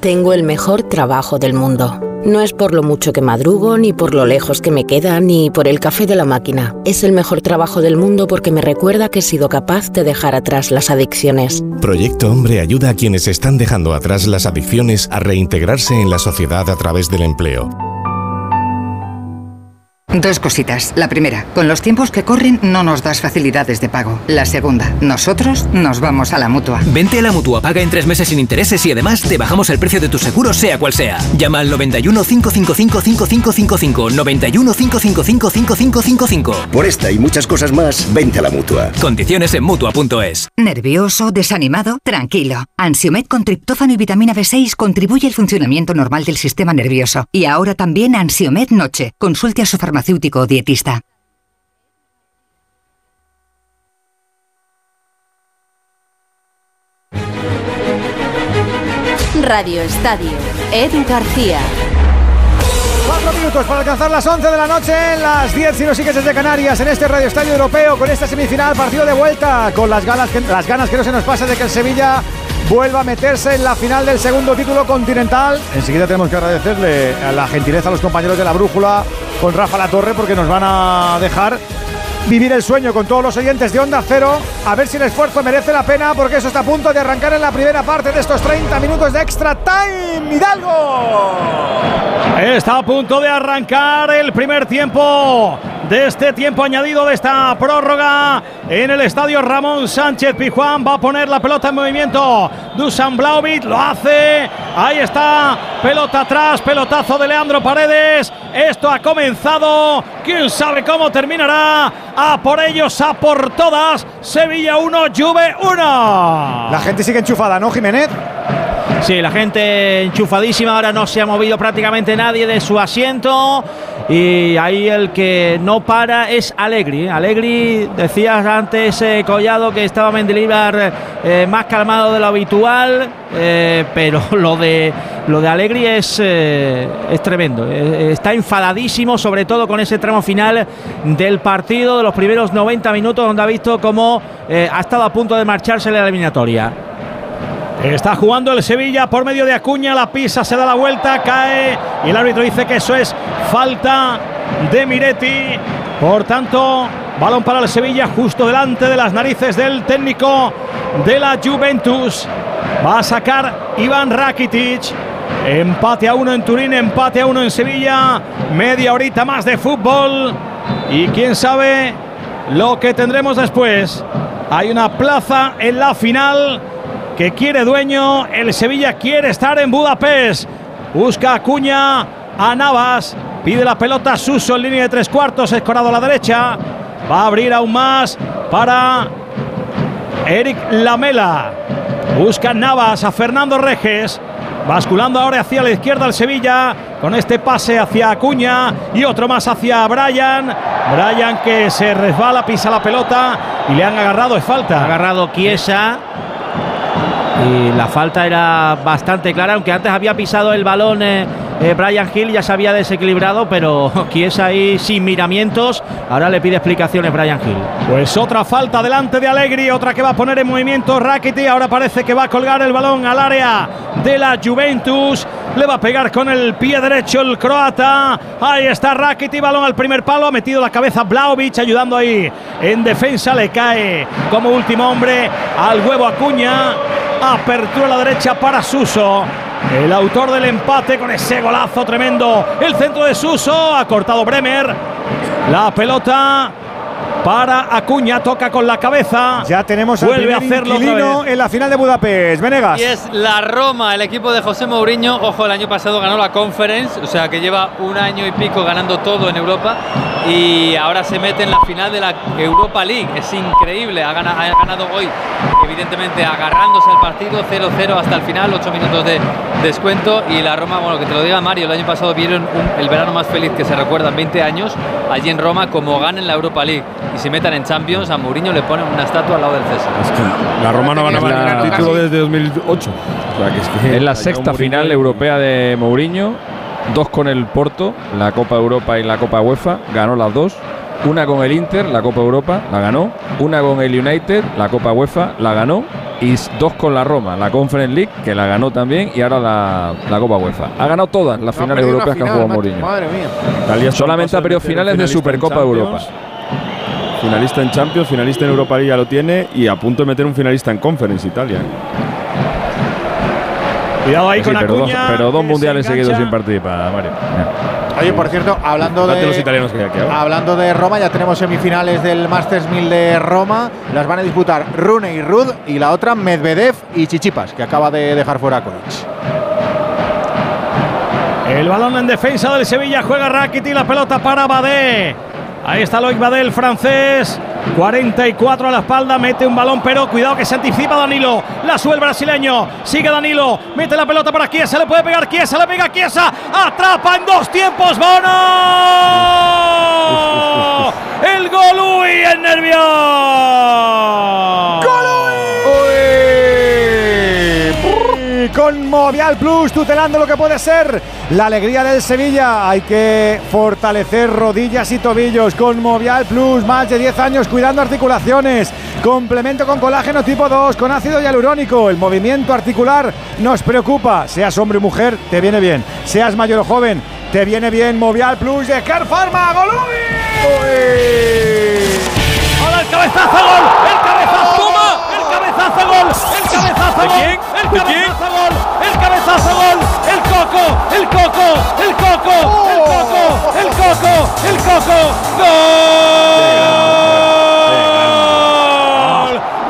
Tengo el mejor trabajo del mundo. No es por lo mucho que madrugo, ni por lo lejos que me queda, ni por el café de la máquina. Es el mejor trabajo del mundo porque me recuerda que he sido capaz de dejar atrás las adicciones. Proyecto Hombre ayuda a quienes están dejando atrás las adicciones a reintegrarse en la sociedad a través del empleo. Dos cositas. La primera, con los tiempos que corren no nos das facilidades de pago. La segunda, nosotros nos vamos a la mutua. Vente a la mutua, paga en tres meses sin intereses y además te bajamos el precio de tu seguro, sea cual sea. Llama al 91 555 5555. 91 555 5555. Por esta y muchas cosas más, vente a la mutua. Condiciones en mutua.es. ¿Nervioso? ¿Desanimado? Tranquilo. Ansiomed con triptófano y vitamina B6 contribuye al funcionamiento normal del sistema nervioso. Y ahora también Ansiomed Noche. Consulte a su farmacéutico o dietista. Radio Estadio, Edu García. Cuatro minutos para alcanzar las 11 de la noche, en las 10 si no sigues desde Canarias, en este Radio Estadio Europeo, con esta semifinal, partido de vuelta, con las ganas que, las ganas que no se nos pasa de que el Sevilla vuelva a meterse en la final del segundo título continental. Enseguida tenemos que agradecerle a la gentileza a los compañeros de la Brújula con Rafa La Torre porque nos van a dejar vivir el sueño con todos los oyentes de Onda Cero. A ver si el esfuerzo merece la pena, porque eso está a punto de arrancar en la primera parte de estos 30 minutos de extra time. Hidalgo. Está a punto de arrancar el primer tiempo de este tiempo añadido de esta prórroga en el estadio Ramón Sánchez Pijuán. Va a poner la pelota en movimiento. Dusan Blaovic lo hace. Ahí está. Pelota atrás. Pelotazo de Leandro Paredes. Esto ha comenzado. Quién sabe cómo terminará. A por ellos, a por todas. Sevilla 1, Juve 1. La gente sigue enchufada, ¿no, Jiménez? Sí, la gente enchufadísima, ahora no se ha movido prácticamente nadie de su asiento y ahí el que no para es Alegri. Alegri, decías antes, Collado, que estaba Mendilibar eh, más calmado de lo habitual, eh, pero lo de, lo de Alegri es, eh, es tremendo. Está enfadadísimo, sobre todo con ese tramo final del partido, de los primeros 90 minutos, donde ha visto cómo ha estado a punto de marcharse la eliminatoria. Está jugando el Sevilla por medio de Acuña, la pisa, se da la vuelta, cae y el árbitro dice que eso es falta de Miretti. Por tanto, balón para el Sevilla justo delante de las narices del técnico de la Juventus. Va a sacar Iván Rakitic. Empate a uno en Turín, empate a uno en Sevilla. Media horita más de fútbol. Y quién sabe lo que tendremos después. Hay una plaza en la final que quiere dueño. El Sevilla quiere estar en Budapest. Busca a Acuña, a Navas. Pide la pelota Suso en línea de tres cuartos. Escorado a la derecha. Va a abrir aún más para Eric Lamela. Busca Navas a Fernando Reges. Basculando ahora hacia la izquierda el Sevilla. Con este pase hacia Acuña. Y otro más hacia Brian. Brian que se resbala, pisa la pelota. Y le han agarrado. Es falta. Ha agarrado Chiesa. Y la falta era bastante clara, aunque antes había pisado el balón eh, eh, Brian Hill, ya se había desequilibrado, pero Chiesa ahí sin miramientos. Ahora le pide explicaciones Brian Hill. Pues otra falta delante de Allegri, otra que va a poner en movimiento Rakitic. Ahora parece que va a colgar el balón al área de la Juventus. Le va a pegar con el pie derecho el croata. Ahí está Rakitic, balón al primer palo. Ha metido la cabeza Blaovic, ayudando ahí en defensa. Le cae como último hombre al huevo Acuña. Apertura a la derecha para Suso. El autor del empate con ese golazo tremendo. El centro de Suso. Ha cortado Bremer. La pelota para Acuña. Toca con la cabeza. Ya tenemos Vuelve a hacerlo otra vez. en la final de Budapest. Venegas. Y es la Roma, el equipo de José Mourinho. Ojo, el año pasado ganó la Conference, o sea que lleva un año y pico ganando todo en Europa y ahora se mete en la final de la Europa League. Es increíble, ha ganado, ha ganado hoy, evidentemente agarrándose al partido 0-0 hasta el final, 8 minutos de descuento. Y la Roma, bueno, que te lo diga Mario, el año pasado vieron un- el verano más feliz que se recuerda en 20 años allí en Roma, como ganen la Europa League y se metan en Champions, a Mourinho le ponen una estatua al lado del César. La Roma no ganaba Es la- ningún título desde 2008. O sea, que es, que Es la sexta final y- europea de Mourinho, dos con el Porto, la Copa Europa y la Copa UEFA, ganó las dos. Una con el Inter, la Copa Europa, la ganó. Una con el United, la Copa UEFA, la ganó. Y dos con la Roma, la Conference League, que la ganó también, y ahora la, la Copa UEFA. Ha ganado todas las No finales europeas que ha final, jugado. Mourinho. Madre mía. Solamente a ha perdido finales de en Supercopa Europa. Finalista en Champions, finalista en Europa League ya lo tiene y a punto de meter un finalista en Conference Italia. Cuidado ahí Sí, con pero, dos, Acuña. pero dos mundiales se seguidos sin participar, Mario. Oye, por cierto, hablando los de, italianos que hay aquí ahora. hablando de Roma, ya tenemos semifinales del Masters 1000 de Roma. Las van a disputar Rune y Rud y la otra Medvedev y Chichipas, que acaba de dejar fuera a Kovic. El balón en defensa del Sevilla juega Rakitic, la pelota para Badé. Ahí está Loic Badé, el francés. 44 a la espalda, mete un balón, pero cuidado que se anticipa Danilo. La sube el brasileño, sigue Danilo, mete la pelota para Chiesa, le puede pegar Chiesa, le pega Chiesa, atrapa en dos tiempos, Bono. El Golui en nervios. Con Movial Plus, tutelando lo que puede ser la alegría del Sevilla. Hay que fortalecer rodillas y tobillos con Movial Plus, más de 10 años cuidando articulaciones. Complemento con colágeno tipo 2, con ácido hialurónico. El movimiento articular nos preocupa. Seas hombre o mujer, te viene bien. Seas mayor o joven, te viene bien. Movial Plus de Car Pharma. ¡Golui! ¡Ahora el cabezazo gol! ¡El cabezazo! ¡Toma! ¡El cabezazo gol! ¡El cabezazo ¿De gol! quién? ¡El ¿De quién? Gol! ¡El cabezazo gol! ¡El coco! ¡El coco! ¡El coco! ¡El coco! ¡El coco! ¡El coco! ¡Gol!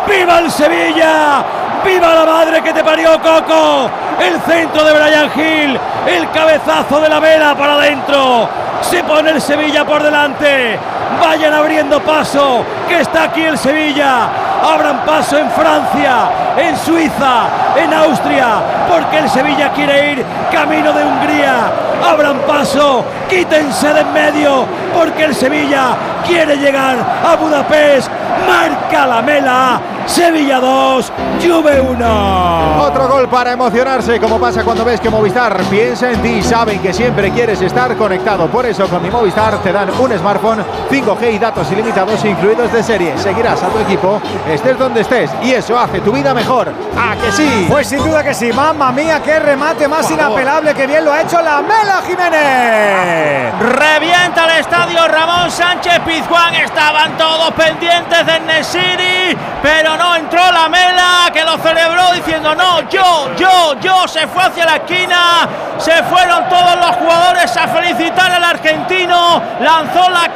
¡Viva el Sevilla! ¡Viva la madre que te parió, Coco! El centro de Brian Hill, el cabezazo de la vela para adentro. Se pone el Sevilla por delante. Vayan abriendo paso, que está aquí el Sevilla. Abran paso en Francia, en Suiza, en Austria, porque el Sevilla quiere ir camino de Hungría. Abran paso, quítense de en medio, porque el Sevilla quiere llegar a Budapest. Marca la mela. Sevilla 2, Juve 1. Otro gol para emocionarse, como pasa cuando ves que Movistar piensa en ti. Saben que siempre quieres estar conectado. Por eso con mi Movistar te dan un smartphone 5G y datos ilimitados incluidos de serie. Seguirás a tu equipo, estés donde estés. Y eso hace tu vida mejor. ¿A que sí? Pues sin duda que sí. Mamma mía, qué remate más inapelable que bien lo ha hecho la Mela Jiménez. Revienta el estadio Ramón Sánchez Pizjuán. Estaban todos pendientes de Nesiri, pero no entró la mela que lo celebró diciendo no, yo, yo, yo. Se fue hacia la esquina, se fueron todos los jugadores a felicitar al argentino. Lanzó la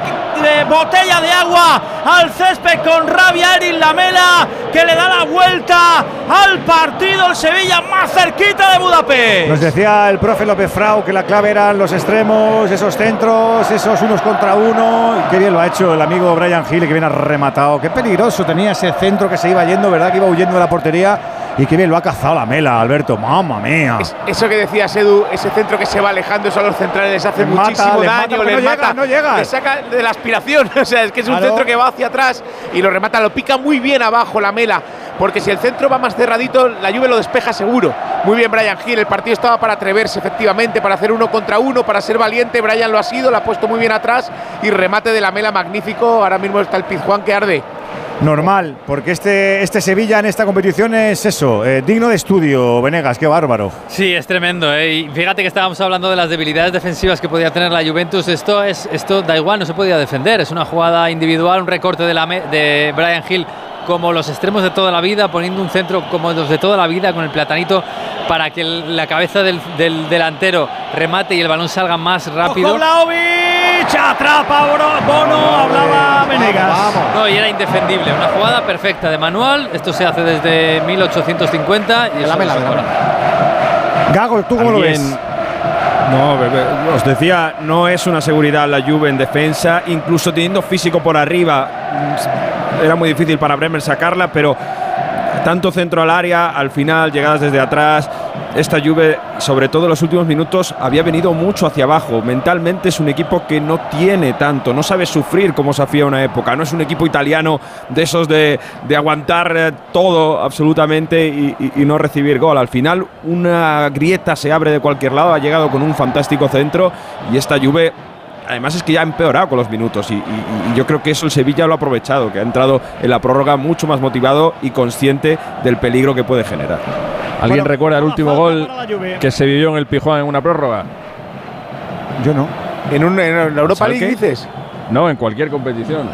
eh, botella de agua al césped con rabia Erin Lamela que le da la vuelta al partido el Sevilla más cerquita de Budapest. Nos decía el profe López Frau que la clave eran los extremos, esos centros, esos unos contra uno. Qué bien lo ha hecho el amigo Brian Hill, que bien ha rematado. Qué peligroso tenía ese centro que se iba yendo, ¿verdad? Que iba huyendo de la portería. Y qué bien lo ha cazado la mela, Alberto. Mamma mía. Eso que decías, Edu, ese centro que se va alejando, eso a los centrales les hace Les mata, muchísimo les mata, daño, les no mata, llega, no llega. les saca de la aspiración. O sea, es que es un centro que va hacia atrás y lo remata, lo pica muy bien abajo la mela. Porque si el centro va más cerradito, la Juve lo despeja seguro. Muy bien, Brian Hill. El partido estaba para atreverse, efectivamente, para hacer uno contra uno, para ser valiente. Brian lo ha sido, lo ha puesto muy bien atrás. Y remate de la mela magnífico. Ahora mismo está el Pizjuán que arde. Normal, porque este, este Sevilla en esta competición es eso, eh, digno de estudio, Venegas, qué bárbaro. Sí, es tremendo. ¿eh? Y fíjate que estábamos hablando de las debilidades defensivas que podía tener la Juventus. Esto es, esto da igual, no se podía defender. Es una jugada individual, un recorte de, la me- de Brian Hill como los extremos de toda la vida, poniendo un centro como los de toda la vida con el platanito para que el- la cabeza del, del delantero remate y el balón salga más rápido. Ojo, Atrapa Bono, hablaba Venegas. No, y era indefendible. Una jugada perfecta de manual. Esto se hace desde 1850 y para. Gago, ¿tú cómo lo ves? No, bebé, os decía, no es una seguridad la Juve en defensa, incluso teniendo físico por arriba, mm, era muy difícil para Bremer sacarla, pero tanto centro al área, al final, llegadas desde atrás, esta Juve, sobre todo en los últimos minutos, había venido mucho hacia abajo. Mentalmente es un equipo que no tiene tanto, no sabe sufrir como se hacía una época. No es un equipo italiano de esos de, de aguantar eh, todo absolutamente y, no recibir gol. Al final, una grieta se abre de cualquier lado. Ha llegado con un fantástico centro y esta Juve. Además es que ya ha empeorado con los minutos y yo creo que eso el Sevilla lo ha aprovechado, que ha entrado en la prórroga mucho más motivado y consciente del peligro que puede generar. ¿Alguien recuerda el último gol que se vivió en el Pijuán en una prórroga? Yo no. ¿En, un- en la Europa League dices? No, en cualquier competición.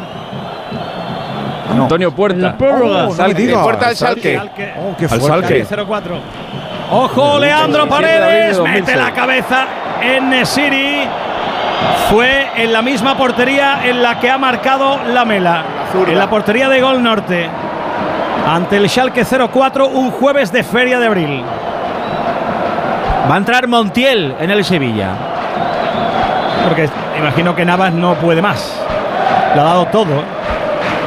Antonio Puerta. prórroga. Oh, Salque. Puerta al Salque. Salque. Oh, qué Al fuerte. Salque. 0-4. Ojo, Leandro 27 de abril de Paredes, 2006. mete la cabeza en Nesiri. Fue en la misma portería en la que ha marcado la Mela. En la portería de Gol Norte. Ante el Schalke 04, un jueves de Feria de Abril. Va a entrar Montiel en el Sevilla. Porque imagino que Navas no puede más. Lo ha dado todo.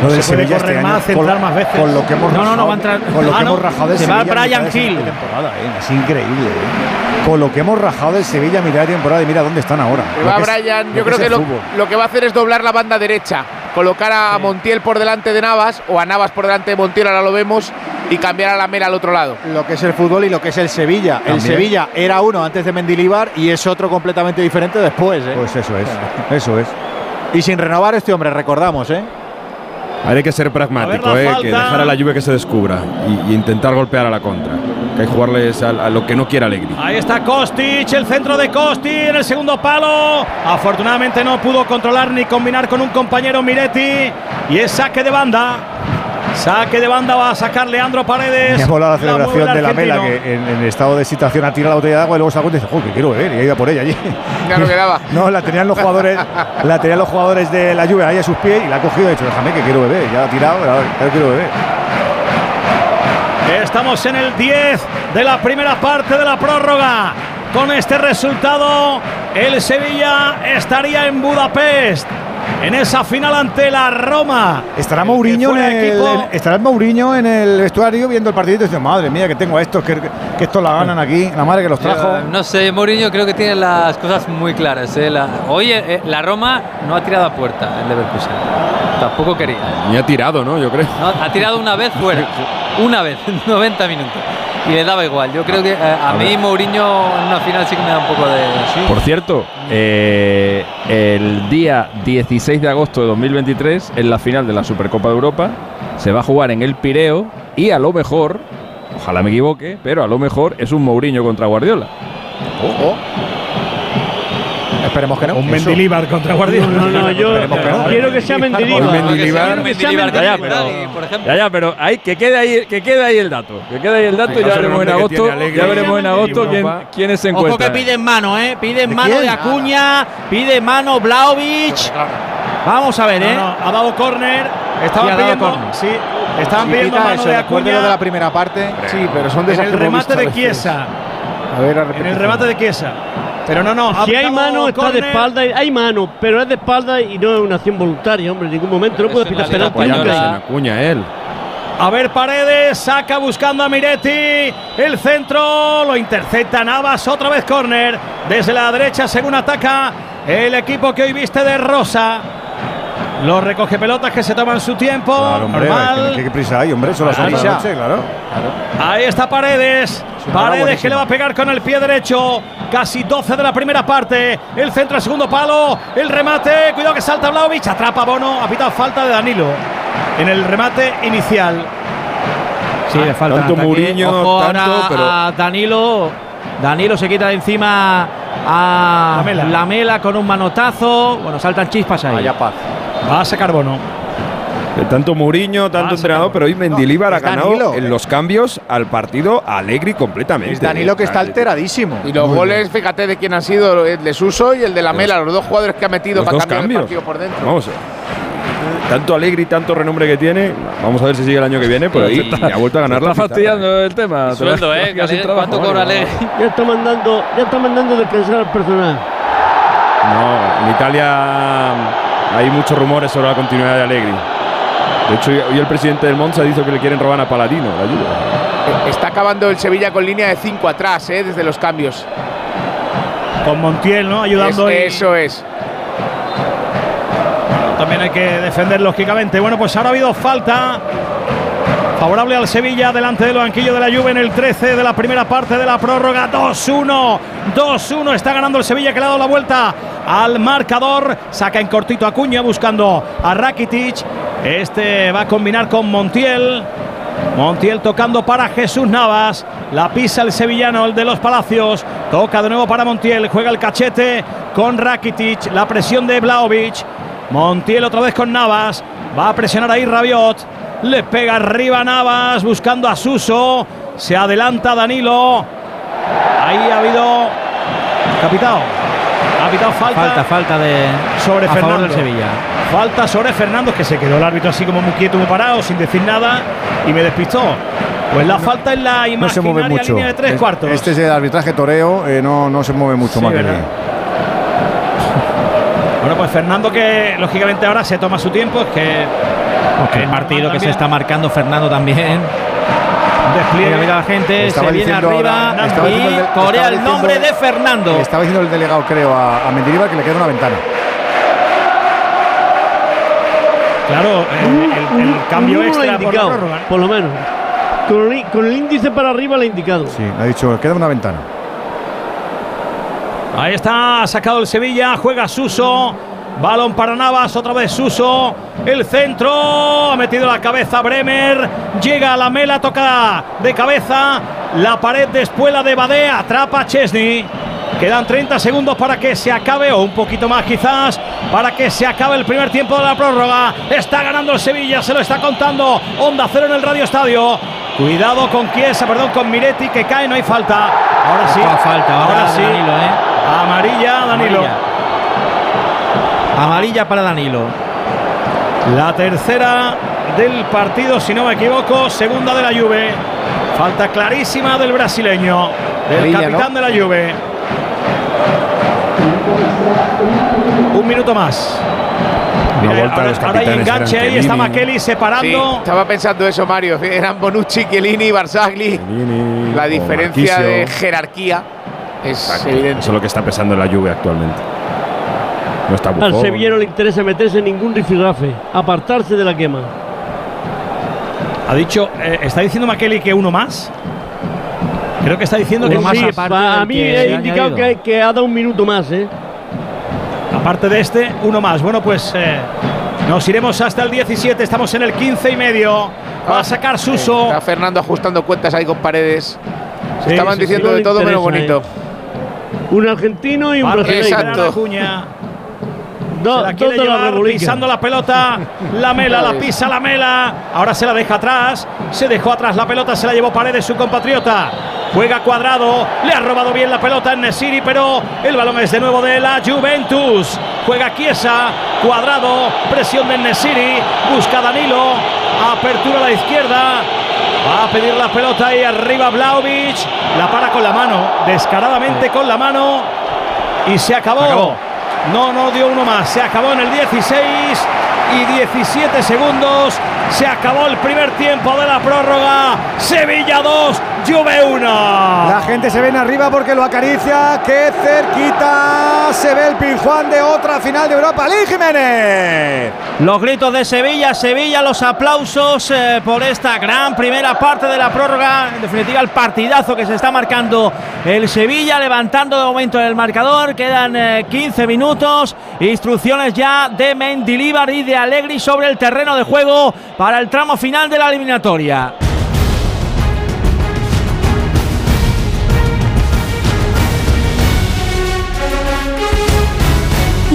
Lo del Se puede Sevilla correr este más, centrar con- más veces. Con lo que hemos No, no, no, rajado- va a entrar- Con lo Ah, que no, hemos rajado del se va Sevilla. a Brian de Hill. temporada, ¿eh? Es increíble. ¿eh? Con lo que hemos rajado del Sevilla a mitad de temporada y mira dónde están ahora. Va Brian, yo creo que lo, lo que va a hacer es doblar la banda derecha, colocar a Montiel por delante de Navas o a Navas por delante de Montiel, ahora lo vemos, y cambiar a la Mela al otro lado. Lo que es el fútbol y lo que es el Sevilla. El. Sevilla era uno antes de Mendilibar y es otro completamente diferente después. ¿eh? Pues eso es, eso es. Y sin renovar este hombre, recordamos, ¿eh? Hay que ser pragmático, eh, que dejar a la lluvia que se descubra y, y intentar golpear a la contra. Que hay que jugarles a, a lo que no quiera Alegri. Ahí está Kostic, el centro de Kostic en el segundo palo. Afortunadamente no pudo controlar ni combinar con un compañero Miretti. Y es saque de banda. Saque de banda va a sacar Leandro Paredes. Me ha molado la celebración de la Mela, que en, en estado de excitación ha tirado la botella de agua y luego se y dice, joder, que quiero beber, y ha ido por ella allí. Ya no quedaba. No, la tenían los jugadores, la tenían los jugadores de la lluvia ahí a sus pies y la ha cogido y ha dicho, déjame que quiero beber. Ya la ha tirado, pero ahora quiero beber. Estamos en el 10 de la primera parte de la prórroga. Con este resultado, el Sevilla estaría en Budapest. En esa final ante la Roma. Estará El Mourinho en el, equipo- en- estará Mourinho en el vestuario viendo el partidito y diciendo, madre mía, que tengo a estos, que, que estos la ganan aquí, la madre que los trajo. Yo, no sé, Mourinho creo que tiene las cosas muy claras. ¿eh? La- hoy eh, la Roma no ha tirado a puerta el Leverkusen. Tampoco quería. Ni ha tirado, ¿no? Yo creo. No, ha tirado una vez fuera. Una vez, en 90 minutos. Y le daba igual. Yo creo que eh, a, A mí ver. Mourinho en una final sí que me da un poco de. Por cierto, eh, el día 16 de agosto de 2023, en la final de la Supercopa de Europa, se va a jugar en el Pireo y a lo mejor, ojalá me equivoque, pero a lo mejor es un Mourinho contra Guardiola. Esperemos que no. Un Mendilibar contra Guardiola. No, no, yo que no. quiero que sea Mendilibar. Mendilibar. Ya, ya, ya, ya, pero hay, que, quede ahí, que quede ahí el dato. Que quede ahí el dato y ya veremos en agosto, ya veremos en agosto quién, quiénes se Ojo que encuentran. piden mano, ¿eh? Piden ¿De mano de Acuña, pide mano Blaovic. Vamos a ver, ¿eh? no, ha dado córner. Estaban pidiendo, córner. sí, estaban pidiendo mano eso, de Acuña de la primera parte. Sí, pero son de el remate de. Chiesa. A ver, a En el remate de Chiesa. Pero no, no. Si hay mano, está de espalda. y- Hay mano, pero es de espalda y no es una acción voluntaria, hombre. En ningún momento no puede pitar penalti. Acuña él. A ver, Paredes saca buscando a Miretti. El centro lo intercepta Navas. Otra vez córner. Desde la derecha, según ataca el equipo que hoy viste de rosa. Los recoge pelotas que se toman su tiempo. Claro, hombre, normal. ¿qué, qué prisa hay, hombre? Son las Claro. 11 de la noche, claro. Ahí está Paredes. Paredes que le va a pegar con el pie derecho. Casi 12 de la primera parte. El centro al segundo palo. El remate. Cuidado que salta Vlaovic. Atrapa a Bono. Ha pitado falta de Danilo. En el remate inicial. Sí, le falta tanto Ojo tanto, ahora pero- a Danilo. Danilo se quita de encima a Lamela. Lamela con un manotazo. Bueno, saltan chispas ahí. Vaya paz. Va a sacar Bono. Eh, Tanto Mourinho, tanto entrenador, pero hoy Mendilibar No, ha ganado Danilo. en los cambios al partido Alegri completamente. Es Danilo que está alteradísimo. Y los goles, fíjate de quién han sido el de Suso y el de la Mela, los dos jugadores que ha metido Los para dos cambiar cambios. el partido por dentro. Vamos, eh, tanto Alegri, tanto renombre que tiene. Vamos a ver si sigue el año que viene, pero ahí ha vuelto a ganar la está fastidiando el tema. El sueldo, ¿eh? trabajo, ¿Cuánto cobra? Ya está mandando, ya está mandando descansar al personal. No, en Italia hay muchos rumores sobre la continuidad de Alegri. De hecho, hoy el presidente del Monza dice que le quieren robar a Paladino, la ayuda. Eh, Está acabando el Sevilla con línea de 5 atrás, eh, desde los cambios. Con Montiel, ¿no? Ayudando. Es- y- eso es. También hay que defender lógicamente. Bueno, pues ahora ha habido falta favorable al Sevilla delante del banquillo de la Juve en el 13 de la primera parte de la prórroga. 2-1. 2-1 está ganando el Sevilla que le ha dado la vuelta al marcador. Saca en cortito a Cuña buscando a Rakitic. Este va a combinar con Montiel. Montiel tocando para Jesús Navas. La pisa el sevillano, el de los Palacios. Toca de nuevo para Montiel. Juega el cachete con Rakitic. La presión de Blaovic. Montiel otra vez con Navas. Va a presionar ahí Rabiot. Le pega arriba Navas buscando a Suso. Se adelanta Danilo. Ahí ha habido. Capitao. Ha pitado falta. Falta, falta de sobre a favor Fernando. del Sevilla. Falta sobre Fernando, que se quedó el árbitro así como muy quieto, muy parado, sin decir nada, y me despistó. Pues la falta en la No se mueve imaginaria mucho. línea de tres Es- cuartos. Este es el arbitraje toreo, eh, no, no se mueve mucho Sí, más. Bueno, pues Fernando que lógicamente ahora se toma su tiempo, es que el partido que se está marcando Fernando también. despliegue. La gente, Estaba se viene diciendo arriba ahora- estaba y el corea el nombre de Fernando. Estaba diciendo el delegado, creo, a, a Mendilibar que le queda una ventana. Claro, el, el- el cambio Uno lo ha extra por indicado, prórroga. por lo menos. Con el, con el índice para arriba le ha indicado. Sí, ha dicho, queda una ventana. Ahí está, ha sacado el Sevilla, juega Suso. Balón para Navas, otra vez Suso. El centro, ha metido la cabeza Bremer. Llega a la mela, toca de cabeza. La pared de espuela de Badé, atrapa a Chesney. Quedan 30 segundos para que se acabe, o un poquito más quizás, para que se acabe el primer tiempo de la prórroga. Está ganando el Sevilla, se lo está contando. Onda cero en el Radio Estadio. Cuidado con Chiesa, perdón, con Miretti, que cae, no hay falta. Ahora sí. Falta, ahora ahora sí. Danilo, ¿eh? Amarilla, Danilo. Amarilla. Amarilla para Danilo. La tercera del partido, si no me equivoco, segunda de la Juve. Falta clarísima del brasileño, del Amarilla, capitán ¿no? de la Juve. Un minuto más. Mira, vuelta ahora, los ahora hay capitanes enganche eran ahí, está Makeli separando. Sí, estaba pensando eso, Mario. Eran Bonucci, Chiellini, Barzagli. La diferencia de jerarquía es Exacto. evidente. Eso es lo que está pesando en la lluvia actualmente. No está Al. Sevilla no le interesa meterse en ningún rifirrafe, apartarse de la quema. Ha dicho, eh, ¿está diciendo Makeli que uno más? Creo que está diciendo que Sí, más a mí he indicado que, que ha dado un minuto más, ¿eh? Aparte de este, uno más. Bueno, pues eh, nos iremos hasta el 17. Estamos en el 15 y medio. Va a sacar Suso. Está Fernando ajustando cuentas ahí con paredes. Sí, Estaban sí, diciendo de todo menos bonito. Un argentino y un brasileño. de la cuña. Do- se la quiere la pisando la pelota. La mela, la pisa la mela. Ahora se la deja atrás. Se dejó atrás la pelota, se la llevó Paredes, su compatriota. Juega cuadrado. Le ha robado bien la pelota en Nesiri, pero el balón es de nuevo de la Juventus. Juega Chiesa. Cuadrado. Presión de Nesiri. Busca Danilo. Apertura a la izquierda. Va a pedir la pelota y arriba Vlaovic. La para con la mano. Descaradamente con la mano. Y se acabó. acabó. No, no dio uno más. Se acabó en el 16 y 17 segundos. Se acabó el primer tiempo de la prórroga. Sevilla 2, Juve 1. La gente se ven arriba porque lo acaricia. ¡Qué cerquita! Se ve el Pinjuán de otra final de Europa League, Jiménez. Los gritos de Sevilla, Sevilla, los aplausos eh, por esta gran primera parte de la prórroga. En definitiva, el partidazo que se está marcando el Sevilla, levantando de momento el marcador. Quedan eh, 15 minutos. Instrucciones ya de Mendilibar y de Allegri sobre el terreno de juego para el tramo final de la eliminatoria.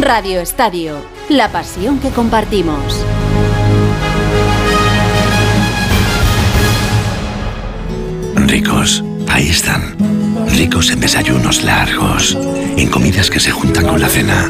Radio Estadio, la pasión que compartimos. Ricos, ahí están. Ricos en desayunos largos, en comidas que se juntan con la cena.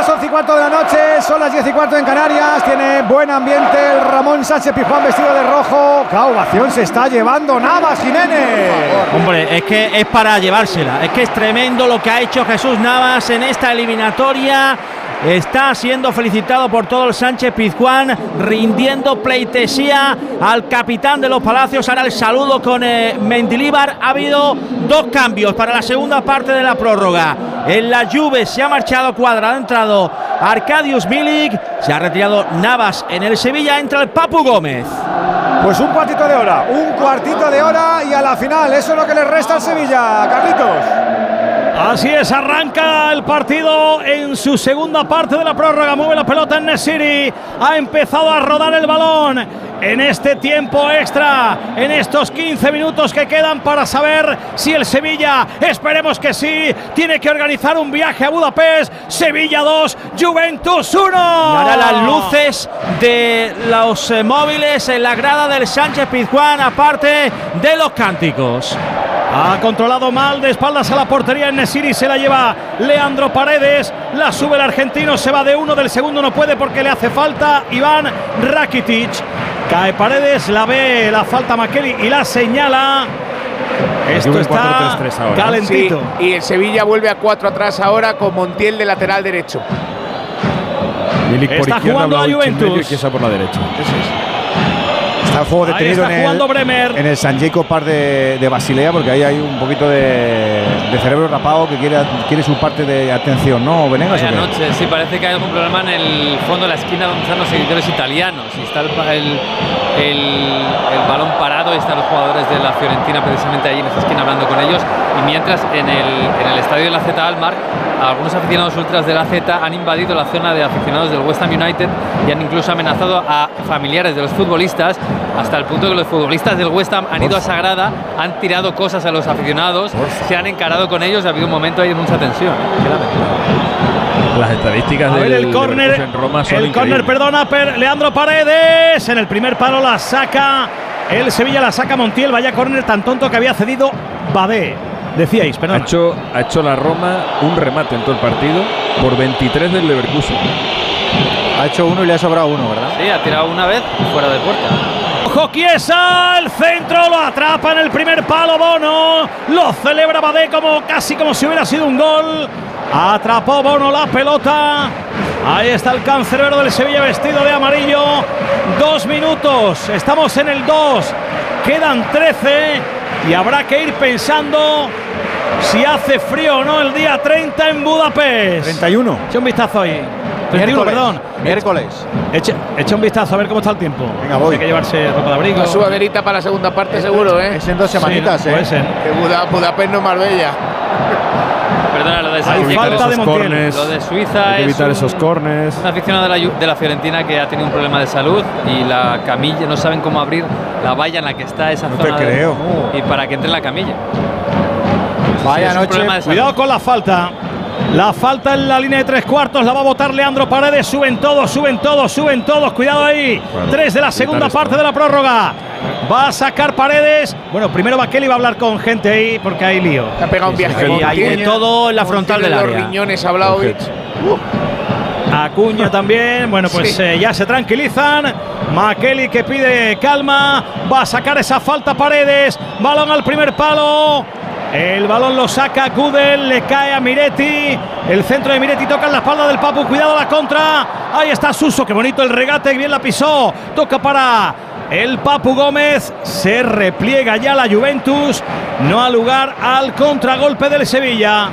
11 y cuarto de la noche, son las 10 y cuarto en Canarias. Tiene buen ambiente el Ramón Sánchez Pizjuán vestido de rojo. ¡Qué se está llevando Navas Jiménez! Hombre, es que es para llevársela. Es que es tremendo lo que ha hecho Jesús Navas en esta eliminatoria. Está siendo felicitado por todo el Sánchez Pizjuán, rindiendo pleitesía al capitán de los Palacios. Ahora el saludo con eh, Mendilíbar. Ha habido dos cambios para la segunda parte de la prórroga. En la Juve se ha marchado Cuadra, ha entrado Arcadius Milik, se ha retirado Navas en el Sevilla, entra el Papu Gómez. Pues un cuartito de hora, un cuartito de hora y a la final, eso es lo que le resta al Sevilla, Carlitos. Así es, arranca el partido en su segunda parte de la prórroga. Mueve la pelota en Nesiri. Ha empezado a rodar el balón en este tiempo extra, en estos 15 minutos que quedan para saber si el Sevilla, esperemos que sí, tiene que organizar un viaje a Budapest. Sevilla 2, Juventus 1. Ahora las luces de los eh, móviles en la grada del Sánchez Pizjuán, aparte de los cánticos. Ha controlado mal de espaldas a la portería en Nesiri, se la lleva Leandro Paredes, la sube el argentino, se va de uno, del segundo no puede porque le hace falta Iván Rakitic. Cae Paredes, la ve, la falta Makeli y la señala. Esto está 4-3-3 ahora. calentito. Sí, y el Sevilla vuelve a cuatro atrás ahora con Montiel de lateral derecho. Milik por Está jugando la Juventus. y Chiesa por la derecha. Está el juego detenido está en el, Bremer. en el San Jacob Park de, de Basilea, porque ahí hay un poquito de, de cerebro rapado que quiere, quiere su parte de atención, ¿no, Venegas? noche, sí, parece que hay algún problema en el fondo de la esquina donde están los seguidores italianos. Y está el, el- el balón parado están los jugadores de la Fiorentina precisamente ahí en esa esquina hablando con ellos. Y mientras en el, en el estadio de la Z Almar, algunos aficionados ultras de la Z han invadido la zona de aficionados del West Ham United y han incluso amenazado a familiares de los futbolistas hasta el punto que los futbolistas del West Ham han ido a Sagrada, han tirado cosas a los aficionados, se han encarado con ellos y ha habido un momento ahí de mucha tensión. Las estadísticas A ver del el córner, Leverkusen en Roma son el córner, perdona, per- Leandro Paredes. En el primer palo la saca el Sevilla, la saca Montiel. Vaya córner tan tonto que había cedido Badé. Decíais, Ha perdón. hecho, ha hecho la Roma un remate en todo el partido por 23 del Leverkusen. Ha hecho uno y le ha sobrado uno, ¿verdad? Sí, ha tirado una vez fuera de puerta. Ojo Chiesa, el centro lo atrapa en el primer palo Bono, lo celebra Badé como casi como si hubiera sido un gol. Atrapó Bono la pelota. Ahí está el cancerbero del Sevilla vestido de amarillo. Dos minutos, estamos en el 2. Quedan 13 y habrá que ir pensando si hace frío o no el día 30 en Budapest. 31. Echa un vistazo ahí. 31, perdón. Miércoles. Echa, echa un vistazo a ver cómo está el tiempo. Venga, voy. Hay que llevarse ropa de abrigo. Una sudaderita para la segunda parte seguro, ¿eh? Es en dos semanitas, Sí, ¿eh? puede ser. Que Buda- Budapest no es Marbella. Perdona, lo de, Hay Suiza- falta de corners. lo de Suiza Hay que es evitar un- esos corners. un aficionado de la, de la Fiorentina que ha tenido un problema de salud y la camilla, no saben cómo abrir la valla en la que está esa No te zona. de- creo. y para que entre en la camilla. Vaya es un noche. problema de salud. Cuidado con la falta. La falta en la línea de tres cuartos la va a votar Leandro Paredes. Suben todos, suben todos, suben todos. Cuidado ahí. Tres de la segunda esto, parte ¿no? de la prórroga. Va a sacar Paredes. Bueno, primero Bakeli va a hablar con gente ahí porque hay lío. Se ha pegado un viaje. Y hay de todo en la frontal del área. Los riñones a Vlahovic. Acuña también. Bueno, pues Sí. eh, ya se tranquilizan. Makeli que pide calma. Va a sacar esa falta Paredes. Balón al primer palo. El balón lo saca Gudel, le cae a Miretti. El centro de Miretti toca en la espalda del Papu. Cuidado la contra. Ahí está Suso. Qué bonito el regate. Bien la pisó. Toca para el Papu Gómez. Se repliega ya la Juventus. No ha lugar al contragolpe del Sevilla.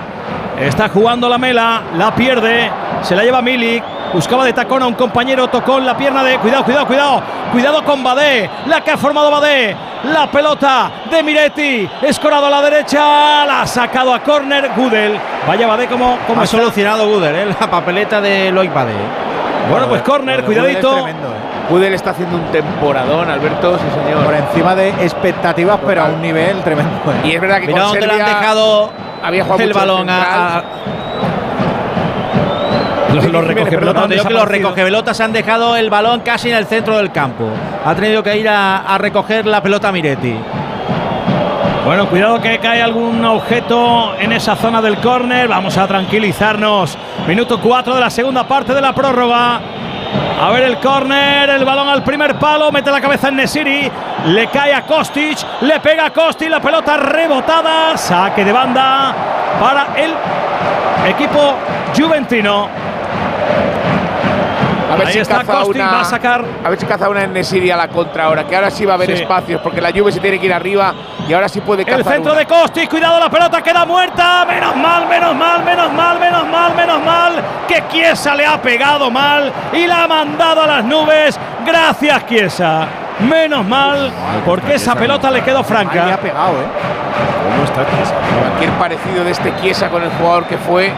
Está jugando la mela, la pierde, se la lleva Milik. Buscaba de tacón a un compañero, tocó en la pierna de. Cuidado, cuidado, cuidado. Cuidado con Badé. La que ha formado Badé. La pelota de Miretti. Escorado a la derecha. La ha sacado a córner. Gudel. Vaya Badé como, como Ha está. solucionado Guder, ¿eh? la papeleta de Loic Bade. Bueno, pues córner, cuidadito. tremendo, ¿eh? Budel está haciendo un temporadón, Alberto, sí señor. Por encima de expectativas, pero a un nivel tremendo. ¿eh? Y es verdad que Mira con dónde le han Serbia dejado había jugado el balón a, Los, los digo que los recogepelotas han dejado el balón casi en el centro del campo. Ha tenido que ir a, a recoger la pelota Miretti. Bueno, cuidado que cae algún objeto en esa zona del córner. Vamos a tranquilizarnos. Minuto 4 de la segunda parte de la prórroga. A ver el córner, el balón al primer palo, mete la cabeza en Nesiri, le cae a Kostic, le pega a Kostic, la pelota rebotada, saque de banda para el equipo juventino. Ver Ahí si está caza Kostic, una, va a sacar. A ver si caza una en Nesiri a la contra ahora, que ahora sí va a haber Sí. espacios, porque la Juve se tiene que ir arriba y ahora sí puede cazar El centro una. de Kostic, cuidado, la pelota queda muerta. Menos mal, menos mal, menos mal, menos mal, menos mal. Que Chiesa le ha pegado mal y la ha mandado a las nubes. Gracias, Chiesa. Menos mal, porque esa pelota le quedó franca. Ahí ha pegado, ¿eh? ¿Cómo está Chiesa? Cualquier parecido de este Chiesa con el jugador que fue.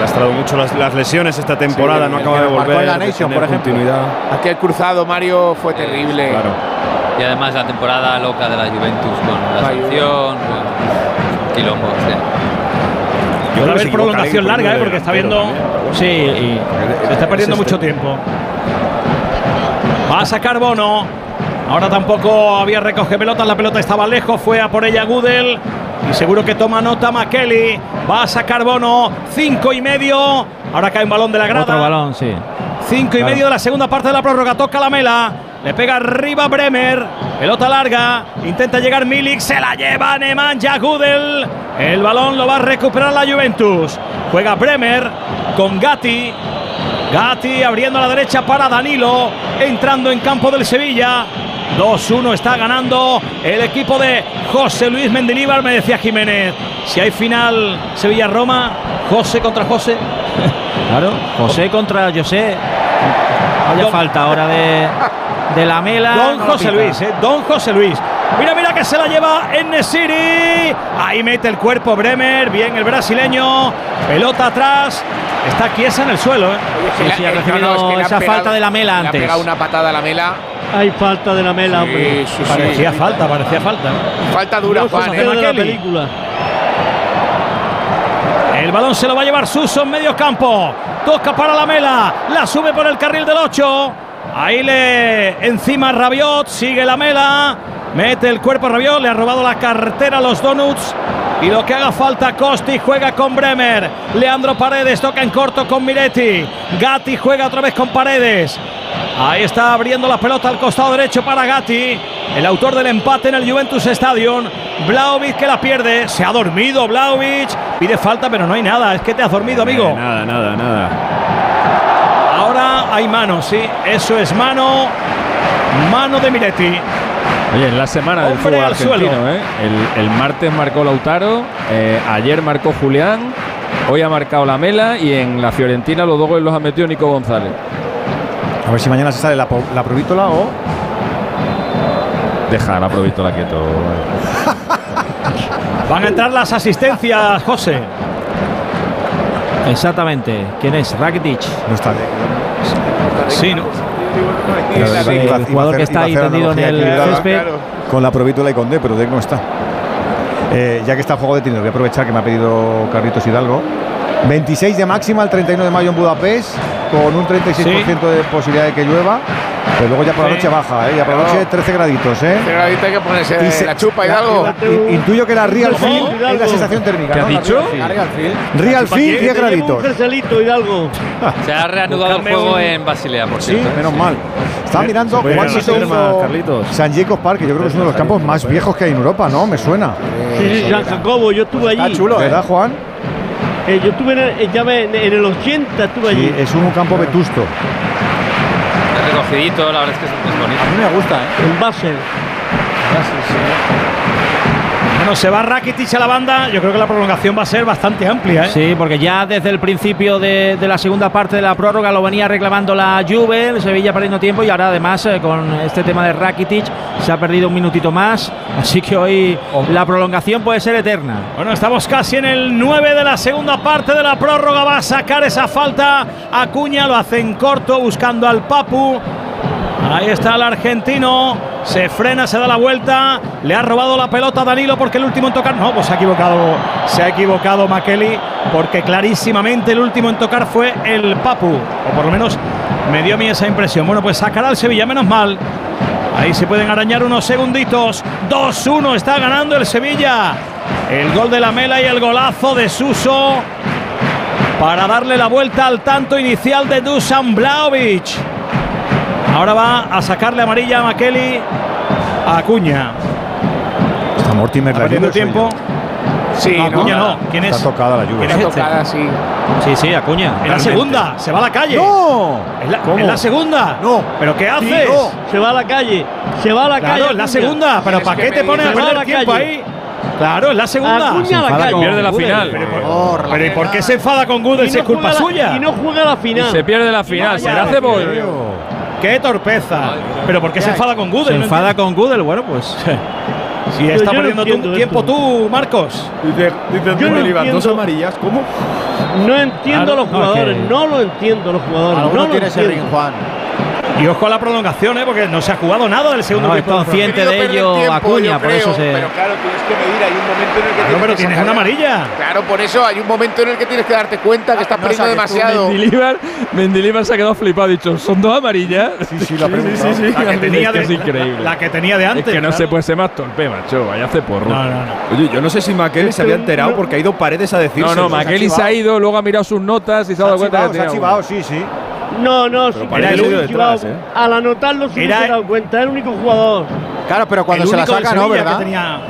Lastrado mucho las, las lesiones esta temporada, Sí, no acaba de volver. la Nation, por ejemplo. continuidad. Aquel cruzado, Mario, fue terrible. Claro. Y además la temporada loca de la Juventus con la sanción, quilombo. o sea. Puede creo que haber prolongación Alegre larga, ¿eh? porque está viendo. también. Sí, y se está perdiendo es mucho este. tiempo. Va a sacar Bono. Ahora tampoco había recoge pelotas, la pelota estaba lejos, fue a por ella Gudel. Y seguro que toma nota Makeli. Va a sacar Bono. Cinco y medio. Ahora cae un balón de la grada. Otro balón, sí. Cinco y medio de la segunda parte de la prórroga. Toca la mela. Le pega arriba Bremer. Pelota larga. Intenta llegar Milik. Se la lleva Nemanja Gudel. El balón lo va a recuperar la Juventus. Juega Bremer con Gatti. Gatti abriendo a la derecha para Danilo. Entrando en campo del Sevilla. 2-1 está ganando el equipo de José Luis Mendilíbar. Me decía Jiménez. Si hay final Sevilla-Roma, José contra José. Claro, José contra José. Vaya Don- falta ahora de, de la mela. Don no José. Luis, ¿eh? Don José Luis. Mira, mira que se la lleva en Nesiri. Ahí mete el cuerpo Bremer. Bien el brasileño. Pelota atrás. Está Chiesa en el suelo. ¿eh? Sí, sí, ha Eh, no, recibido no, es que le ha esa pegado- falta de la mela Le ha antes. pegado una patada a la mela. Hay falta de la mela, hombre. Sí, sí, sí. Parecía falta, parecía falta. Falta dura, No, Juan. ¿eh? de la película. El balón se lo va a llevar Suso en medio campo. Toca para la mela. La sube por el carril del 8. Ahí le encima Rabiot. Sigue la mela. Mete el cuerpo Rabiot. Le ha robado la cartera a los Donuts. Y lo que haga falta, Costi juega con Bremer. Leandro Paredes toca en corto con Miretti. Gatti juega otra vez con Paredes. Ahí está abriendo la pelota al costado derecho para Gatti. El autor del empate en el Juventus Stadium. Blaovic que la pierde. Se ha dormido Blaovic. Pide falta, pero no hay nada. Es que te has dormido, amigo. Eh, nada, nada, nada. Ahora hay mano, sí. Eso es mano. Mano de Miretti. Oye, es la semana del Hombre fútbol argentino. ¿eh? El, el martes marcó Lautaro, eh, ayer marcó Julián, hoy ha marcado la Mela y en la Fiorentina los dos goles los ha metido Nico González. A ver si mañana se sale la, la provítola o. Deja la provítola quieto. Van a entrar las asistencias, José. Exactamente. ¿Quién es? Rakitic. No está. Sí, ¿no? Pero iba- Sí, iba- iba el jugador hacer- que está ahí tendido en el césped. Con la provítola y con D, pero D no está. Eh, ya que está el juego detenido, voy a aprovechar que me ha pedido Carlitos Hidalgo. 26 de máxima el 31 de mayo en Budapest, con un 36% de posibilidad de que llueva. Pero luego ya por la Sí. noche baja, ¿eh? Ya por la noche 13 graditos, ¿eh? Este gradito hay que ponerse Y se- la chupa y algo. I- Intuyo que la Real. Feel es la Hidalgo. sensación térmica. ¿Qué ¿no? has dicho? Real Feel. La Real Feel. Real Feel, 10 Te llevo graditos. Un Hidalgo. Se ha reanudado el juego en Basilea, por Sí, cierto. ¿eh? menos mal. Estaba mirando Juan. San Jacobs Park, que yo creo que es uno de los campos más viejos que hay en Europa, ¿no? Me suena. Sí, sí, San Jacobo, yo estuve Está allí. chulo, ¿verdad, Juan? Eh, yo estuve en el, eh, ya ve- en, en el 80, estuve Sí, allí. es un campo vetusto. Es recogidito, la verdad es que es, es bonito. A mí me gusta, ¿eh? En Basel. Bueno, se va Rakitic a la banda. Yo creo que la prolongación va a ser bastante amplia, ¿eh? Sí, porque ya desde el principio de, de la segunda parte de la prórroga lo venía reclamando la Juve, el Sevilla perdiendo tiempo y ahora además eh, con este tema de Rakitic se ha perdido un minutito más, así que hoy la prolongación puede ser eterna. Bueno, estamos casi en el 9 de la segunda parte de la prórroga. Va a sacar esa falta. Acuña lo hace en corto buscando al Papu. Ahí está el argentino. Se frena, se da la vuelta. Le ha robado la pelota a Danilo porque el último en tocar. No, pues se ha equivocado. Se ha equivocado Makeli porque clarísimamente el último en tocar fue el Papu. O por lo menos me dio a mí esa impresión. Bueno, pues sacará al Sevilla, menos mal. Ahí se pueden arañar unos segunditos. 2-1 está ganando el Sevilla. El gol de la Mela y el golazo de Suso para darle la vuelta al tanto inicial de Dusan Blaovic. Ahora va a sacarle amarilla a Makeli a Acuña. Está Mortimer Está la perdiendo tiempo. Sí, no, no, Acuña nada. no. ¿Quién es? Está tocada la lluvia. ¿Quién es Está este? tocada, sí. Sí, sí, Acuña. En la segunda, se va a la calle. ¡No! ¿En la, ¿Cómo? en la segunda? No. ¿Pero qué Sí, haces? no, se va a la calle. Se va a la Claro, calle. en la segunda. ¿Pero para qué te pones a Se perder la tiempo calle. ahí? Claro, en la segunda. Acuña a la calle. pierde la final. Pero, Por Pero ¿y por qué se enfada con Gudel y si no es culpa la- suya? Y no juega la Y final. se pierde la final. ¿Será vaya, cebollo? ¡Qué torpeza! ¿Pero por qué se enfada con Gudel? Se No enfada con Gudel, bueno, pues. Si está Yo no perdiendo tu entiendo tiempo esto. tú, Marcos. Dice, dice Yo no Mendilibar, dos entiendo. amarillas. ¿Cómo? No entiendo Claro, los no, es jugadores. que- No lo entiendo los jugadores. Alguno no lo entiendo. Ring Juan. Y ojo a la prolongación, ¿eh? porque no se ha jugado nada del segundo No, es tiempo. consciente Querido de ello tiempo, Acuña, por creo, eso se. Pero claro, tienes que medir, hay un momento en el que Claro, tienes pero que tienes sacar- una amarilla. Claro, por eso hay un momento en el que tienes que darte cuenta que estás no perdiendo demasiado. Mendilibar, Mendilibar se ha quedado flipado. Ha dicho, ¿son dos amarillas? Sí, sí, ha preguntado. sí, sí. La que tenía Es de, es increíble. La, la que tenía de Es antes. que no claro. se puede ser más torpe, macho. Vaya hace porro. No, no, no. Oye, yo no sé si Makeli se había enterado porque ha ido Paredes a decirse. No, no, Makeli se ha ido, luego ha mirado sus notas y se ha dado cuenta que se ha sí, sí. No, no, sí, parece el único detrás, ¿eh? Al anotarlo se Era- hubiese dado cuenta. Es el único jugador. Claro, pero cuando El se la saca, no, que ¿verdad? tenía-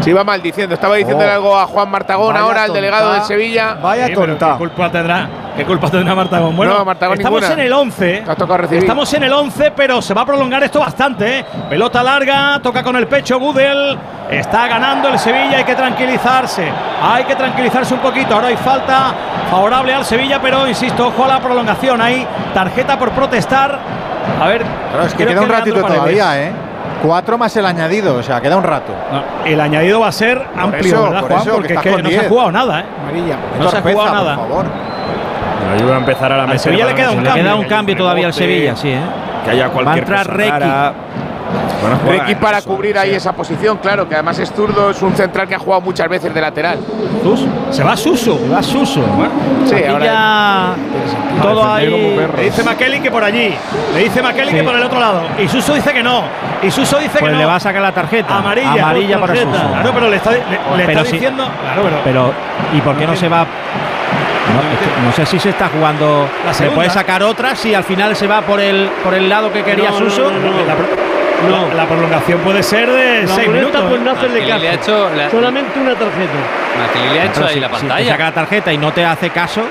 Se iba maldiciendo. Estaba diciéndole Oh. algo a Juan Martagón Vaya ahora, el delegado del Sevilla. Vaya Sí, tonta. ¿Qué culpa tendrá? ¿Qué culpa tendrá Martagón? Bueno, No, Martagón estamos ninguna. en el 11. Te has tocado recibir. Estamos en el 11, pero se va a prolongar esto bastante. ¿eh? Pelota larga, toca con el pecho Gudel. Está ganando el Sevilla, hay que tranquilizarse. Hay que tranquilizarse un poquito. Ahora hay falta favorable al Sevilla, pero insisto, ojo a la prolongación. Hay tarjeta por protestar. A ver, Claro, es que queda un ratito todavía, ¿eh? Cuatro más el añadido, o sea, queda un rato. No, el añadido va a ser amplio, eso, ¿verdad, por Juan? eso, que Porque es que no se ha 10. jugado nada, ¿eh? Amarilla. No se ha jugado nada. Por favor. La Juve a empezar a la Sevilla le queda un Le cambio. queda un cambio todavía al. Sevilla, sí, ¿eh? Que haya cualquier Va a entrar cosa Requi. rara. Requi a para eso, cubrir ahí esa posición, claro, que además es zurdo, es un central que ha jugado muchas veces de lateral. Se va Suso. Se va Suso. Sí, Aquí ahora ya todo como ahí. Le dice Makeli que por allí. Le dice Makeli Sí. que por el otro lado. Y Suso dice que no. Y Suso dice Pues que le no. va a sacar la tarjeta. Amarilla. Amarilla para. Suso. Claro, pero le está, le, le Pero está sí. diciendo. Claro, pero. Pero, ¿y por qué no se va? No, es que no sé si se está jugando. La Se puede sacar otra si al final se va por el por el lado que quería No, no, Suso. no. La, No. la prolongación puede ser de La 6 molesta minutos. por no hacerle Makeli le ha caso. hecho la- Solamente una tarjeta. Makeli le ha hecho ahí si- la si te pantalla. saca la tarjeta y no te hace caso.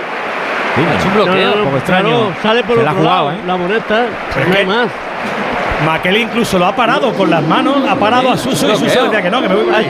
sí, Ha hecho un No, bloqueo. no, no, un poco extraño. claro, sale por Se la otro jugado, lado. ¿eh? La molesta. Pero no hay más. Makeli incluso lo ha parado con las manos. Ha parado a Suso y Suso decía que no, que me voy por ahí.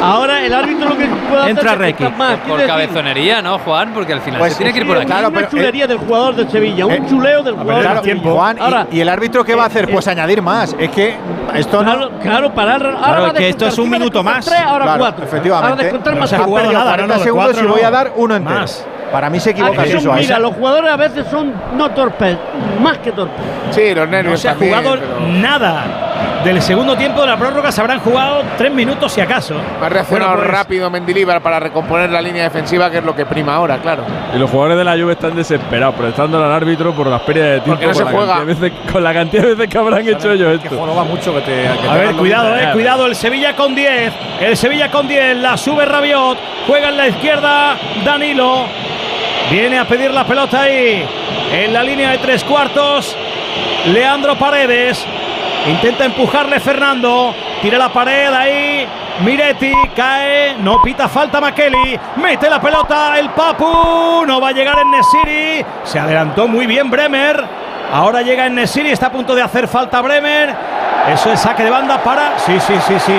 Ahora el árbitro lo que puede hacer Entra es Requi. más. Por cabezonería, ¿no, Juan? Porque al final Pues se tiene que ir sí, por aquí. Claro, una pero- chulería del jugador del Sevilla, un eh, chuleo del jugador claro, del Sevilla. Juan, y- Ahora, y, el árbitro qué va a hacer? eh, Pues añadir más. Es que esto no. Claro, claro, parar. Ahora Claro, que esto es un minuto más. Tres, ahora Claro, cuatro. efectivamente. Ahora descontar más se ha perdido nada, 40 no, de segundos y voy a dar uno entero. Más. Para mí se equivoca que son- Suso. ahí. mira, los jugadores a veces son no torpes, más que torpes. Sí, los nervios No se ha jugado pero nada. Del segundo tiempo de la prórroga se habrán jugado 3 minutos si acaso. Ha reaccionado Bueno, pues, rápido Mendilibar para recomponer la línea defensiva, que es lo que prima ahora, claro. Y los jugadores de la Juve están desesperados, protestando al árbitro por las pérdidas de tiempo. No se con la juega. cantidad de veces- con la cantidad de veces que habrán hecho ellos Que esto. joroba mucho que te. que te A ver, cuidado, eh, cuidado, el Sevilla con 10. El Sevilla con 10, la sube Rabiot. Juega en la izquierda Danilo. Viene a pedir la pelota ahí. En la línea de tres cuartos. Leandro Paredes. Intenta empujarle Fernando. Tira la pared ahí. Miretti cae. No pita falta Makeli. Mete la pelota el Papu. No va a llegar en Nesiri. Se adelantó muy bien Bremer. Ahora llega en Nesiri. Está a punto de hacer falta Bremer. Eso es saque de banda para. Sí, sí, sí, sí.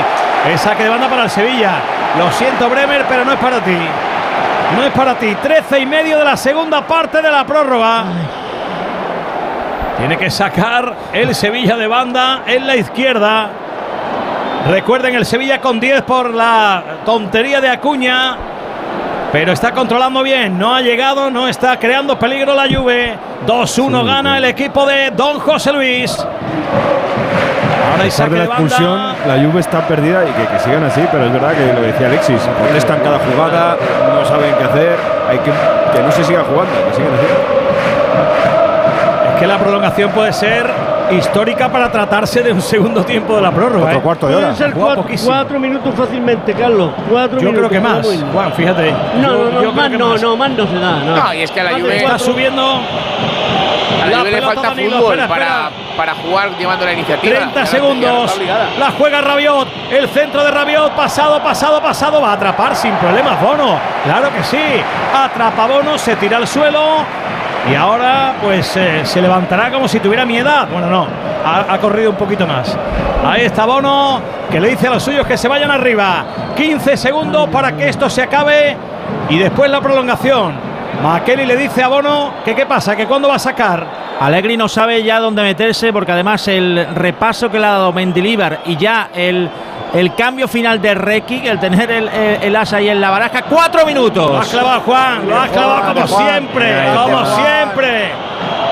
Es saque de banda para el Sevilla. Lo siento, Bremer, pero no es para ti. No es para ti. 13 y medio de la segunda parte de la prórroga. Tiene que sacar el Sevilla de banda en la izquierda. Recuerden el Sevilla con 10 por la tontería de Acuña. Pero está controlando bien. No ha llegado, no está creando peligro la Juve. 2-1 gana el equipo de Don José Luis. Ahora hay saque de la expulsión, la Juve está perdida y que, que sigan así, pero es verdad que lo decía Alexis, protestan cada jugada, no saben qué hacer, hay que que no se siga jugando, que sigan así. Es que la prolongación puede ser histórica para tratarse de un segundo tiempo de la prórroga. Otro ¿eh? cuarto de hora. Pueden ser cuatro, cuatro minutos fácilmente, Carlos. Cuatro Yo minutos. creo que más. Juan, fíjate. No, Yo- no, yo no, creo más no, más. no, más no se da. No, No, y es que la Juve- Está subiendo A la le falta Danilo, fútbol espera, para, para jugar llevando la iniciativa. 30 Ya no- ya no segundos. La juega Rabiot. El centro de Rabiot. Pasado, pasado, pasado. Va a atrapar sin problemas Bono. Claro que sí. Atrapa Bono. Se tira al suelo. Y ahora, pues eh, se levantará como si tuviera mi edad. Bueno, no. Ha, ha corrido un poquito más. Ahí está Bono. Que le dice a los suyos que se vayan arriba. 15 segundos para que esto se acabe. Y después la prolongación. Makeli le dice a Bono que qué pasa, que cuándo va a sacar. Allegri no sabe ya dónde meterse porque además el repaso que le ha dado Mendilibar y ya el, el cambio final de Requi, el tener el, el, el as ahí en la baraja, cuatro minutos. Lo has clavado, Juan. Lo has clavado como siempre. Como siempre.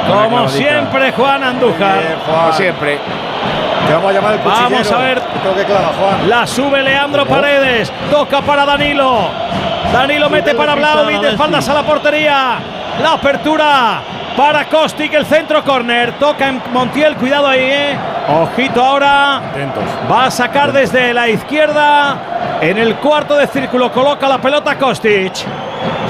Como siempre, Juan Andújar. Como siempre. Te vamos a llamar el Vamos a ver. Que Juan. La sube Leandro Paredes. Toca para Danilo. Danilo mete para Blaovic de espaldas a la portería. La apertura para Kostic, el centro corner. Toca en Montiel, cuidado ahí, eh. Ojito ahora. Va a sacar desde la izquierda. En el cuarto de círculo coloca la pelota Kostic.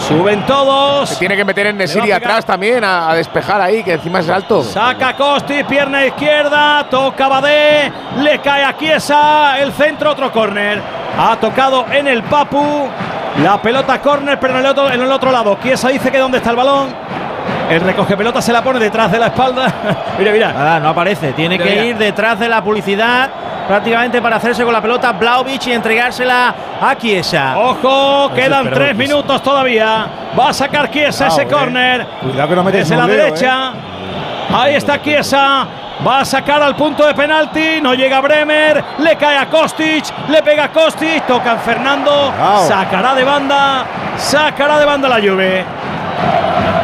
Suben todos. Se tiene que meter en Nesiri atrás también a, a despejar ahí, que encima es alto. Saca Costi, pierna izquierda, toca Badé, le cae a Chiesa, el centro, otro córner. Ha tocado en el Papu, la pelota córner, pero en el, otro, en el otro lado. Chiesa dice que dónde está el balón. El recoge pelota se la pone detrás de la espalda. mira, mira. Nada, no aparece. Tiene Mira, que mira. ir detrás de la publicidad prácticamente para hacerse con la pelota Blaovic y entregársela a Chiesa. Ojo, Ese quedan tres minutos todavía. Va a sacar Chiesa ese Cuidado, eh. córner. Cuidado que no metes Desde en la derecha. Ahí está Chiesa. Va a sacar al punto de penalti. No llega Bremer. Le cae a Kostic. Le pega a Kostic. Toca en Fernando. Sacará de banda. Sacará de banda la Juve.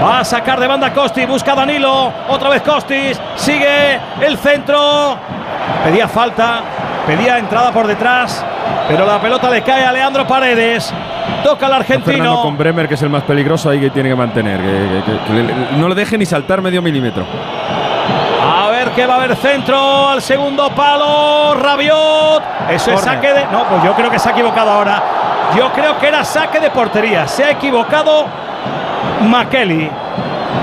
Va a sacar de banda Kostic. Busca a Danilo. Otra vez Kostic. Sigue el centro. Pedía falta. Pedía entrada por detrás. Pero la pelota le cae a Leandro Paredes. Toca al Fernando argentino. con Bremer, que es el más peligroso ahí que tiene que mantener. Que, que- que- que le- no le deje ni saltar medio milímetro. Que va a haber centro al segundo palo. Rabiot. Eso es saque de. No, pues yo creo que se ha equivocado ahora. Yo creo que era saque de portería. Se ha equivocado Makeli.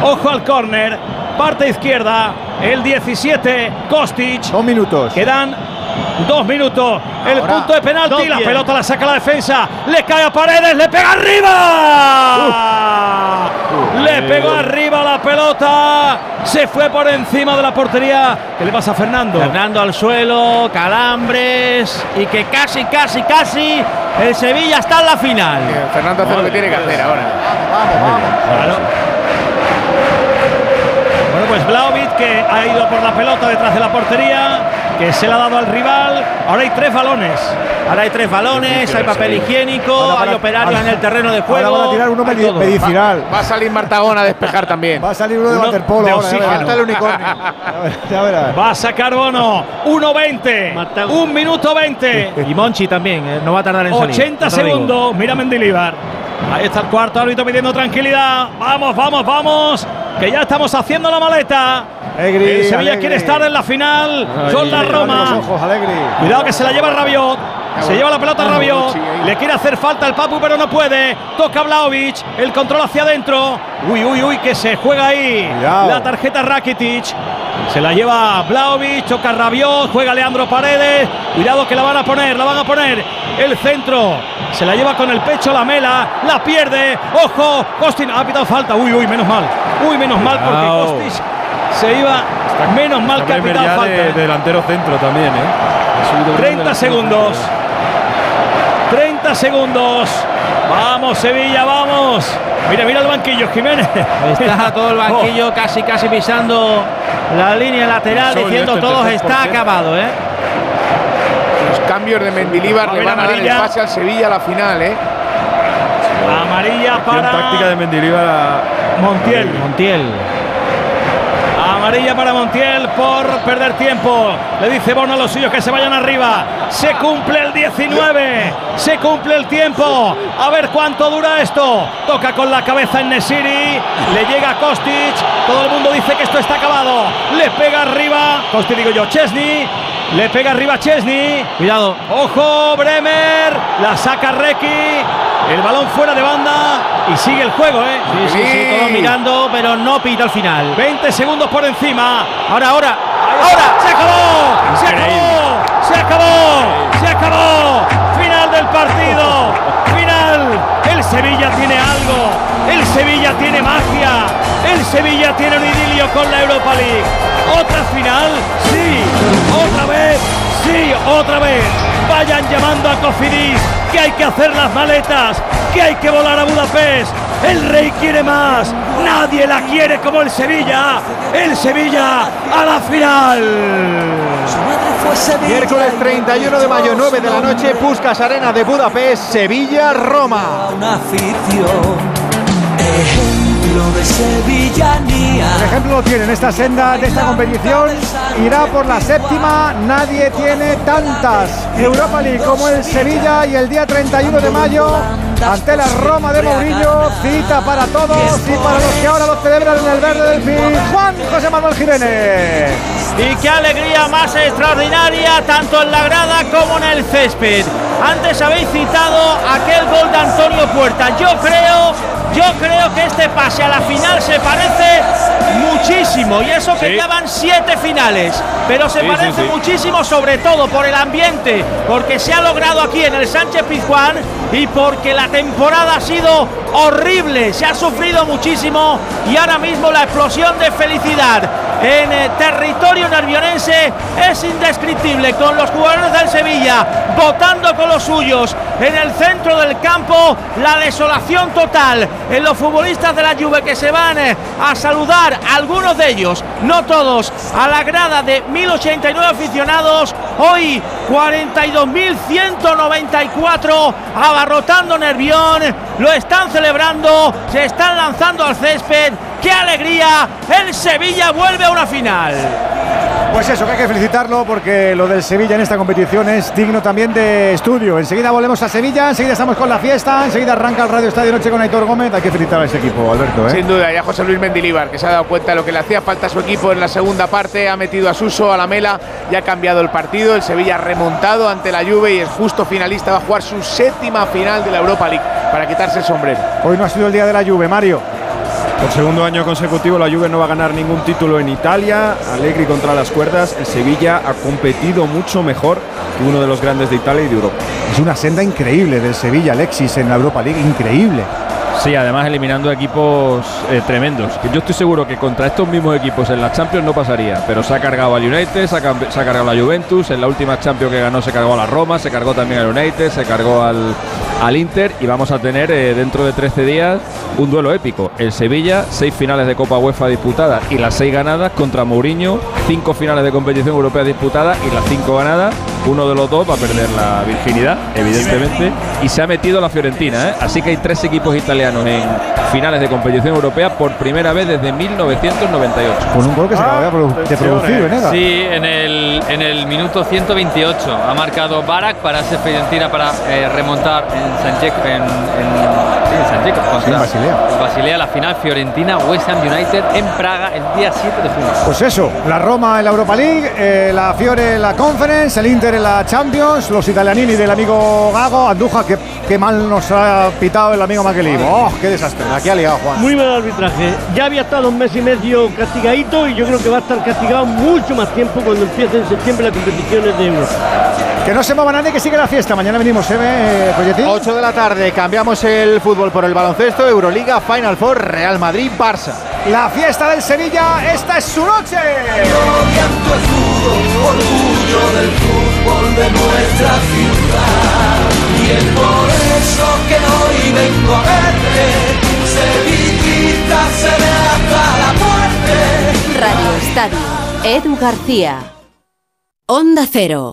Ojo al córner. Parte izquierda. El 17. Kostic. Dos minutos. Quedan dos minutos. El punto de penalti. La pelota la saca la defensa. Le cae a Paredes. Le pega arriba. Le pegó arriba la pelota. Se fue por encima de la portería. ¿Qué le pasa a Fernando? Fernando al suelo, calambres y que casi, casi, casi el Sevilla está en la final. Fernando hace lo que tiene que hacer ahora. Claro. Bueno, pues Blaovic que ha ido por la pelota detrás de la portería, que se la ha dado al rival. Ahora hay tres balones. Ahora hay tres balones, hay papel higiénico, hay operarios en el terreno de juego. Ahora van a tirar uno hay medi- todo. medicinal. Va a salir Martagón a despejar también. Va a salir uno de waterpolo de ahora. el unicornio. Ya verás. Va a sacar Bono. 1.20. Un minuto 20. Y Monchi también, eh, no va a tardar en salir. 80 no te lo digo. segundos. Mira Mendilibar. Ahí está el cuarto árbitro pidiendo tranquilidad. Vamos, vamos, vamos. Que ya estamos haciendo la maleta. Alegri, el Sevilla Alegri. quiere estar en la final Ay, con la Roma. ojos. Cuidado que se la lleva Rabiot. Se lleva la pelota Rabiot. Le quiere hacer falta el Papu, pero no puede. Toca Vlaovic. El control hacia adentro. Uy, uy, uy, que se juega ahí. Cuidado. La tarjeta Rakitic. Se la lleva Vlaovic. Toca Rabiot. Juega Leandro Paredes. Cuidado que la van a poner. La van a poner. El centro. Se la lleva con el pecho la mela. La pierde. Ojo. Costin ha pitado falta. Uy, uy, menos mal. Uy, menos mal porque. Kostic se iba. Menos mal que ha pitado falta. de, de delantero centro también, ¿eh? Ha subido bien 30 delantero segundos. 30 segundos. Vamos, Sevilla, vamos. Mira, mira el banquillo, Jiménez. Está todo el banquillo casi, casi pisando la línea lateral, Sol, diciendo este todo tercer está acabado, ¿eh? Los cambios de a le van a dar el amarilla. pase al Sevilla a la final, ¿eh? Amarilla Acción táctica para de Mendilibar a Montiel. Montiel. Amarilla para Montiel por perder tiempo. Le dice Bono a los suyos que se vayan arriba. Se cumple el 19. Se cumple el tiempo. A ver cuánto dura esto. Toca con la cabeza en Nesiri. Le llega Kostic. Todo el mundo dice que esto está acabado. Le pega arriba. Kostic digo yo, Chesney. Le pega arriba Chesney. Cuidado. Ojo, Bremer. La saca Requi. El balón fuera de banda. Y sigue el juego, ¿eh? Sí, sí, sí, todos mirando, pero no pita al final. 20 segundos por encima. Ahora, ahora, ahora, se acabó, se acabó, se acabó, se acabó. Final del partido, final. El Sevilla tiene algo, el Sevilla tiene magia, el Sevilla tiene un idilio con la Europa League. Otra final, sí, otra vez, sí, otra vez. Vayan llamando a Cofidis que hay que hacer las maletas, que hay que volar a Budapest. El rey quiere más. Nadie la quiere como el Sevilla. El Sevilla a la final. Miércoles 31 de mayo, 9 de la noche, Puskas Arena de Budapest, Sevilla, Roma. Una afición, ejemplo de sevillanía. El ejemplo lo tiene en esta senda de esta competición. Irá por la séptima. Nadie tiene tantas Europa League como el Sevilla y el día 31 de mayo ante la Roma de Mourinho. Cita para todos y para los que ahora lo celebran en el verde del PIN. Juan José Manuel Jiménez. Y qué alegría más extraordinaria, tanto en la grada como en el césped. Antes habéis citado aquel gol de Antonio Puerta. Yo creo, yo creo que este pase a la final se parece muchísimo. Y eso que Sí. ya van siete finales. Pero se Sí, parece sí. muchísimo, sobre todo por el ambiente, porque se ha logrado aquí en el Sánchez Pizjuán y porque la temporada ha sido horrible. Se ha sufrido muchísimo y ahora mismo la explosión de felicidad en territorio nervionense. Es indescriptible con los jugadores del Sevilla votando con los suyos. En el centro del campo la desolación total. En los futbolistas de la Juve que se van eh, a saludar algunos de ellos no todos a la grada de 1089 aficionados. Hoy 42.194 abarrotando Nervión lo están celebrando se están lanzando al césped ¡Qué alegría! El Sevilla vuelve a una final. Pues eso, que hay que felicitarlo porque lo del Sevilla en esta competición es digno también de estudio. Enseguida volvemos a Sevilla, enseguida estamos con la fiesta, enseguida arranca el Radio Estadio Noche con Aitor Gómez. Hay que felicitar a ese equipo, Alberto. ¿eh? Sin duda, ya José Luis Mendilíbar, que se ha dado cuenta de lo que le hacía falta a su equipo en la segunda parte, ha metido a Suso, a la Mela y ha cambiado el partido. El Sevilla ha remontado ante la Juve y es justo finalista, va a jugar su séptima final de la Europa League para quitarse el sombrero. Hoy no ha sido el día de la Juve, Mario. Por segundo año consecutivo la Juve no va a ganar ningún título en Italia. Allegri contra las cuerdas. El Sevilla ha competido mucho mejor que uno de los grandes de Italia y de Europa. Es una senda increíble del Sevilla, Alexis, en la Europa League, increíble. Sí, además eliminando equipos eh, tremendos. Yo estoy seguro que contra estos mismos equipos en la Champions no pasaría, pero se ha cargado al United, se ha, se ha cargado a la Juventus, en la última Champions que ganó se cargó a la Roma, se cargó también al United, se cargó al, al Inter y vamos a tener eh, dentro de 13 días un duelo épico. El Sevilla, seis finales de Copa UEFA disputadas y las seis ganadas contra Mourinho, cinco finales de competición europea disputadas y las cinco ganadas. Uno de los dos va a perder la virginidad, evidentemente, y se ha metido la Fiorentina. ¿eh? Así que hay tres equipos italianos en finales de competición europea por primera vez desde 1998. Con un gol que se acaba de produ- de producir, Venega. Sí, en el, en el minuto 128 ha marcado Barak para ese Fiorentina para eh, remontar en San en, en, sí, en San Jacob contra en Basilea. Basilea, la final Fiorentina West Ham United en Praga el día 7 de junio. Pues eso, la Roma en la Europa League, eh, la Fiore en la Conference, el Inter en la Champions, los italianini del amigo Gago, Andújar, que, que mal nos ha pitado el amigo Maquelimo. ¡Oh, qué desastre! Aquí ha liado Juan. Muy mal arbitraje. Ya había estado un mes y medio castigadito y yo creo que va a estar castigado mucho más tiempo cuando empiece en septiembre las competiciones de Euro. Que no se mueva nadie, que sigue la fiesta. Mañana venimos, ¿eh, eh, Folletín? 8 de la tarde, cambiamos el fútbol por el baloncesto, Euroliga, Final Four, Real Madrid, Barça. La fiesta del Sevilla, esta es su noche. orgullo del fútbol de nuestra ciudad. Y es por eso que hoy vengo a verte, Sevillita seré hasta la muerte. Radio Estadio. Edu García. Onda Cero.